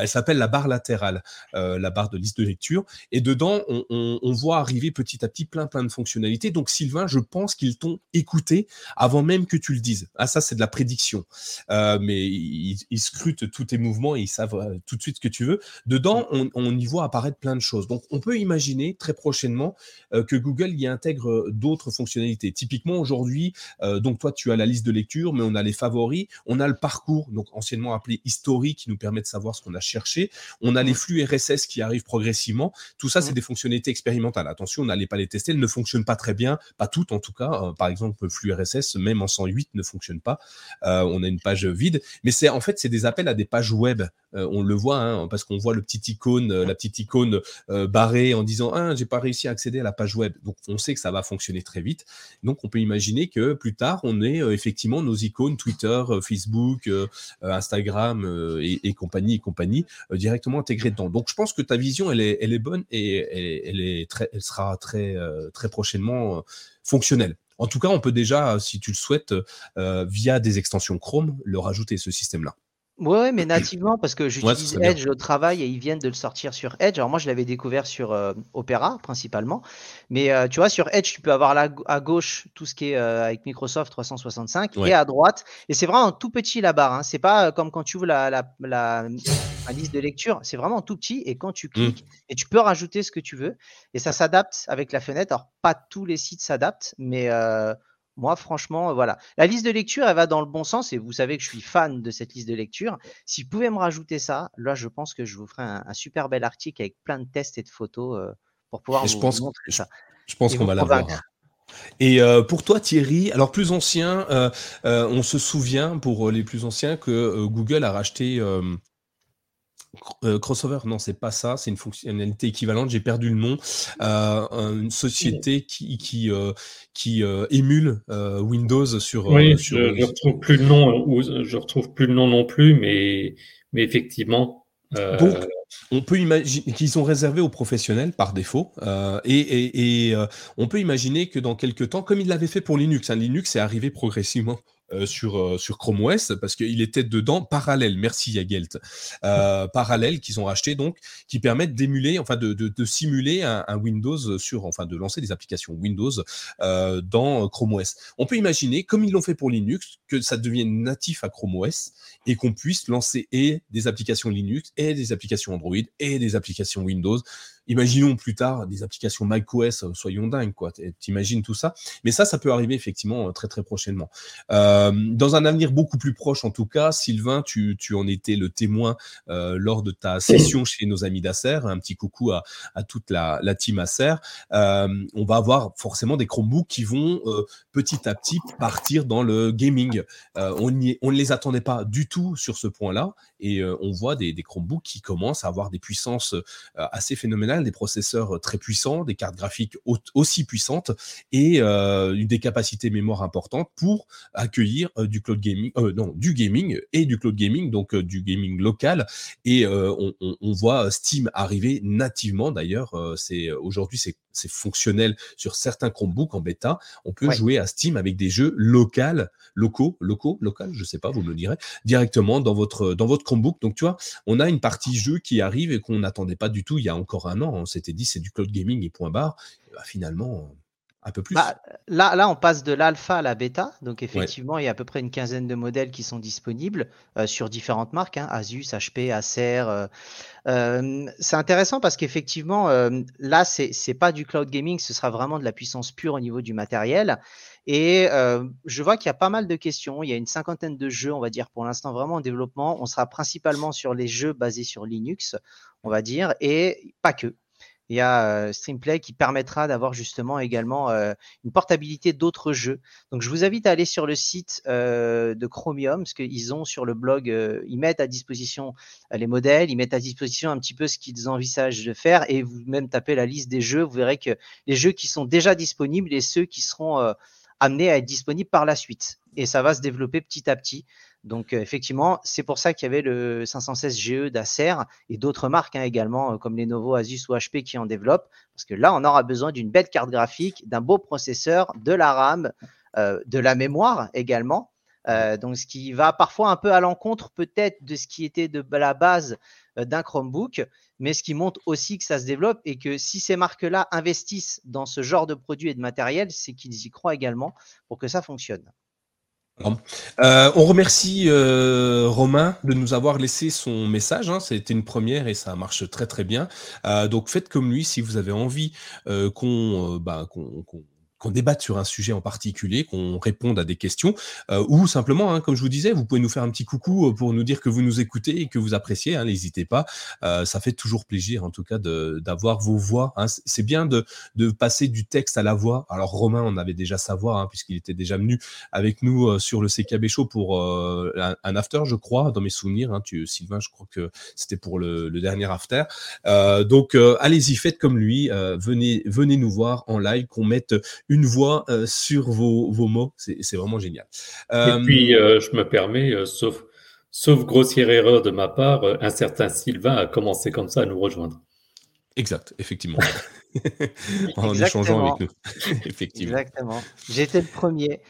elle s'appelle la barre latérale, la barre de liste de lecture. Et dedans, on, on, on voit arriver petit à petit plein plein de fonctionnalités. Donc Sylvain, je pense qu'il écouté avant même que tu le dises? Ah, ça, c'est de la prédiction. Euh, mais ils, scrutent tous tes mouvements et ils savent euh, tout de suite ce que tu veux. Dedans, mm. on, y voit apparaître plein de choses. Donc, on peut imaginer très prochainement euh, que Google y intègre d'autres fonctionnalités. Typiquement, aujourd'hui, donc toi, tu as la liste de lecture, mais on a les favoris, on a le parcours, donc anciennement appelé historique, qui nous permet de savoir ce qu'on a cherché. On a les mm. flux RSS qui arrivent progressivement. Tout ça, c'est mm. des fonctionnalités expérimentales. Attention, on n'allait pas les tester. Elles ne fonctionnent pas très bien, pas toutes en tout cas par exemple, le flux RSS, même en 108, ne fonctionne pas. Euh, on a une page vide, mais c'est en fait c'est des appels à des pages web. Euh, on le voit hein, parce qu'on voit le petit icône, euh, la petite icône barrée en disant ah j'ai pas réussi à accéder à la page web. Donc on sait que ça va fonctionner très vite. Donc on peut imaginer que plus tard on ait effectivement nos icônes Twitter, Facebook, Instagram et, compagnie et compagnie directement intégrées dedans. Donc je pense que ta vision elle est, bonne et elle, est très, elle sera très très prochainement fonctionnelle. En tout cas, on peut déjà, si tu le souhaites, euh, via des extensions Chrome, le rajouter, ce système-là. Ouais, mais nativement, parce que j'utilise Edge au travail et ils viennent de le sortir sur Edge. Alors moi, je l'avais découvert sur euh, Opera principalement. Mais euh, tu vois, sur Edge, tu peux avoir à gauche tout ce qui est euh, avec Microsoft 365 et à droite. Et c'est vraiment tout petit la barre. Hein. C'est pas comme quand tu ouvres la, la, liste de lecture. C'est vraiment tout petit. Et quand tu mmh. cliques, et tu peux rajouter ce que tu veux. Et ça s'adapte avec la fenêtre. Alors, pas tous les sites s'adaptent, mais moi, franchement, voilà. La liste de lecture, elle va dans le bon sens et vous savez que je suis fan de cette liste de lecture. Si vous pouvez me rajouter ça, là, je pense que je vous ferai un, super bel article avec plein de tests et de photos euh, pour pouvoir vous, je pense, montrer ça. Je pense qu'on va l'avoir. Et euh, pour toi, Thierry, alors plus ancien, euh, on se souvient pour les plus anciens que Google a racheté euh, crossover, non, c'est pas ça, c'est une fonctionnalité équivalente, j'ai perdu le nom. Euh, une société qui, qui, euh, qui émule Windows sur. Oui, je, ne retrouve plus le nom, ou je retrouve plus le nom non plus, mais, mais effectivement. Donc, on peut imaginer qu'ils sont réservés aux professionnels par défaut, et, et, on peut imaginer que dans quelques temps, comme il l'avait fait pour Linux, hein, Linux est arrivé progressivement euh, sur, euh, sur Chrome OS parce qu'il était dedans parallèle. Merci Yagelt. Euh, parallèle qu'ils ont racheté donc, qui permettent d'émuler, enfin de, de, simuler un, Windows sur, enfin de lancer des applications Windows dans Chrome OS. On peut imaginer, comme ils l'ont fait pour Linux, que ça devienne natif à Chrome OS et qu'on puisse lancer et des applications Linux et des applications Android et des applications Windows Imaginons plus tard des applications macOS, euh, soyons dingues, quoi. T'imagines tout ça? Mais ça, ça peut arriver effectivement euh, très très prochainement. Euh, dans un avenir beaucoup plus proche, en tout cas, Sylvain, tu, tu en étais le témoin euh, lors de ta session chez nos amis d'Acer. Un petit coucou à, à toute la, la team Acer. Euh, on va avoir forcément des Chromebooks qui vont petit à petit partir dans le gaming. on, on ne les attendait pas du tout sur ce point-là et on voit des, des Chromebooks qui commencent à avoir des puissances assez phénoménales des processeurs euh, très puissants, des cartes graphiques aussi puissantes et euh, des capacités mémoire importantes pour accueillir euh, du cloud gaming, non, du gaming et du cloud gaming, donc du gaming local. Et on, voit Steam arriver nativement. D'ailleurs, c'est aujourd'hui c'est c'est fonctionnel sur certains Chromebooks en bêta. On peut jouer à Steam avec des jeux locaux, locaux, locaux, local, je sais pas, vous me le direz, directement dans votre dans votre Chromebook. Donc tu vois, on a une partie jeu qui arrive et qu'on n'attendait pas du tout il y a encore un an. On s'était dit c'est du cloud gaming et point barre. Bah, finalement, un peu plus. Bah, là, là, on passe de l'alpha à la bêta. Donc, effectivement, il y a à peu près une quinzaine de modèles qui sont disponibles euh, sur différentes marques hein, Asus, HP, Acer. Euh, euh, c'est intéressant parce qu'effectivement, là, c'est n'est pas du cloud gaming, ce sera vraiment de la puissance pure au niveau du matériel. Et je vois qu'il y a pas mal de questions. Il y a une cinquantaine de jeux, on va dire, pour l'instant vraiment en développement. On sera principalement sur les jeux basés sur Linux, on va dire, et pas que il y a Streamplay qui permettra d'avoir justement également une portabilité d'autres jeux. Donc je vous invite à aller sur le site de Chromium, parce qu'ils ont sur le blog, ils mettent à disposition les modèles, ils mettent à disposition un petit peu ce qu'ils envisagent de faire, et vous même tapez la liste des jeux, vous verrez que les jeux qui sont déjà disponibles et ceux qui seront amenés à être disponibles par la suite. Et ça va se développer petit à petit. Donc, euh, effectivement, c'est pour ça qu'il y avait le 516 GE d'Acer et d'autres marques hein, également, euh, comme Lenovo, Asus ou HP qui en développent. Parce que là, on aura besoin d'une belle carte graphique, d'un beau processeur, de la RAM, euh, de la mémoire également. donc, ce qui va parfois un peu à l'encontre peut-être de ce qui était de la base d'un Chromebook, mais ce qui montre aussi que ça se développe et que si ces marques-là investissent dans ce genre de produits et de matériel, c'est qu'ils y croient également pour que ça fonctionne. Euh, on remercie euh, Romain de nous avoir laissé son message. Hein. C'était une première et ça marche très très bien. Euh, donc faites comme lui si vous avez envie qu'on bah, qu'on qu'on débatte sur un sujet en particulier, qu'on réponde à des questions, euh, ou simplement, hein, comme je vous disais, vous pouvez nous faire un petit coucou euh, pour nous dire que vous nous écoutez et que vous appréciez. Hein, N'hésitez pas, euh, ça fait toujours plaisir, en tout cas, d'avoir vos voix. Hein. C'est bien de, de, passer du texte à la voix. Alors Romain, on avait déjà sa voix, puisqu'il était déjà venu avec nous sur le CKB Show pour un, after, je crois, dans mes souvenirs. Tu, Sylvain, je crois que c'était pour le, le, dernier after. donc allez-y, faites comme lui, venez, venez nous voir en live, qu'on mette une une voix euh, sur vos, vos mots. C'est vraiment génial. Et puis, euh, je me permets, euh, sauf, sauf grossière erreur de ma part, un certain Sylvain a commencé comme ça à nous rejoindre. Exact, effectivement. en échangeant avec nous. effectivement. Exactement. J'étais le premier.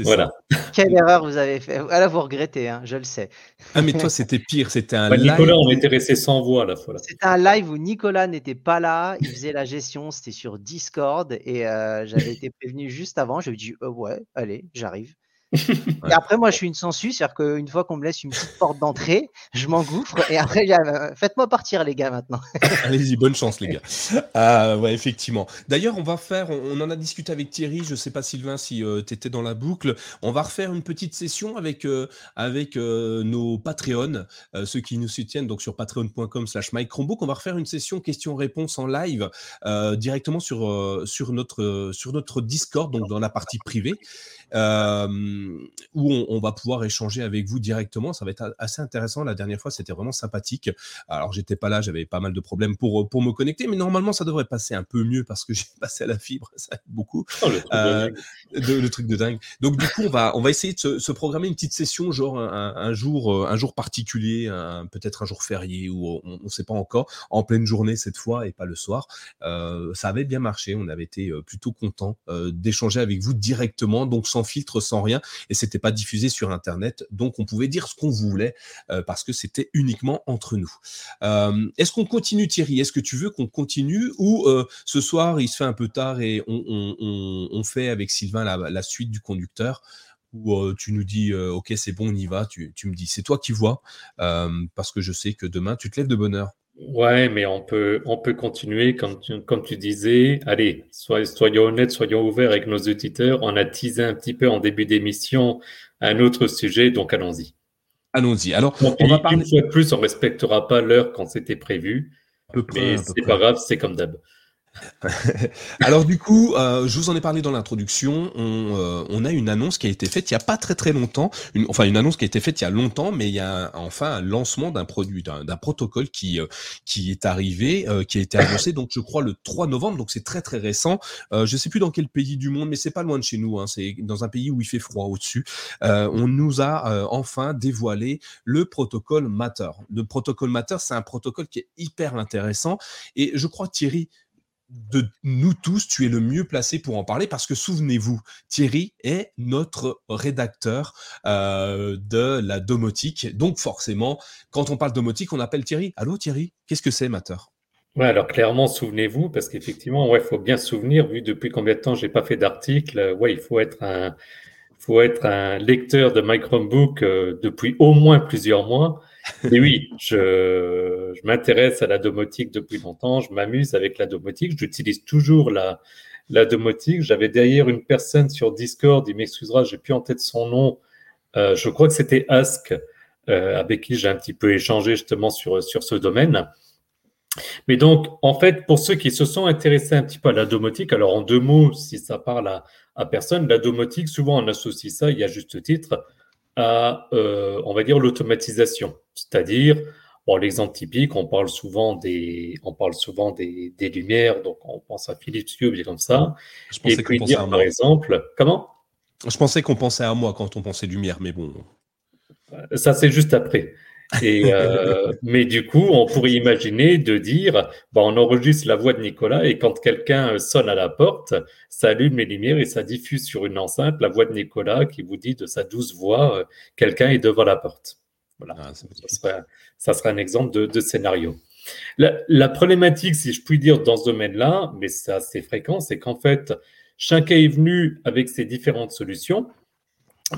Voilà. Quelle erreur vous avez fait. Alors vous regrettez, hein, je le sais. Ah mais toi c'était pire, c'était un bah, live. Nicolas, on était resté sans voix à la fois. C'était un live où Nicolas n'était pas là, il faisait la gestion, c'était sur Discord et euh, j'avais été prévenu juste avant. Je lui ai dit euh, ouais, allez, j'arrive. Et après, moi, je suis une sensu, c'est-à-dire qu'une fois qu'on me laisse une petite porte d'entrée, je m'engouffre et après, euh, faites-moi partir, les gars, maintenant. Allez-y, bonne chance, les gars. Ah, ouais, effectivement. D'ailleurs, on va faire, on, en a discuté avec Thierry, je sais pas, Sylvain, si euh, tu étais dans la boucle. On va refaire une petite session avec, euh, avec nos Patreons, ceux qui nous soutiennent donc sur patreon.com/slash Chromebook. On va refaire une session questions-réponses en live directement sur, sur, notre, sur notre Discord, donc dans la partie privée où on, va pouvoir échanger avec vous directement. Ça va être assez intéressant. La dernière fois, c'était vraiment sympathique. Alors, j'étais pas là, j'avais pas mal de problèmes pour, pour me connecter, mais normalement, ça devrait passer un peu mieux parce que j'ai passé à la fibre, ça aide beaucoup. Oh, le, truc euh, de, le, truc de dingue. Donc, du coup, on va, on va essayer de se, programmer une petite session, genre un, jour, euh, un jour particulier, peut-être un jour férié ou on ne sait pas encore, en pleine journée cette fois et pas le soir. Euh, ça avait bien marché. On avait été plutôt content d'échanger avec vous directement, donc sans filtre, sans rien et c'était pas diffusé sur Internet, donc on pouvait dire ce qu'on voulait euh, parce que c'était uniquement entre nous. Euh, est-ce qu'on continue, Thierry? Est-ce que tu veux qu'on continue ou euh, ce soir il se fait un peu tard et on, fait avec Sylvain la, suite du conducteur? Ou tu nous dis ok c'est bon on y va, tu, tu me dis c'est toi qui vois parce que je sais que demain tu te lèves de bonne heure. Ouais, mais on peut, on peut continuer, comme tu, comme tu disais. Allez, soyons honnêtes, soyons ouverts avec nos auditeurs. On a teasé un petit peu en début d'émission un autre sujet, donc allons-y. Allons-y. Alors, on va parler. Une fois de plus, on respectera pas l'heure quand c'était prévu. Peu mais c'est pas grave, c'est comme d'hab. Alors du coup, euh, je vous en ai parlé dans l'introduction. On, euh, on, a une annonce qui a été faite il y a pas très très longtemps. Enfin une annonce qui a été faite il y a longtemps, mais il y a enfin un lancement d'un produit, d'un protocole qui euh, qui est arrivé, qui a été annoncé. Donc je crois le 3 novembre. Donc c'est très très récent. je sais plus dans quel pays du monde, mais c'est pas loin de chez nous. Hein, c'est dans un pays où il fait froid au-dessus. on nous a enfin dévoilé le protocole Matter. Le protocole Matter, c'est un protocole qui est hyper intéressant. Et je crois Thierry de nous tous, tu es le mieux placé pour en parler parce que souvenez-vous, Thierry est notre rédacteur euh, de la domotique. Donc forcément, quand on parle domotique, on appelle Thierry. Allô Thierry, qu'est-ce que c'est Matter Ouais, alors clairement, souvenez-vous, parce qu'effectivement, ouais, il faut bien se souvenir, vu depuis combien de temps j'ai pas fait d'article, ouais, il faut être un, faut être un lecteur de My euh, depuis au moins plusieurs mois. Oui, je, m'intéresse à la domotique depuis longtemps, je m'amuse avec la domotique, j'utilise toujours la, domotique. J'avais derrière une personne sur Discord, il m'excusera, j'ai plus en tête son nom. Euh, je crois que c'était Ask, euh, avec qui j'ai un petit peu échangé justement sur, sur ce domaine. Mais donc, en fait, pour ceux qui se sont intéressés un petit peu à la domotique, alors en deux mots, si ça parle à personne, la domotique, souvent on associe ça, il y a juste titre, à, euh, on va dire, l'automatisation. C'est-à-dire, bon, l'exemple typique, on parle souvent des, on parle souvent des, des lumières, donc on pense à Philips Hue, comme ça. Je pensais qu'on pensait à par exemple, comment? Je pensais qu'on pensait à moi quand on pensait lumière, mais bon. Ça, c'est juste après. Et, euh, mais du coup, on pourrait imaginer de dire, bah, on enregistre la voix de Nicolas et quand quelqu'un sonne à la porte, ça allume les lumières et ça diffuse sur une enceinte la voix de Nicolas qui vous dit de sa douce voix, euh, quelqu'un est devant la porte. Voilà, ah, ça, sera, un exemple de, scénario. La, la, problématique, si je puis dire, dans ce domaine-là, mais c'est assez fréquent, c'est qu'en fait, chacun est venu avec ses différentes solutions.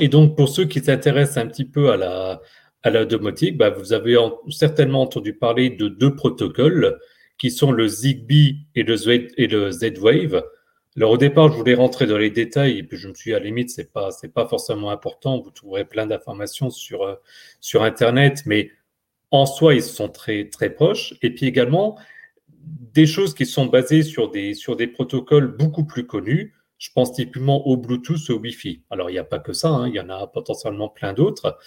Et donc, pour ceux qui s'intéressent un petit peu à la, à la domotique, bah, vous avez certainement entendu parler de deux protocoles qui sont le Zigbee et le, Z-Wave. Alors au départ, je voulais rentrer dans les détails et puis je me suis dit, à la limite, c'est pas c'est pas forcément important. Vous trouverez plein d'informations sur euh, sur Internet, mais en soi, ils sont très très proches. Et puis également des choses qui sont basées sur des sur des protocoles beaucoup plus connus. Je pense typiquement au Bluetooth, au Wi-Fi. Alors il n'y a pas que ça, hein, il y en a potentiellement plein d'autres.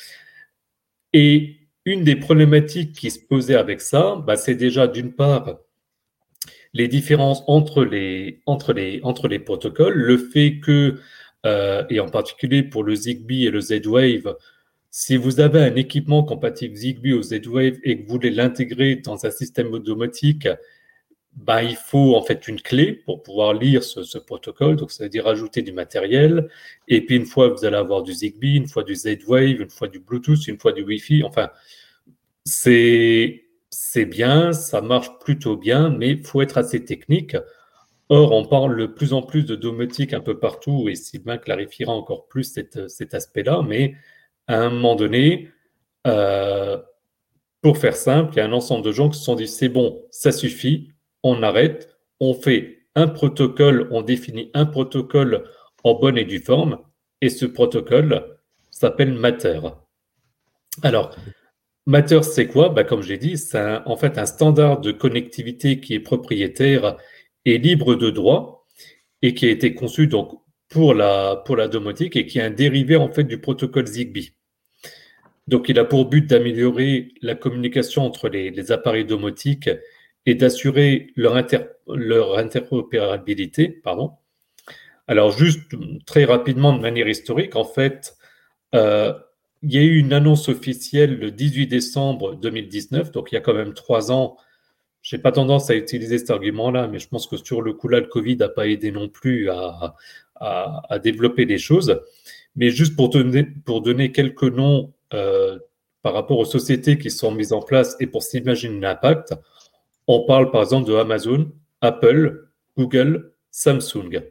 Et une des problématiques qui se posait avec ça, bah, c'est déjà d'une part les différences entre les, entre les, entre les protocoles, le fait que, euh, et en particulier pour le Zigbee et le Z-Wave, si vous avez un équipement compatible Zigbee ou Z-Wave et que vous voulez l'intégrer dans un système automatique, bah, il faut en fait une clé pour pouvoir lire ce, protocole, donc ça veut dire ajouter du matériel. Et puis une fois, vous allez avoir du Zigbee, une fois du Z-Wave, une fois du Bluetooth, une fois du Wi-Fi. Enfin, c'est c'est bien, ça marche plutôt bien, mais il faut être assez technique. Or, on parle de plus en plus de domotique un peu partout, et Sylvain clarifiera encore plus cet aspect-là, mais à un moment donné, euh, pour faire simple, il y a un ensemble de gens qui se sont dit c'est bon, ça suffit, on arrête, on fait un protocole, on définit un protocole en bonne et due forme, et ce protocole s'appelle Matter. Alors, Matter, c'est quoi? Bah, Comme j'ai dit, c'est en fait un standard de connectivité qui est propriétaire et libre de droit, et qui a été conçu pour la, domotique et qui est un dérivé en fait du protocole Zigbee. Donc, il a pour but d'améliorer la communication entre les appareils domotiques et d'assurer leur, leur interopérabilité. Pardon. Alors, juste très rapidement, de manière historique, en fait, euh, il y a eu une annonce officielle le 18 décembre 2019, donc il y a quand même trois ans. Je n'ai pas tendance à utiliser cet argument-là, mais je pense que sur le coup là, le Covid n'a pas aidé non plus à, à, développer les choses. Mais juste pour donner, pour donner quelques noms euh, par rapport aux sociétés qui sont mises en place et pour s'imaginer l'impact, on parle par exemple de Amazon, Apple, Google, Samsung.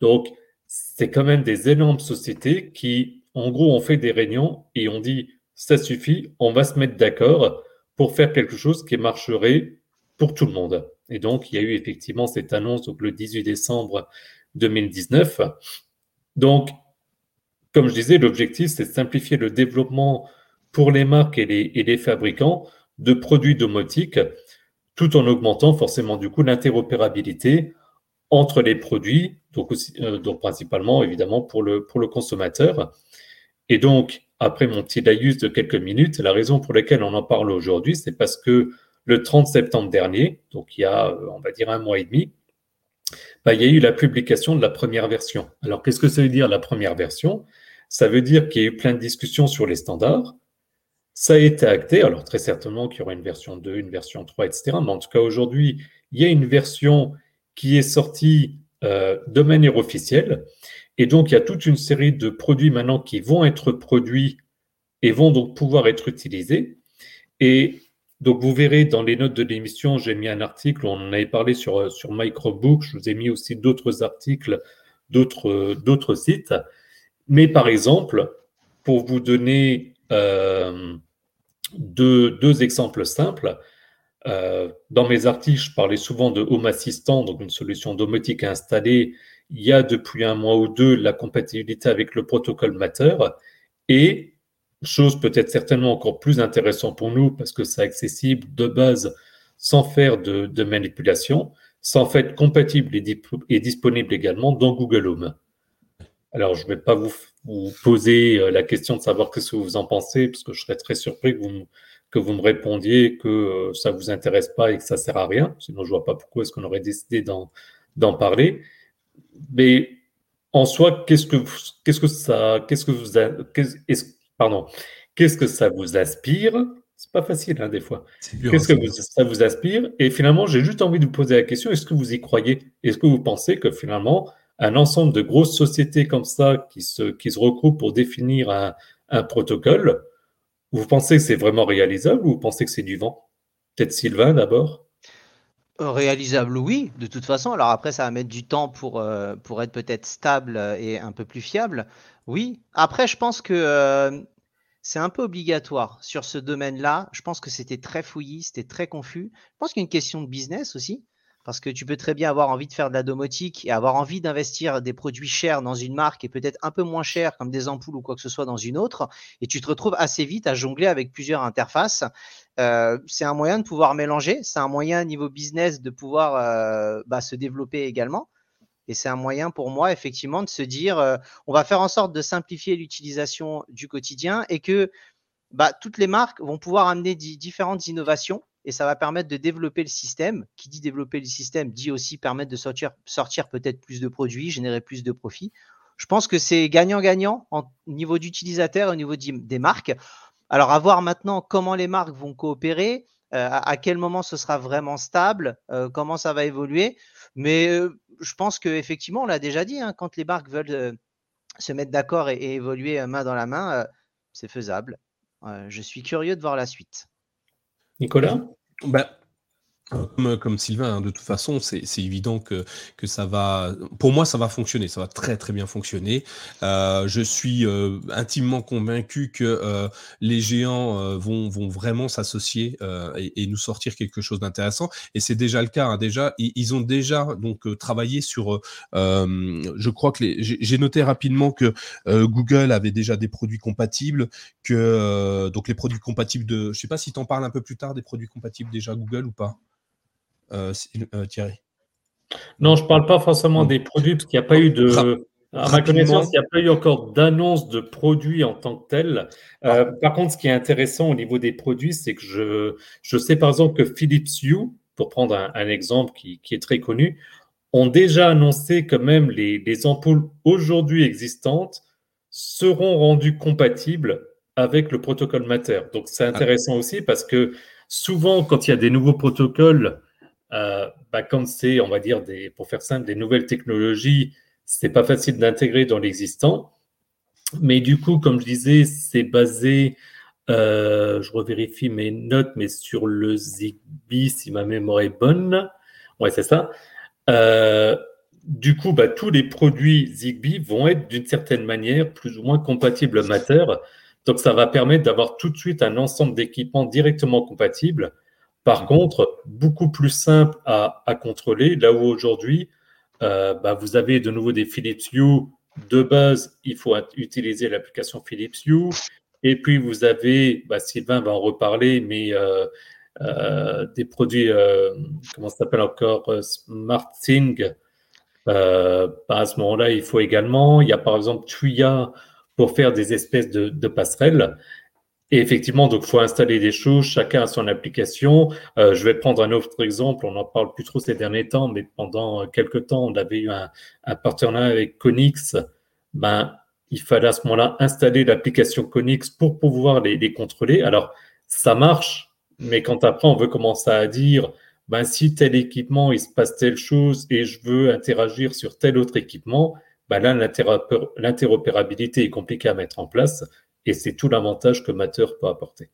Donc, c'est quand même des énormes sociétés qui, en gros, ont fait des réunions et ont dit, ça suffit, on va se mettre d'accord pour faire quelque chose qui marcherait pour tout le monde. Et donc, il y a eu effectivement cette annonce donc, le 18 décembre 2019. Donc, comme je disais, l'objectif, c'est de simplifier le développement pour les marques et les, et les fabricants de produits domotiques tout en augmentant forcément du coup l'interopérabilité entre les produits, euh, donc principalement évidemment pour le, pour le consommateur. Et donc, après mon petit laïus de quelques minutes, la raison pour laquelle on en parle aujourd'hui, c'est parce que le 30 septembre dernier, donc il y a, euh, on va dire, un mois et demi, bah, il y a eu la publication de la première version. Alors, qu'est-ce que ça veut dire la première version? Ça veut dire qu'il y a eu plein de discussions sur les standards, ça a été acté, alors très certainement qu'il y aura une version 2, une version 3, etc. Mais en tout cas, aujourd'hui, il y a une version qui est sortie euh, de manière officielle. Et donc, il y a toute une série de produits maintenant qui vont être produits et vont donc pouvoir être utilisés. Et donc, vous verrez dans les notes de l'émission, j'ai mis un article, on en avait parlé sur, euh, sur Microbook, je vous ai mis aussi d'autres articles d'autres, d'autres sites. Mais par exemple, pour vous donner euh, deux, exemples simples. Euh, dans mes articles, je parlais souvent de Home Assistant, donc une solution domotique installée. Il y a depuis un mois ou deux la compatibilité avec le protocole Matter. Et, chose peut-être certainement encore plus intéressante pour nous, parce que c'est accessible de base sans faire de, manipulation, sans fait compatible et, disponible également dans Google Home. Alors, je ne vais pas vous, poser euh, la question de savoir ce que vous en pensez, parce que je serais très surpris que vous, que vous me répondiez que euh, ça ne vous intéresse pas et que ça ne sert à rien. Sinon, je ne vois pas pourquoi est-ce qu'on aurait décidé d'en parler. Mais en soi, qu'est-ce que, qu'est-ce que ça, qu'est-ce que vous, pardon, qu'est-ce que ça vous aspire? C'est pas facile, hein, des fois. Qu'est-ce que ça vous aspire? Et finalement, j'ai juste envie de vous poser la question est-ce que vous y croyez? Est-ce que vous pensez que finalement, un ensemble de grosses sociétés comme ça qui se, qui se pour définir un, un protocole, vous pensez que c'est vraiment réalisable ou vous pensez que c'est du vent? Peut-être Sylvain d'abord euh, Réalisable, oui, de toute façon. Alors après, ça va mettre du temps pour, euh, pour être peut-être stable et un peu plus fiable. Oui. Après, je pense que euh, c'est un peu obligatoire sur ce domaine-là. Je pense que c'était très fouillis, c'était très confus. Je pense qu'il y a une question de business aussi. Parce que tu peux très bien avoir envie de faire de la domotique et avoir envie d'investir des produits chers dans une marque et peut-être un peu moins chers comme des ampoules ou quoi que ce soit dans une autre. Et tu te retrouves assez vite à jongler avec plusieurs interfaces. Euh, c'est un moyen de pouvoir mélanger. C'est un moyen niveau business de pouvoir euh, bah, se développer également. Et c'est un moyen pour moi, effectivement, de se dire, euh, on va faire en sorte de simplifier l'utilisation du quotidien et que bah, toutes les marques vont pouvoir amener différentes innovations et ça va permettre de développer le système. Qui dit développer le système dit aussi permettre de sortir, peut-être plus de produits, générer plus de profits. Je pense que c'est gagnant-gagnant au niveau d'utilisateur au niveau des marques. Alors, à voir maintenant comment les marques vont coopérer, euh, à, quel moment ce sera vraiment stable, euh, comment ça va évoluer. Mais euh, je pense qu'effectivement, on l'a déjà dit, hein, quand les marques veulent se mettre d'accord et, et, évoluer main dans la main, c'est faisable. je suis curieux de voir la suite. Nicolas? Bah, comme, Sylvain, hein, de toute façon, c'est évident que, ça va. Pour moi, ça va fonctionner. Ça va très très bien fonctionner. Euh, je suis euh, intimement convaincu que euh, les géants vont, vraiment s'associer et, nous sortir quelque chose d'intéressant. Et c'est déjà le cas. Hein. Déjà, ils, ont déjà donc travaillé sur. je crois que j'ai noté rapidement que Google avait déjà des produits compatibles. Que donc les produits compatibles de. Je sais pas si tu en parles un peu plus tard des produits compatibles déjà Google ou pas? Euh, euh, Thierry Non, je ne parle pas forcément des produits parce qu'il n'y a pas eu de. À ma connaissance, il n'y a pas eu encore d'annonce de produits en tant que tel. Euh, ah. par contre, ce qui est intéressant au niveau des produits, c'est que je, je sais par exemple que Philips Hue, pour prendre un, exemple qui, qui, est très connu, ont déjà annoncé que même les, les ampoules aujourd'hui existantes seront rendues compatibles avec le protocole Matter. Donc, c'est ah. intéressant aussi parce que souvent, quand il y a des nouveaux protocoles, bah, quand c'est, on va dire, des, pour faire simple, des nouvelles technologies, c'est pas facile d'intégrer dans l'existant. Mais du coup, comme je disais, c'est basé, euh, je revérifie mes notes, mais sur le Zigbee, si ma mémoire est bonne. Ouais, c'est ça. Euh, du coup, bah, tous les produits Zigbee vont être d'une certaine manière plus ou moins compatibles Matter. Donc, ça va permettre d'avoir tout de suite un ensemble d'équipements directement compatibles par contre, beaucoup plus simple à, contrôler, là où aujourd'hui, euh, bah, vous avez de nouveau des Philips Hue. De base, il faut utiliser l'application Philips Hue. Et puis, vous avez, bah, Sylvain va en reparler, mais euh, euh, des produits, comment ça s'appelle encore, SmartThing. Bah, à ce moment-là, il faut également, il y a par exemple Tuya pour faire des espèces de, de passerelles. Et effectivement, donc, faut installer des choses, chacun a son application. Euh, je vais prendre un autre exemple, on n'en parle plus trop ces derniers temps, mais pendant quelques temps, on avait eu un, un partenariat avec Conix. Ben, il fallait à ce moment-là installer l'application Conix pour pouvoir les, les, contrôler. Alors, ça marche, mais quand après, on veut commencer à dire, ben, si tel équipement, il se passe telle chose et je veux interagir sur tel autre équipement, ben là, l'interopérabilité est compliquée à mettre en place. Et c'est tout l'avantage que Matter peut apporter.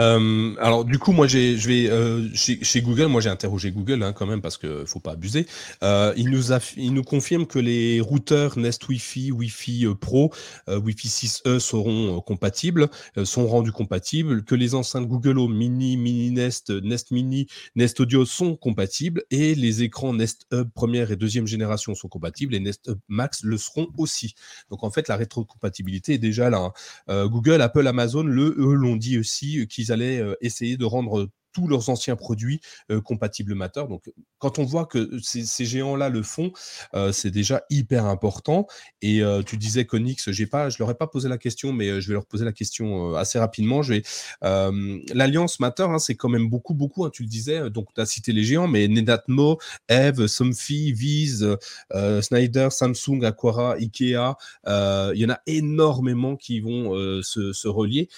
Euh, alors du coup, moi, j'ai, je vais euh, chez, Google, moi j'ai interrogé Google hein, quand même parce que faut pas abuser. Euh, il nous a, confirme que les routeurs Nest Wi-Fi, Wi-Fi Pro, Wi-Fi 6E seront compatibles, sont rendus compatibles, que les enceintes Google Home Mini, Mini Nest, Nest Mini, Nest Audio sont compatibles et les écrans Nest Hub première et deuxième génération sont compatibles et Nest Hub Max le seront aussi. Donc en fait, la rétrocompatibilité est déjà là. Hein. Google, Apple, Amazon, le eux l'ont dit aussi qu'ils allaient euh, essayer de rendre tous leurs anciens produits euh, compatibles Matter. Donc, quand on voit que ces, géants-là le font, euh, c'est déjà hyper important. Et euh, tu disais Conix, j'ai pas, je leur ai pas posé la question, mais je vais leur poser la question assez rapidement. Je vais l'alliance Matter, hein, c'est quand même beaucoup, beaucoup. Hein, tu le disais. Donc, tu as cité les géants, mais Nedatmo, Eve, Somfy, Viz, Snyder, Samsung, Aquara, Ikea, il y en a énormément qui vont se, relier,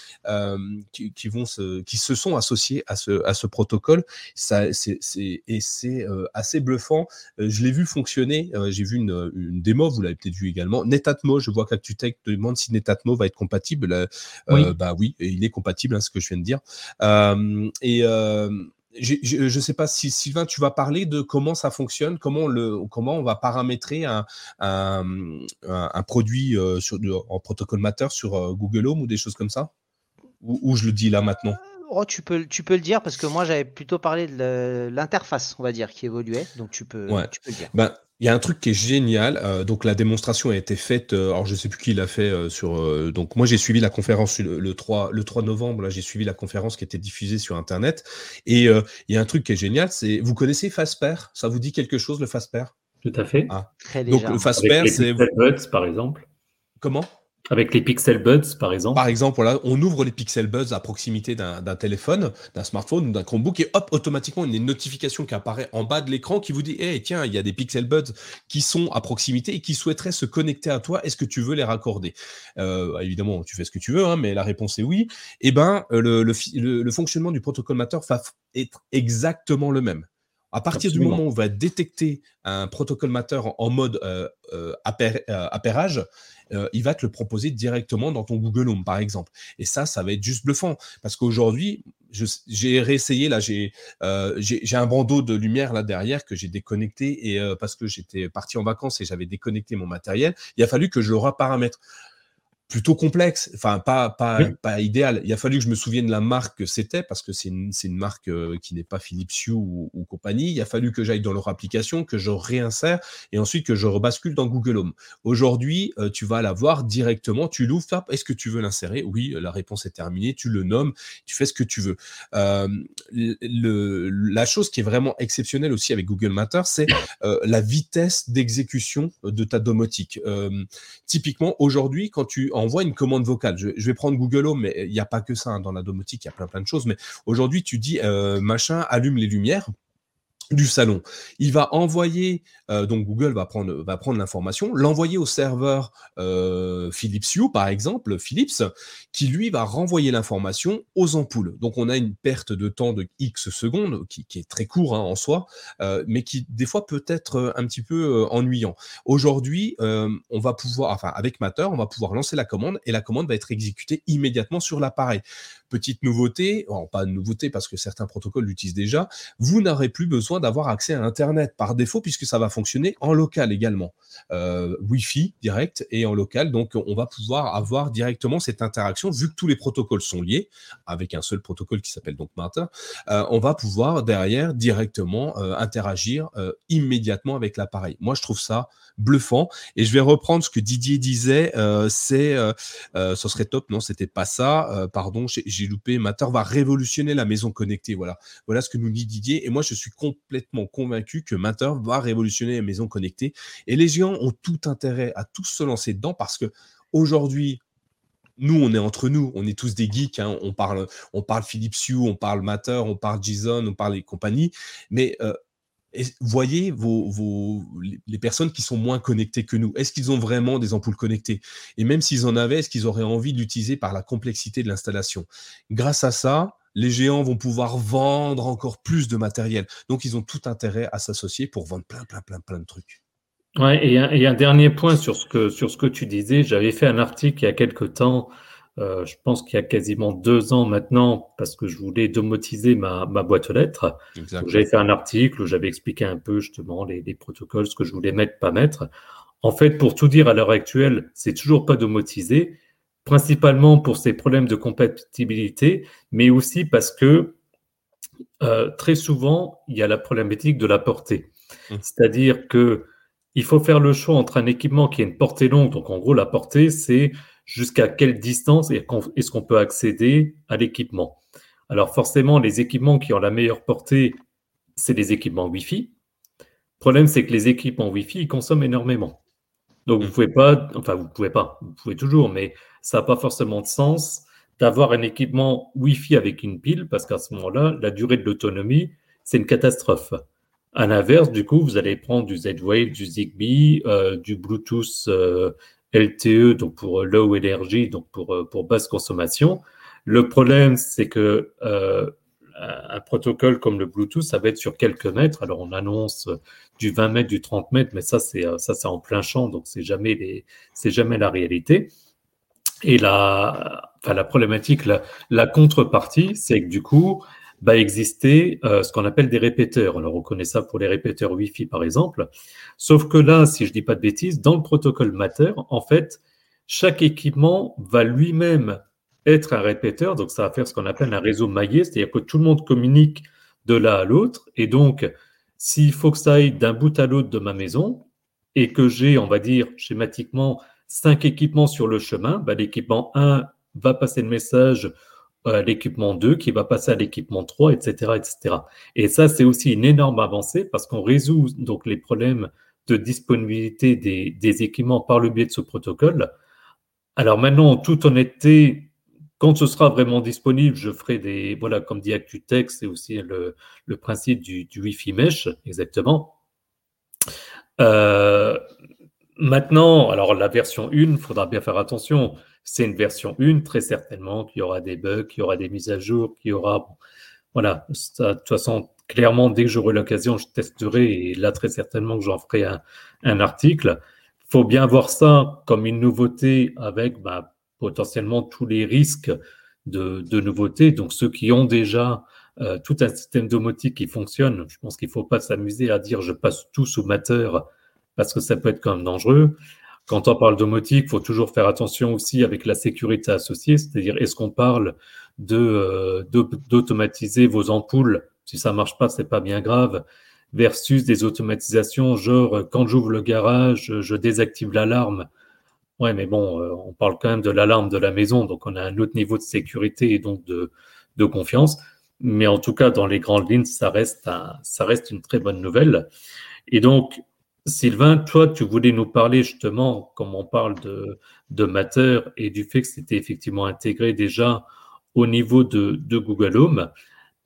qui, vont se, qui se sont associés à ce à ce protocole. Ça, c'est, et c'est euh, assez bluffant. Euh, je l'ai vu fonctionner. Euh, j'ai vu une, une, démo, vous l'avez peut-être vu également. Netatmo, je vois qu'ActuTech demande si Netatmo va être compatible. Oui. bah oui, il est compatible, hein, ce que je viens de dire. et je ne sais pas si Sylvain, tu vas parler de comment ça fonctionne, comment, le, comment on va paramétrer un, un, un, produit sur, en protocole Matter sur Google Home ou des choses comme ça? Ou, ou je le dis là maintenant? Oh, tu, peux, tu peux le dire parce que moi j'avais plutôt parlé de l'interface, on va dire, qui évoluait. Donc tu peux, tu peux le dire. Ben, il y a un truc qui est génial. Euh, donc la démonstration a été faite. Euh, alors je sais plus qui l'a fait euh, sur. donc moi j'ai suivi la conférence le, 3 le 3 novembre. Là j'ai suivi la conférence qui était diffusée sur internet. Et il y a un truc qui est génial. C'est vous connaissez Fasper? Ça vous dit quelque chose le Fasper? Tout à fait. Ah. Très donc le Fasper c'est. par exemple. Comment? Avec les Pixel Buds, par exemple. Par exemple, voilà, on ouvre les Pixel Buds à proximité d'un téléphone, d'un smartphone ou d'un Chromebook et hop, automatiquement, une notification qui apparaît en bas de l'écran qui vous dit, hey, tiens, il y a des Pixel Buds qui sont à proximité et qui souhaiteraient se connecter à toi. Est-ce que tu veux les raccorder? Euh, Évidemment, tu fais ce que tu veux, hein, mais la réponse est oui. Eh ben, euh, le, le, le, fonctionnement du protocole Matter va être exactement le même. À partir du moment où on va détecter un protocole Matter en, mode euh, euh, appairage, euh, il va te le proposer directement dans ton Google Home, par exemple. Et ça, ça va être juste bluffant. Parce qu'aujourd'hui, j'ai réessayé, là, j'ai euh, un bandeau de lumière là derrière que j'ai déconnecté et euh, parce que j'étais parti en vacances et j'avais déconnecté mon matériel, il a fallu que je le reparamètre plutôt complexe, enfin pas pas, pas idéal. Il a fallu que je me souvienne de la marque que c'était parce que c'est une, une marque euh, qui n'est pas Philips Hue ou, ou, compagnie. Il a fallu que j'aille dans leur application, que je réinsère et ensuite que je rebascule dans Google Home. Aujourd'hui, euh, tu vas la voir directement, tu l'ouvres, est-ce que tu veux l'insérer? Oui, la réponse est terminée, tu le nommes, tu fais ce que tu veux. Euh, le, la chose qui est vraiment exceptionnelle aussi avec Google Matter, c'est euh, la vitesse d'exécution de ta domotique. typiquement, aujourd'hui, quand tu envoie une commande vocale. Je, vais prendre Google Home, mais il n'y a pas que ça hein. dans la domotique, il y a plein plein de choses. Mais aujourd'hui, tu dis euh, machin, allume les lumières du salon. Il va envoyer, euh, donc Google va prendre, va prendre l'information, l'envoyer au serveur euh, Philips Hue, par exemple, Philips, qui lui va renvoyer l'information aux ampoules. Donc on a une perte de temps de X secondes, qui, est très court hein, en soi, euh, mais qui des fois peut être un petit peu ennuyant. Aujourd'hui, on va pouvoir, enfin avec Matter, on va pouvoir lancer la commande et la commande va être exécutée immédiatement sur l'appareil. Petite nouveauté, pas de nouveauté parce que certains protocoles l'utilisent déjà, vous n'aurez plus besoin d'avoir accès à Internet par défaut puisque ça va fonctionner en local également. Euh, Wi-Fi direct et en local, donc on va pouvoir avoir directement cette interaction vu que tous les protocoles sont liés avec un seul protocole qui s'appelle donc Matter. Euh, on va pouvoir derrière directement euh, interagir immédiatement avec l'appareil. Moi, je trouve ça bluffant et je vais reprendre ce que Didier disait. c'est, ce serait top. Non, c'était pas ça. pardon, loupé. Matter va révolutionner la maison connectée. Voilà, voilà ce que nous dit Didier. Et moi, je suis complètement convaincu que Matter va révolutionner la maison connectée. Et les géants ont tout intérêt à tous se lancer dedans parce que aujourd'hui, nous, on est entre nous, on est tous des geeks, hein. on, parle, on parle Philips Hue, on parle Matter, on parle JSON, on parle les compagnies, mais euh, voyez les personnes qui sont moins connectées que nous. Est-ce qu'ils ont vraiment des ampoules connectées? Et même s'ils en avaient, est-ce qu'ils auraient envie d'utiliser par la complexité de l'installation? Grâce à ça, les géants vont pouvoir vendre encore plus de matériel. Donc, ils ont tout intérêt à s'associer pour vendre plein, plein, plein, plein de trucs. Ouais, et un, et un dernier point sur ce que, sur ce que tu disais. J'avais fait un article il y a quelque temps euh, je pense qu'il y a quasiment deux ans maintenant, parce que je voulais domotiser ma, boîte aux lettres. J'avais fait un article où j'avais expliqué un peu justement les, protocoles, ce que je voulais mettre, pas mettre. En fait, pour tout dire, à l'heure actuelle, c'est toujours pas domotisé, principalement pour ces problèmes de compatibilité, mais aussi parce que euh, très souvent, il y a la problématique de la portée. Mmh. C'est-à-dire que il faut faire le choix entre un équipement qui a une portée longue, donc en gros la portée, c'est jusqu'à quelle distance est-ce qu'on peut accéder à l'équipement. Alors forcément, les équipements qui ont la meilleure portée, c'est les équipements Wi-Fi. Le problème, c'est que les équipements Wi-Fi, ils consomment énormément. Donc vous mmh. pouvez pas, enfin vous pouvez pas, vous pouvez toujours, mais ça n'a pas forcément de sens d'avoir un équipement Wi-Fi avec une pile, parce qu'à ce moment-là, la durée de l'autonomie, c'est une catastrophe. À l'inverse, du coup, vous allez prendre du Z-Wave, du Zigbee, euh, du Bluetooth euh, LTE, donc pour euh, low energy, donc pour, pour basse consommation. Le problème, c'est que un protocole comme le Bluetooth, ça va être sur quelques mètres. Alors, on annonce du 20 mètres, du 30 mètres, mais ça, c'est ça, c'est en plein champ, donc c'est jamais les, c'est jamais la réalité. Et la, enfin, la problématique, la, contrepartie, c'est que du coup, va exister euh, ce qu'on appelle des répéteurs. Alors, on connaît ça pour les répéteurs Wi-Fi, par exemple. Sauf que là, si je dis pas de bêtises, dans le protocole Matter, en fait, chaque équipement va lui-même être un répéteur. Donc, ça va faire ce qu'on appelle un réseau maillé, c'est-à-dire que tout le monde communique de l'un à l'autre. Et donc, s'il faut que ça aille d'un bout à l'autre de ma maison et que j'ai, on va dire, schématiquement, cinq équipements sur le chemin, bah, l'équipement 1 va passer le message à l'équipement 2 qui va passer à l'équipement 3, etc., etc. Et ça, c'est aussi une énorme avancée parce qu'on résout donc les problèmes de disponibilité des, des, équipements par le biais de ce protocole. Alors maintenant, en toute honnêteté, quand ce sera vraiment disponible, je ferai des, voilà, comme dit ActuTech, c'est aussi le, le, principe du, du Wi-Fi Mesh, exactement. Euh, Maintenant, alors la version 1, il faudra bien faire attention. C'est une version 1, très certainement qu'il y aura des bugs, qu'il y aura des mises à jour, qu'il y aura. Voilà, de toute façon, clairement, dès que j'aurai l'occasion, je testerai et là, très certainement que j'en ferai un, article. Il faut bien voir ça comme une nouveauté avec bah, potentiellement tous les risques de, de nouveautés. Donc, ceux qui ont déjà euh, tout un système domotique qui fonctionne, je pense qu'il ne faut pas s'amuser à dire je passe tout sous Matter parce que ça peut être quand même dangereux. Quand on parle domotique, il faut toujours faire attention aussi avec la sécurité associée, c'est-à-dire est-ce qu'on parle de euh, d'automatiser vos ampoules? Si ça marche pas, c'est pas bien grave. Versus des automatisations, genre quand j'ouvre le garage, je désactive l'alarme. Ouais, mais bon, euh, on parle quand même de l'alarme de la maison, donc on a un autre niveau de sécurité et donc de, de confiance. Mais en tout cas, dans les grandes lignes, ça reste, ça reste une très bonne nouvelle. Et donc, Sylvain, toi, tu voulais nous parler justement, comme on parle de, de Matter et du fait que c'était effectivement intégré déjà au niveau de, Google Home.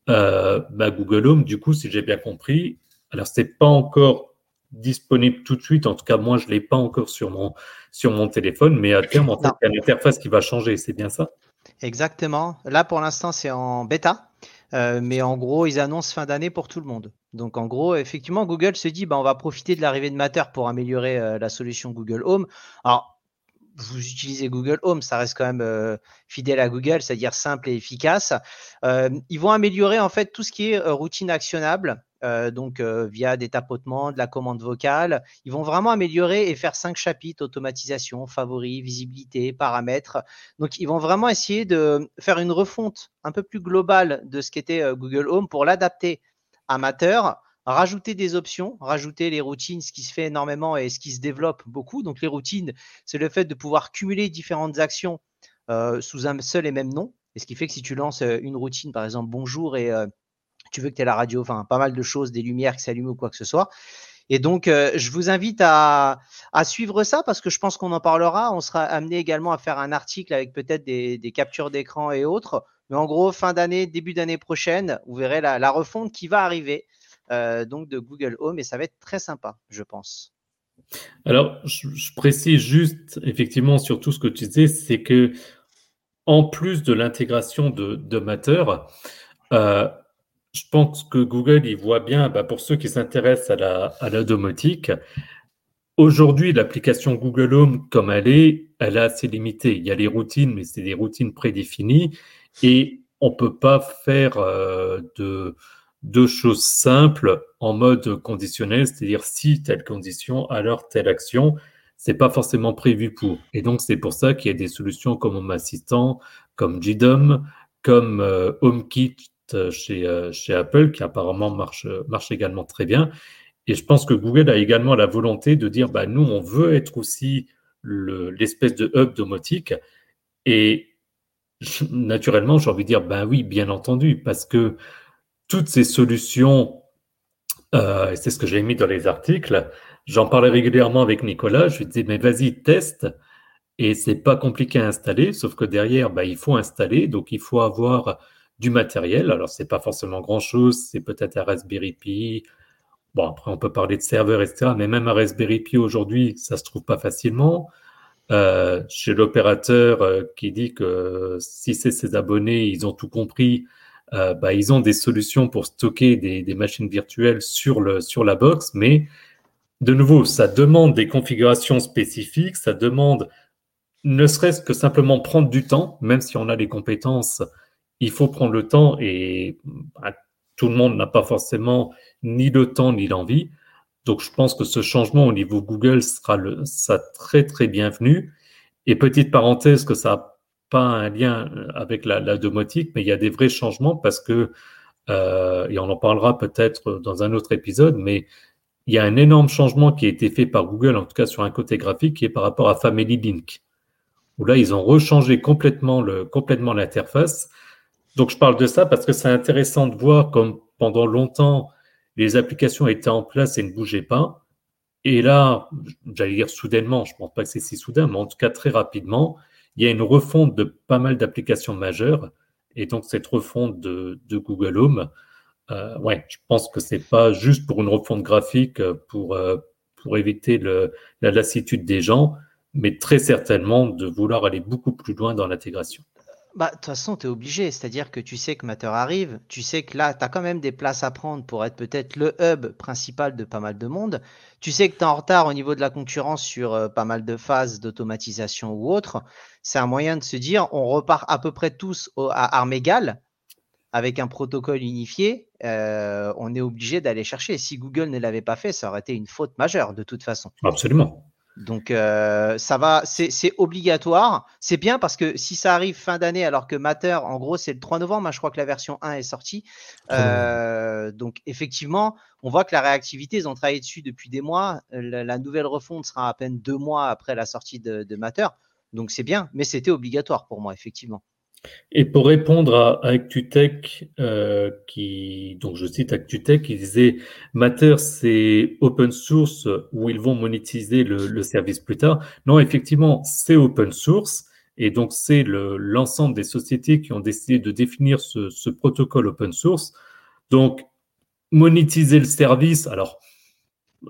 Euh, bah, Google Home, du coup, si j'ai bien compris, alors c'est pas encore disponible tout de suite. En tout cas, moi, je l'ai pas encore sur mon sur mon téléphone, mais à terme, en fait, il y a une interface qui va changer. C'est bien ça? Exactement. Là, pour l'instant, c'est en bêta. Euh, mais en gros, ils annoncent fin d'année pour tout le monde. Donc en gros, effectivement, Google se dit, bah, on va profiter de l'arrivée de Matter pour améliorer euh, la solution Google Home. Alors, vous utilisez Google Home, ça reste quand même euh, fidèle à Google, c'est-à-dire simple et efficace. ils vont améliorer en fait tout ce qui est routine actionnable. Euh, donc euh, via des tapotements, de la commande vocale. Ils vont vraiment améliorer et faire cinq chapitres automatisation, favoris, visibilité, paramètres. Donc ils vont vraiment essayer de faire une refonte un peu plus globale de ce qu'était euh, Google Home pour l'adapter amateur, rajouter des options, rajouter les routines, ce qui se fait énormément et ce qui se développe beaucoup. Donc les routines, c'est le fait de pouvoir cumuler différentes actions sous un seul et même nom. Et ce qui fait que si tu lances une routine, par exemple bonjour et tu veux que tu aies la radio, enfin pas mal de choses, des lumières qui s'allument ou quoi que ce soit. Et donc, euh, je vous invite à, suivre ça parce que je pense qu'on en parlera. On sera amené également à faire un article avec peut-être des, captures d'écran et autres. Mais en gros, fin d'année, début d'année prochaine, vous verrez la, refonte qui va arriver euh, donc de Google Home et ça va être très sympa, je pense. Alors, je, précise juste effectivement sur tout ce que tu disais, c'est que en plus de l'intégration de, Matter, euh, je pense que Google, il voit bien, bah, pour ceux qui s'intéressent à la, domotique, aujourd'hui, l'application Google Home, comme elle est, elle est assez limitée. Il y a les routines, mais c'est des routines prédéfinies et on ne peut pas faire euh, de, choses simples en mode conditionnel, c'est-à-dire si telle condition, alors telle action. C'est pas forcément prévu pour. Et donc, c'est pour ça qu'il y a des solutions comme Home Assistant, comme GDOM, comme euh, HomeKit chez, euh, chez Apple, qui apparemment marche, marche également très bien. Et je pense que Google a également la volonté de dire, bah, nous, on veut être aussi l'espèce de hub domotique. Et naturellement, j'ai envie de dire, ben oui, bien entendu, parce que toutes ces solutions, euh, c'est ce que j'ai mis dans les articles, j'en parlais régulièrement avec Nicolas, je lui disais, mais vas-y, teste, et c'est pas compliqué à installer, sauf que derrière, ben, il faut installer, donc il faut avoir du matériel. Alors, c'est pas forcément grand-chose, c'est peut-être un Raspberry Pi. Bon, après, on peut parler de serveur, etc., mais même un Raspberry Pi aujourd'hui, ça se trouve pas facilement. Euh, chez l'opérateur euh, qui dit que si c'est ses abonnés, ils ont tout compris, euh, bah, ils ont des solutions pour stocker des, machines virtuelles sur, le, sur la box, mais de nouveau, ça demande des configurations spécifiques, ça demande ne serait-ce que simplement prendre du temps, même si on a les compétences, il faut prendre le temps et bah, tout le monde n'a pas forcément ni le temps ni l'envie. Donc je pense que ce changement au niveau Google sera très très bienvenu. Et petite parenthèse que ça n'a pas un lien avec la, domotique, mais il y a des vrais changements parce que, euh, et on en parlera peut-être dans un autre épisode, mais il y a un énorme changement qui a été fait par Google, en tout cas sur un côté graphique, qui est par rapport à Family Link, où là, ils ont rechangé complètement l'interface. Donc, je parle de ça parce que c'est intéressant de voir comme pendant longtemps, les applications étaient en place et ne bougeaient pas. Et là, j'allais dire soudainement, je ne pense pas que c'est si soudain, mais en tout cas très rapidement, il y a une refonte de pas mal d'applications majeures. Et donc, cette refonte de, Google Home, euh, ouais, je pense que c'est pas juste pour une refonte graphique pour, euh, pour éviter la lassitude des gens, mais très certainement de vouloir aller beaucoup plus loin dans l'intégration. Bah, de toute façon, tu es obligé. C'est-à-dire que tu sais que Matter arrive, tu sais que là, tu as quand même des places à prendre pour être peut-être le hub principal de pas mal de monde. Tu sais que tu es en retard au niveau de la concurrence sur euh, pas mal de phases d'automatisation ou autre. C'est un moyen de se dire, on repart à peu près tous à armes égales avec un protocole unifié. Euh, on est obligé d'aller chercher. Si Google ne l'avait pas fait, ça aurait été une faute majeure de toute façon. Absolument. Donc euh, ça va, c'est obligatoire. C'est bien parce que si ça arrive fin d'année, alors que Matter, en gros, c'est le 3 novembre, hein, je crois que la version 1 est sortie. Euh, donc effectivement, on voit que la réactivité, ils ont travaillé dessus depuis des mois. La, nouvelle refonte sera à peine deux mois après la sortie de, de Matter. Donc c'est bien, mais c'était obligatoire pour moi, effectivement. Et pour répondre à, ActuTech, euh, qui, donc je cite ActuTech, qui disait Matter, c'est open source où ils vont monétiser le, service plus tard. Non, effectivement, c'est open source. Et donc, c'est l'ensemble des sociétés qui ont décidé de définir ce, protocole open source. Donc, monétiser le service, alors,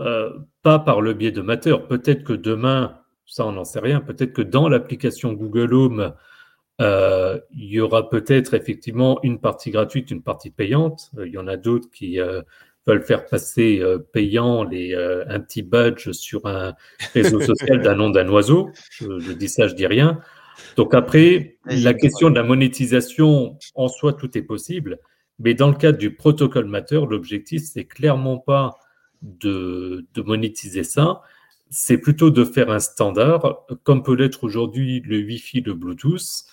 euh, pas par le biais de Matter. Peut-être que demain, ça, on n'en sait rien, peut-être que dans l'application Google Home, euh, il y aura peut-être effectivement une partie gratuite, une partie payante. Euh, il y en a d'autres qui euh, veulent faire passer payant les, un petit badge sur un réseau social d'un nom d'un oiseau. Je, dis ça, je dis rien. Donc après, la question de la monétisation, en soi, tout est possible. Mais dans le cadre du protocole Matter, l'objectif, c'est clairement pas de, de monétiser ça, c'est plutôt de faire un standard, comme peut l'être aujourd'hui le Wi-Fi, le Bluetooth,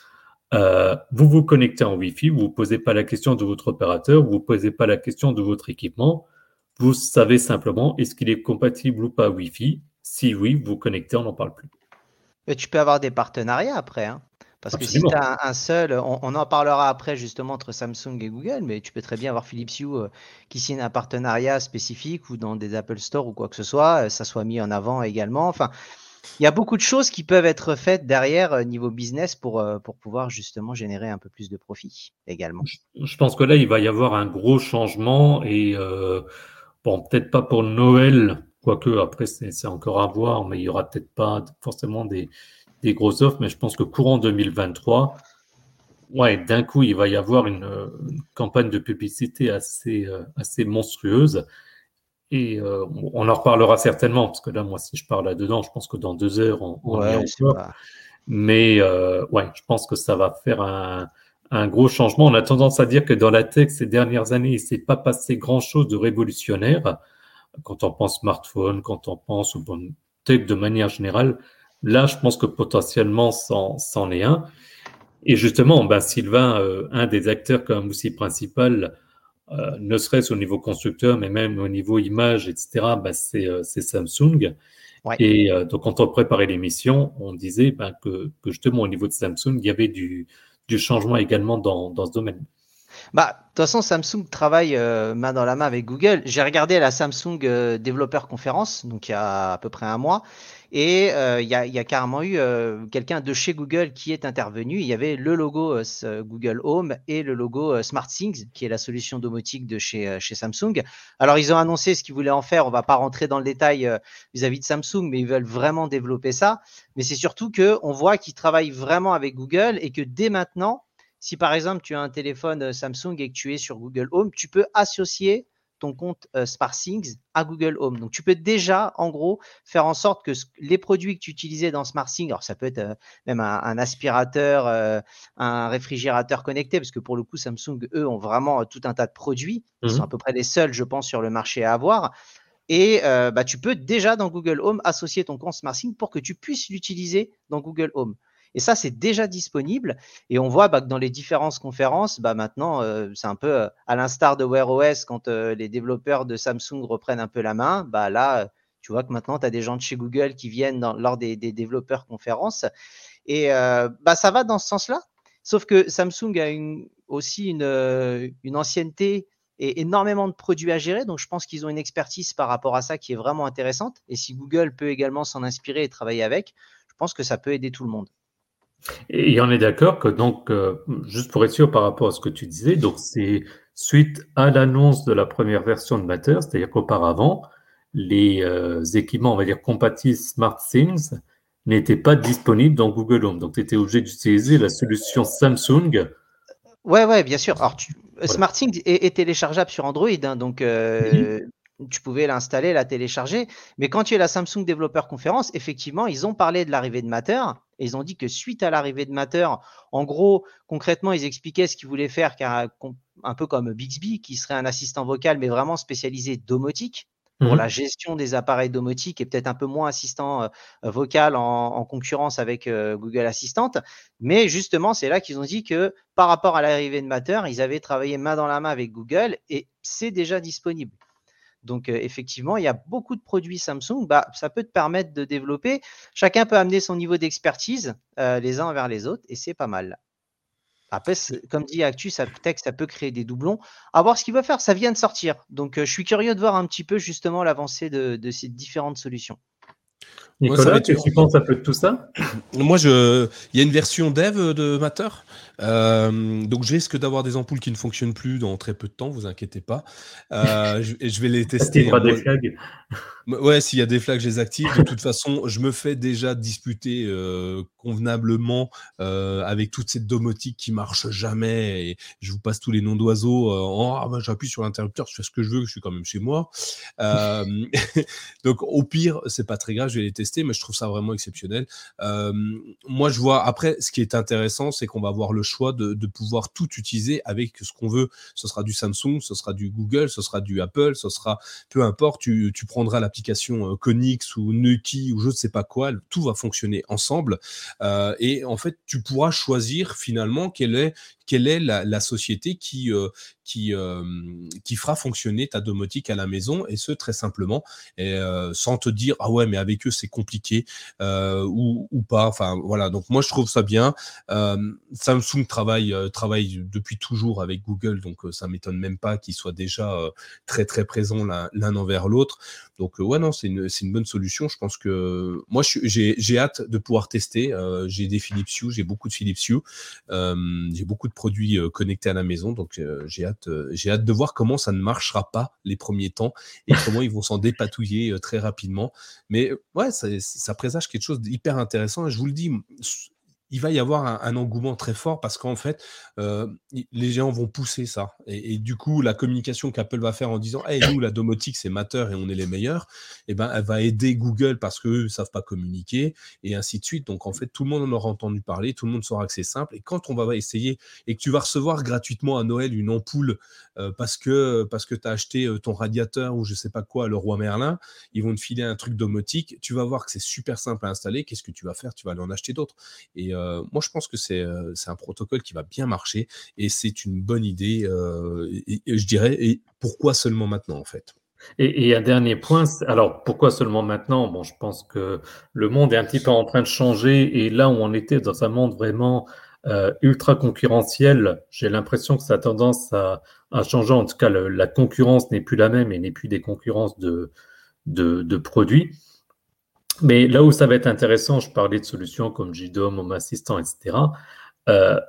euh, vous vous connectez en Wi-Fi, vous ne posez pas la question de votre opérateur, vous ne posez pas la question de votre équipement. Vous savez simplement est-ce qu'il est compatible ou pas Wi-Fi. Si oui, vous connectez, on n'en parle plus. Mais tu peux avoir des partenariats après. Hein. parce que si tu as un, seul, on, en parlera après justement entre Samsung et Google, mais tu peux très bien avoir Philips Hue euh, qui signe un partenariat spécifique ou dans des Apple Store ou quoi que ce soit, euh, ça soit mis en avant également. Enfin, il y a beaucoup de choses qui peuvent être faites derrière euh, niveau business pour, euh, pour pouvoir justement générer un peu plus de profit également. Je pense que là, il va y avoir un gros changement et euh, bon, peut-être pas pour Noël, quoique après c'est encore à voir, mais il y aura peut-être pas forcément des, des grosses offres, mais je pense que courant 2023, ouais, d'un coup, il va y avoir une, campagne de publicité assez, assez monstrueuse Et on en reparlera certainement, parce que là, moi, si je parle là-dedans, je pense que dans deux heures, on, on y est encore. Mais ouais, je pense que ça va faire un, un gros changement. On a tendance à dire que dans la tech, ces dernières années, il ne s'est pas passé grand-chose de révolutionnaire. Quand on pense smartphone, quand on pense au tech de manière générale, là, je pense que potentiellement, c'en est un. Et justement, ben, Sylvain, euh, un des acteurs comme outil principal, euh, ne serait-ce au niveau constructeur, mais même au niveau image, etc., ben, euh, c'est Samsung. Et donc, quand on préparait l'émission, on disait ben, que, que, justement, au niveau de Samsung, il y avait du, du changement également dans, dans ce domaine. Bah, de toute façon, Samsung travaille euh, main dans la main avec Google. J'ai regardé la Samsung euh, Developer Conference, donc il y a à peu près un mois, et euh, il, y a, carrément eu quelqu'un de chez Google qui est intervenu. Il y avait le logo Google Home et le logo SmartThings, qui est la solution domotique de chez, Samsung. Alors, ils ont annoncé ce qu'ils voulaient en faire. On va pas rentrer dans le détail vis-à-vis -vis de Samsung, mais ils veulent vraiment développer ça. Mais c'est surtout que on voit qu'ils travaillent vraiment avec Google et que dès maintenant, si par exemple tu as un téléphone euh, Samsung et que tu es sur Google Home, tu peux associer ton compte euh, SmartThings à Google Home. Donc tu peux déjà, en gros, faire en sorte que les produits que tu utilisais dans SmartThings, alors ça peut être euh, même un, aspirateur, un réfrigérateur connecté, parce que pour le coup, Samsung, eux, ont vraiment tout un tas de produits. Ils sont mmh à peu près les seuls, je pense, sur le marché à avoir. Et bah, tu peux déjà dans Google Home associer ton compte SmartThings pour que tu puisses l'utiliser dans Google Home. Et ça, c'est déjà disponible. Et on voit bah, que dans les différentes conférences, bah, maintenant, euh, c'est un peu euh, à l'instar de Wear OS, quand euh, les développeurs de Samsung reprennent un peu la main, bah, là, tu vois que maintenant, tu as des gens de chez Google qui viennent lors des, développeurs conférences. Et bah, ça va dans ce sens-là. Sauf que Samsung a aussi une, une ancienneté et énormément de produits à gérer. Donc, je pense qu'ils ont une expertise par rapport à ça qui est vraiment intéressante. Et si Google peut également s'en inspirer et travailler avec, je pense que ça peut aider tout le monde. Et on est d'accord que donc, euh, juste pour être sûr par rapport à ce que tu disais, donc c'est suite à l'annonce de la première version de Matter, c'est-à-dire qu'auparavant, les euh, équipements, on va dire, compatibles SmartThings n'étaient pas disponibles dans Google Home. Donc, tu étais obligé d'utiliser la solution Samsung. Ouais, ouais, bien sûr. Alors, SmartThings est, téléchargeable sur Android, hein, donc euh, tu pouvais l'installer, la télécharger. Mais quand tu es la Samsung Developer Conference, effectivement, ils ont parlé de l'arrivée de Matter. Et ils ont dit que suite à l'arrivée de Matter, en gros, concrètement, ils expliquaient ce qu'ils voulaient faire, car, un peu comme Bixby, qui serait un assistant vocal, mais vraiment spécialisé domotique pour mmh la gestion des appareils domotiques et peut-être un peu moins assistant euh, vocal en, concurrence avec euh, Google Assistant. Mais justement, c'est là qu'ils ont dit que par rapport à l'arrivée de Matter, ils avaient travaillé main dans la main avec Google et c'est déjà disponible. Donc, effectivement, il y a beaucoup de produits Samsung. Bah, ça peut te permettre de développer. Chacun peut amener son niveau d'expertise les uns vers les autres et c'est pas mal. Après, comme dit Actu, ça, ça peut créer des doublons. À voir ce qu'il va faire. Ça vient de sortir. Donc, je suis curieux de voir un petit peu justement l'avancée de ces différentes solutions. Nicolas, tu, penses un peu de tout ça Moi, je... il y a une version dev de Matter. Euh, donc, je risque d'avoir des ampoules qui ne fonctionnent plus dans très peu de temps, vous inquiétez pas. Euh, je, je, vais les tester. des flags Ouais, s'il y a des flags, je les active. De toute façon, je me fais déjà disputer euh, convenablement avec toute cette domotique qui marche jamais. Et je vous passe tous les noms d'oiseaux. Bah, j'appuie sur l'interrupteur, je fais ce que je veux, je suis quand même chez moi. donc, au pire, c'est pas très grave, je vais les tester, mais je trouve ça vraiment exceptionnel. moi, je vois. Après, ce qui est intéressant, c'est qu'on va avoir le choix de, pouvoir tout utiliser avec ce qu'on veut. Ce sera du Samsung, ce sera du Google, ce sera du Apple, ce sera peu importe. Tu, prendras la application euh, Conix ou Nuki ou je ne sais pas quoi, tout va fonctionner ensemble. Euh, et en fait, tu pourras choisir finalement quelle est quelle est la, société qui, euh, qui, euh, qui fera fonctionner ta domotique à la maison, et ce, très simplement, et, euh, sans te dire, ah ouais, mais avec eux, c'est compliqué, ou, ou, pas. Enfin, voilà. Donc, moi, je trouve ça bien. Samsung travaille, travaille depuis toujours avec Google, donc ça m'étonne même pas qu'ils soient déjà très, très présents l'un envers l'autre. Donc, ouais, non, c'est une, une, bonne solution. Je pense que moi, j'ai hâte de pouvoir tester. j'ai des Philips Hue, j'ai beaucoup de Philips Hue, j'ai beaucoup de produits euh, connectés à la maison. Donc euh, j'ai hâte, euh, j'ai hâte de voir comment ça ne marchera pas les premiers temps et comment ils vont s'en dépatouiller très rapidement. Mais ouais, ça, présage quelque chose d'hyper intéressant. je vous le dis, il va y avoir un, engouement très fort parce qu'en fait, euh, les géants vont pousser ça. Et, du coup, la communication qu'Apple va faire en disant Hey, nous, la domotique, c'est mateur et on est les meilleurs, eh ben, elle va aider Google parce qu'eux ne savent pas communiquer, et ainsi de suite. Donc, en fait, tout le monde en aura entendu parler, tout le monde saura que c'est simple. Et quand on va essayer et que tu vas recevoir gratuitement à Noël une ampoule euh, parce que, parce que tu as acheté euh, ton radiateur ou je sais pas quoi, le roi Merlin, ils vont te filer un truc domotique, tu vas voir que c'est super simple à installer. Qu'est-ce que tu vas faire? Tu vas aller en acheter d'autres. Et euh, moi, je pense que euh, c'est un protocole qui va bien marcher et c'est une bonne idée. Euh, je dirais, et pourquoi seulement maintenant en fait? Et, un dernier point, alors pourquoi seulement maintenant? Bon, je pense que le monde est un petit peu en train de changer et là où on était dans un monde vraiment ultra concurrentiel, j'ai l'impression que ça a tendance à, changer. En tout cas, la concurrence n'est plus la même et n'est plus des concurrences de produits. Mais là où ça va être intéressant, je parlais de solutions comme JDOM, Home Assistant, etc. Euh,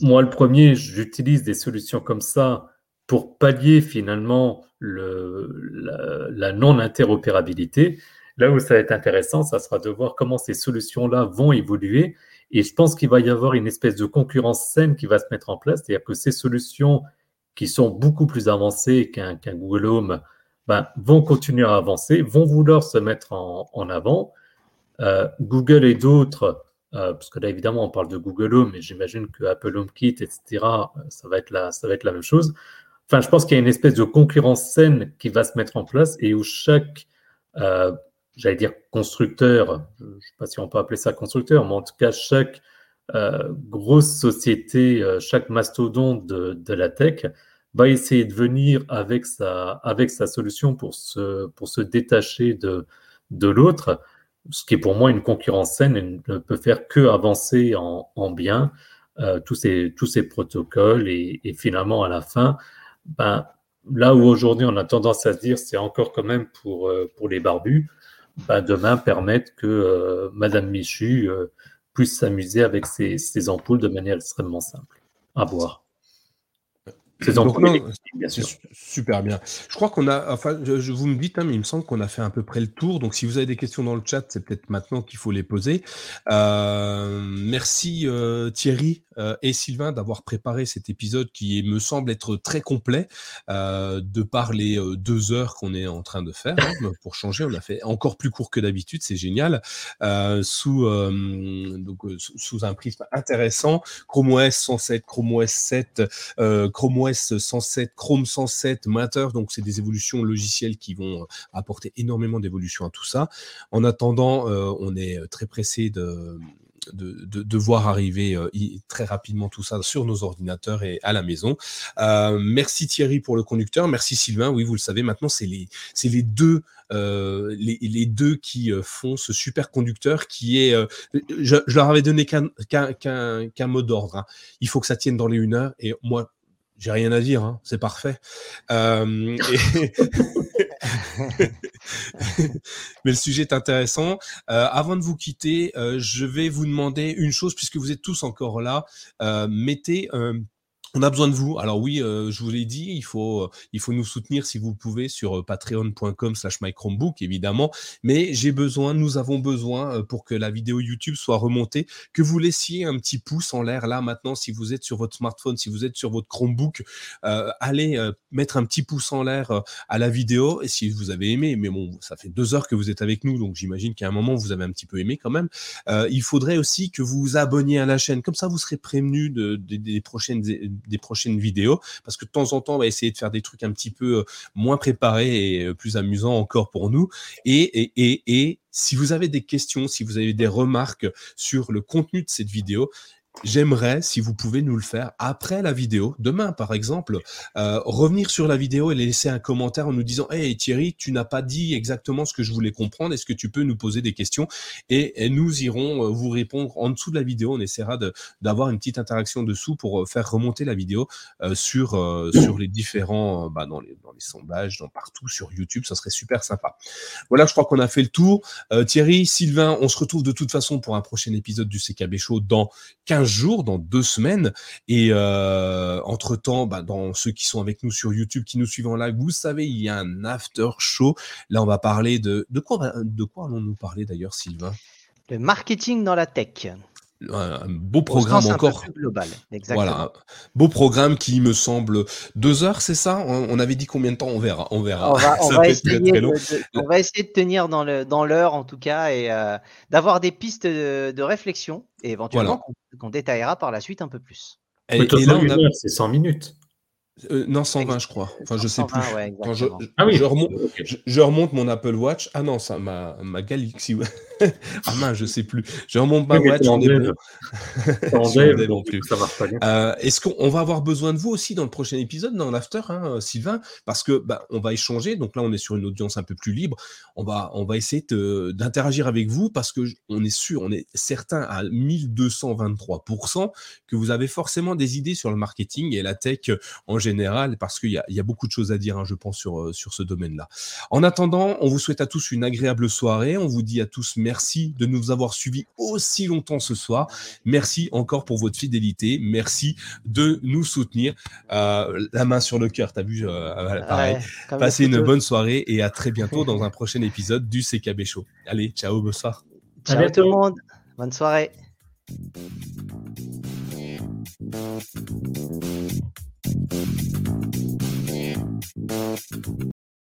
moi, le premier, j'utilise des solutions comme ça pour pallier finalement le, la, non-interopérabilité. Là où ça va être intéressant, ça sera de voir comment ces solutions-là vont évoluer. Et je pense qu'il va y avoir une espèce de concurrence saine qui va se mettre en place. C'est-à-dire que ces solutions qui sont beaucoup plus avancées qu'un Google Home, ben, vont continuer à avancer, vont vouloir se mettre en, avant. Euh, Google et d'autres, euh, parce que là évidemment on parle de Google Home, mais j'imagine que Apple HomeKit, etc., euh, ça va être la, ça va être la même chose. Enfin, je pense qu'il y a une espèce de concurrence saine qui va se mettre en place et où chaque, j'allais dire constructeur, je ne sais pas si on peut appeler ça constructeur, mais en tout cas chaque grosse société, chaque mastodonte de, de la tech va essayer de venir avec sa, avec sa solution pour se, pour se détacher de, de l'autre, ce qui est pour moi une concurrence saine ne peut faire que avancer en, en bien euh, tous, ces, tous ces protocoles et, finalement à la fin, ben, là où aujourd'hui on a tendance à se dire c'est encore quand même pour, euh, pour les barbus, ben, demain permettre que euh, Madame Michu puisse s'amuser avec ses, ses ampoules de manière extrêmement simple. À voir. C'est super bien. Je crois qu'on a, enfin, je, vous me dites, hein, mais il me semble qu'on a fait à peu près le tour. Donc, si vous avez des questions dans le chat, c'est peut-être maintenant qu'il faut les poser. Euh, merci euh, Thierry euh, et Sylvain d'avoir préparé cet épisode qui me semble être très complet de par les deux heures qu'on est en train de faire. Hein, pour changer, on a fait encore plus court que d'habitude, c'est génial. sous, donc, sous un prisme intéressant, Chrome OS 107, Chrome OS 7, Chrome OS 107, Chrome 107, Matter. Donc, c'est des évolutions logicielles qui vont apporter énormément d'évolutions à tout ça. En attendant, on est très pressé de de, voir arriver euh, très rapidement tout ça sur nos ordinateurs et à la maison. Euh, merci Thierry pour le conducteur, merci Sylvain. Oui, vous le savez, maintenant c'est les, les deux. Euh, les, deux qui font ce super conducteur qui est, je, leur avais donné qu'un mot d'ordre. Hein. Il faut que ça tienne dans les une heure et moi j'ai rien à dire, hein, c'est parfait. Euh, Mais le sujet est intéressant. Euh, avant de vous quitter, euh, je vais vous demander une chose, puisque vous êtes tous encore là. mettez on a besoin de vous. Alors oui, euh, je vous l'ai dit, il faut, euh, il faut nous soutenir si vous pouvez sur euh, patreon.com slash mychromebook, évidemment. Mais j'ai besoin, nous avons besoin, pour que la vidéo YouTube soit remontée, que vous laissiez un petit pouce en l'air là maintenant, si vous êtes sur votre smartphone, si vous êtes sur votre Chromebook, allez mettre un petit pouce en l'air à la vidéo. Et si vous avez aimé, mais bon, ça fait deux heures que vous êtes avec nous, donc j'imagine qu'à un moment, vous avez un petit peu aimé quand même. il faudrait aussi que vous vous abonniez à la chaîne. Comme ça, vous serez prévenu de, des prochaines des prochaines vidéos, parce que de temps en temps, on va essayer de faire des trucs un petit peu euh, moins préparés et euh, plus amusants encore pour nous. Et, et, si vous avez des questions, si vous avez des remarques sur le contenu de cette vidéo, J'aimerais, si vous pouvez nous le faire après la vidéo, demain par exemple, euh, revenir sur la vidéo et laisser un commentaire en nous disant Hey Thierry, tu n'as pas dit exactement ce que je voulais comprendre, est-ce que tu peux nous poser des questions et, nous irons euh, vous répondre en dessous de la vidéo. On essaiera d'avoir une petite interaction dessous pour euh, faire remonter la vidéo sur, sur les différents, bah, dans, les, dans les sondages, dans partout sur YouTube, ça serait super sympa. Voilà, je crois qu'on a fait le tour. Thierry, Sylvain, on se retrouve de toute façon pour un prochain épisode du CKB Show dans 15 jours, dans deux semaines. Et euh, entre-temps, bah, dans ceux qui sont avec nous sur YouTube, qui nous suivent en live, vous savez, il y a un after show. Là, on va parler de... De quoi, de quoi allons-nous parler d'ailleurs, Sylvain? Le marketing dans la tech. Un beau programme encore. global, exactement. Voilà, beau programme qui me semble deux heures, c'est ça? On, avait dit combien de temps? On verra, on verra. On va, essayer, de, tenir dans le dans l'heure en tout cas et euh, d'avoir des pistes de, réflexion et éventuellement qu'on détaillera par la suite un peu plus. Et, et là, on a... c'est 100 minutes. Euh, non, 120, je crois. Enfin, je sais plus. je, ah oui. je, remonte, je, remonte, mon Apple Watch. Ah non, ça, ma, ma Galaxy. ah mince, je sais plus. Je remonte ma Watch. On est bon. plus. Ça marche pas bien. Euh, Est-ce qu'on va avoir besoin de vous aussi dans le prochain épisode, dans l'after, hein, Sylvain? Parce que bah, on va échanger. Donc là, on est sur une audience un peu plus libre. On va, on va essayer d'interagir avec vous parce que on est sûr, on est certain à 1223% que vous avez forcément des idées sur le marketing et la tech en général parce qu'il y, a beaucoup de choses à dire, hein, je pense, sur, euh, sur ce domaine-là. En attendant, on vous souhaite à tous une agréable soirée. On vous dit à tous merci de nous avoir suivis aussi longtemps ce soir. Merci encore pour votre fidélité. Merci de nous soutenir. Euh, la main sur le cœur, t'as vu, euh, pareil. Passez une bonne soirée et à très bientôt dans un prochain épisode du CKB Show. Allez, ciao, bonsoir. Ciao tout le monde. Bonne soirée.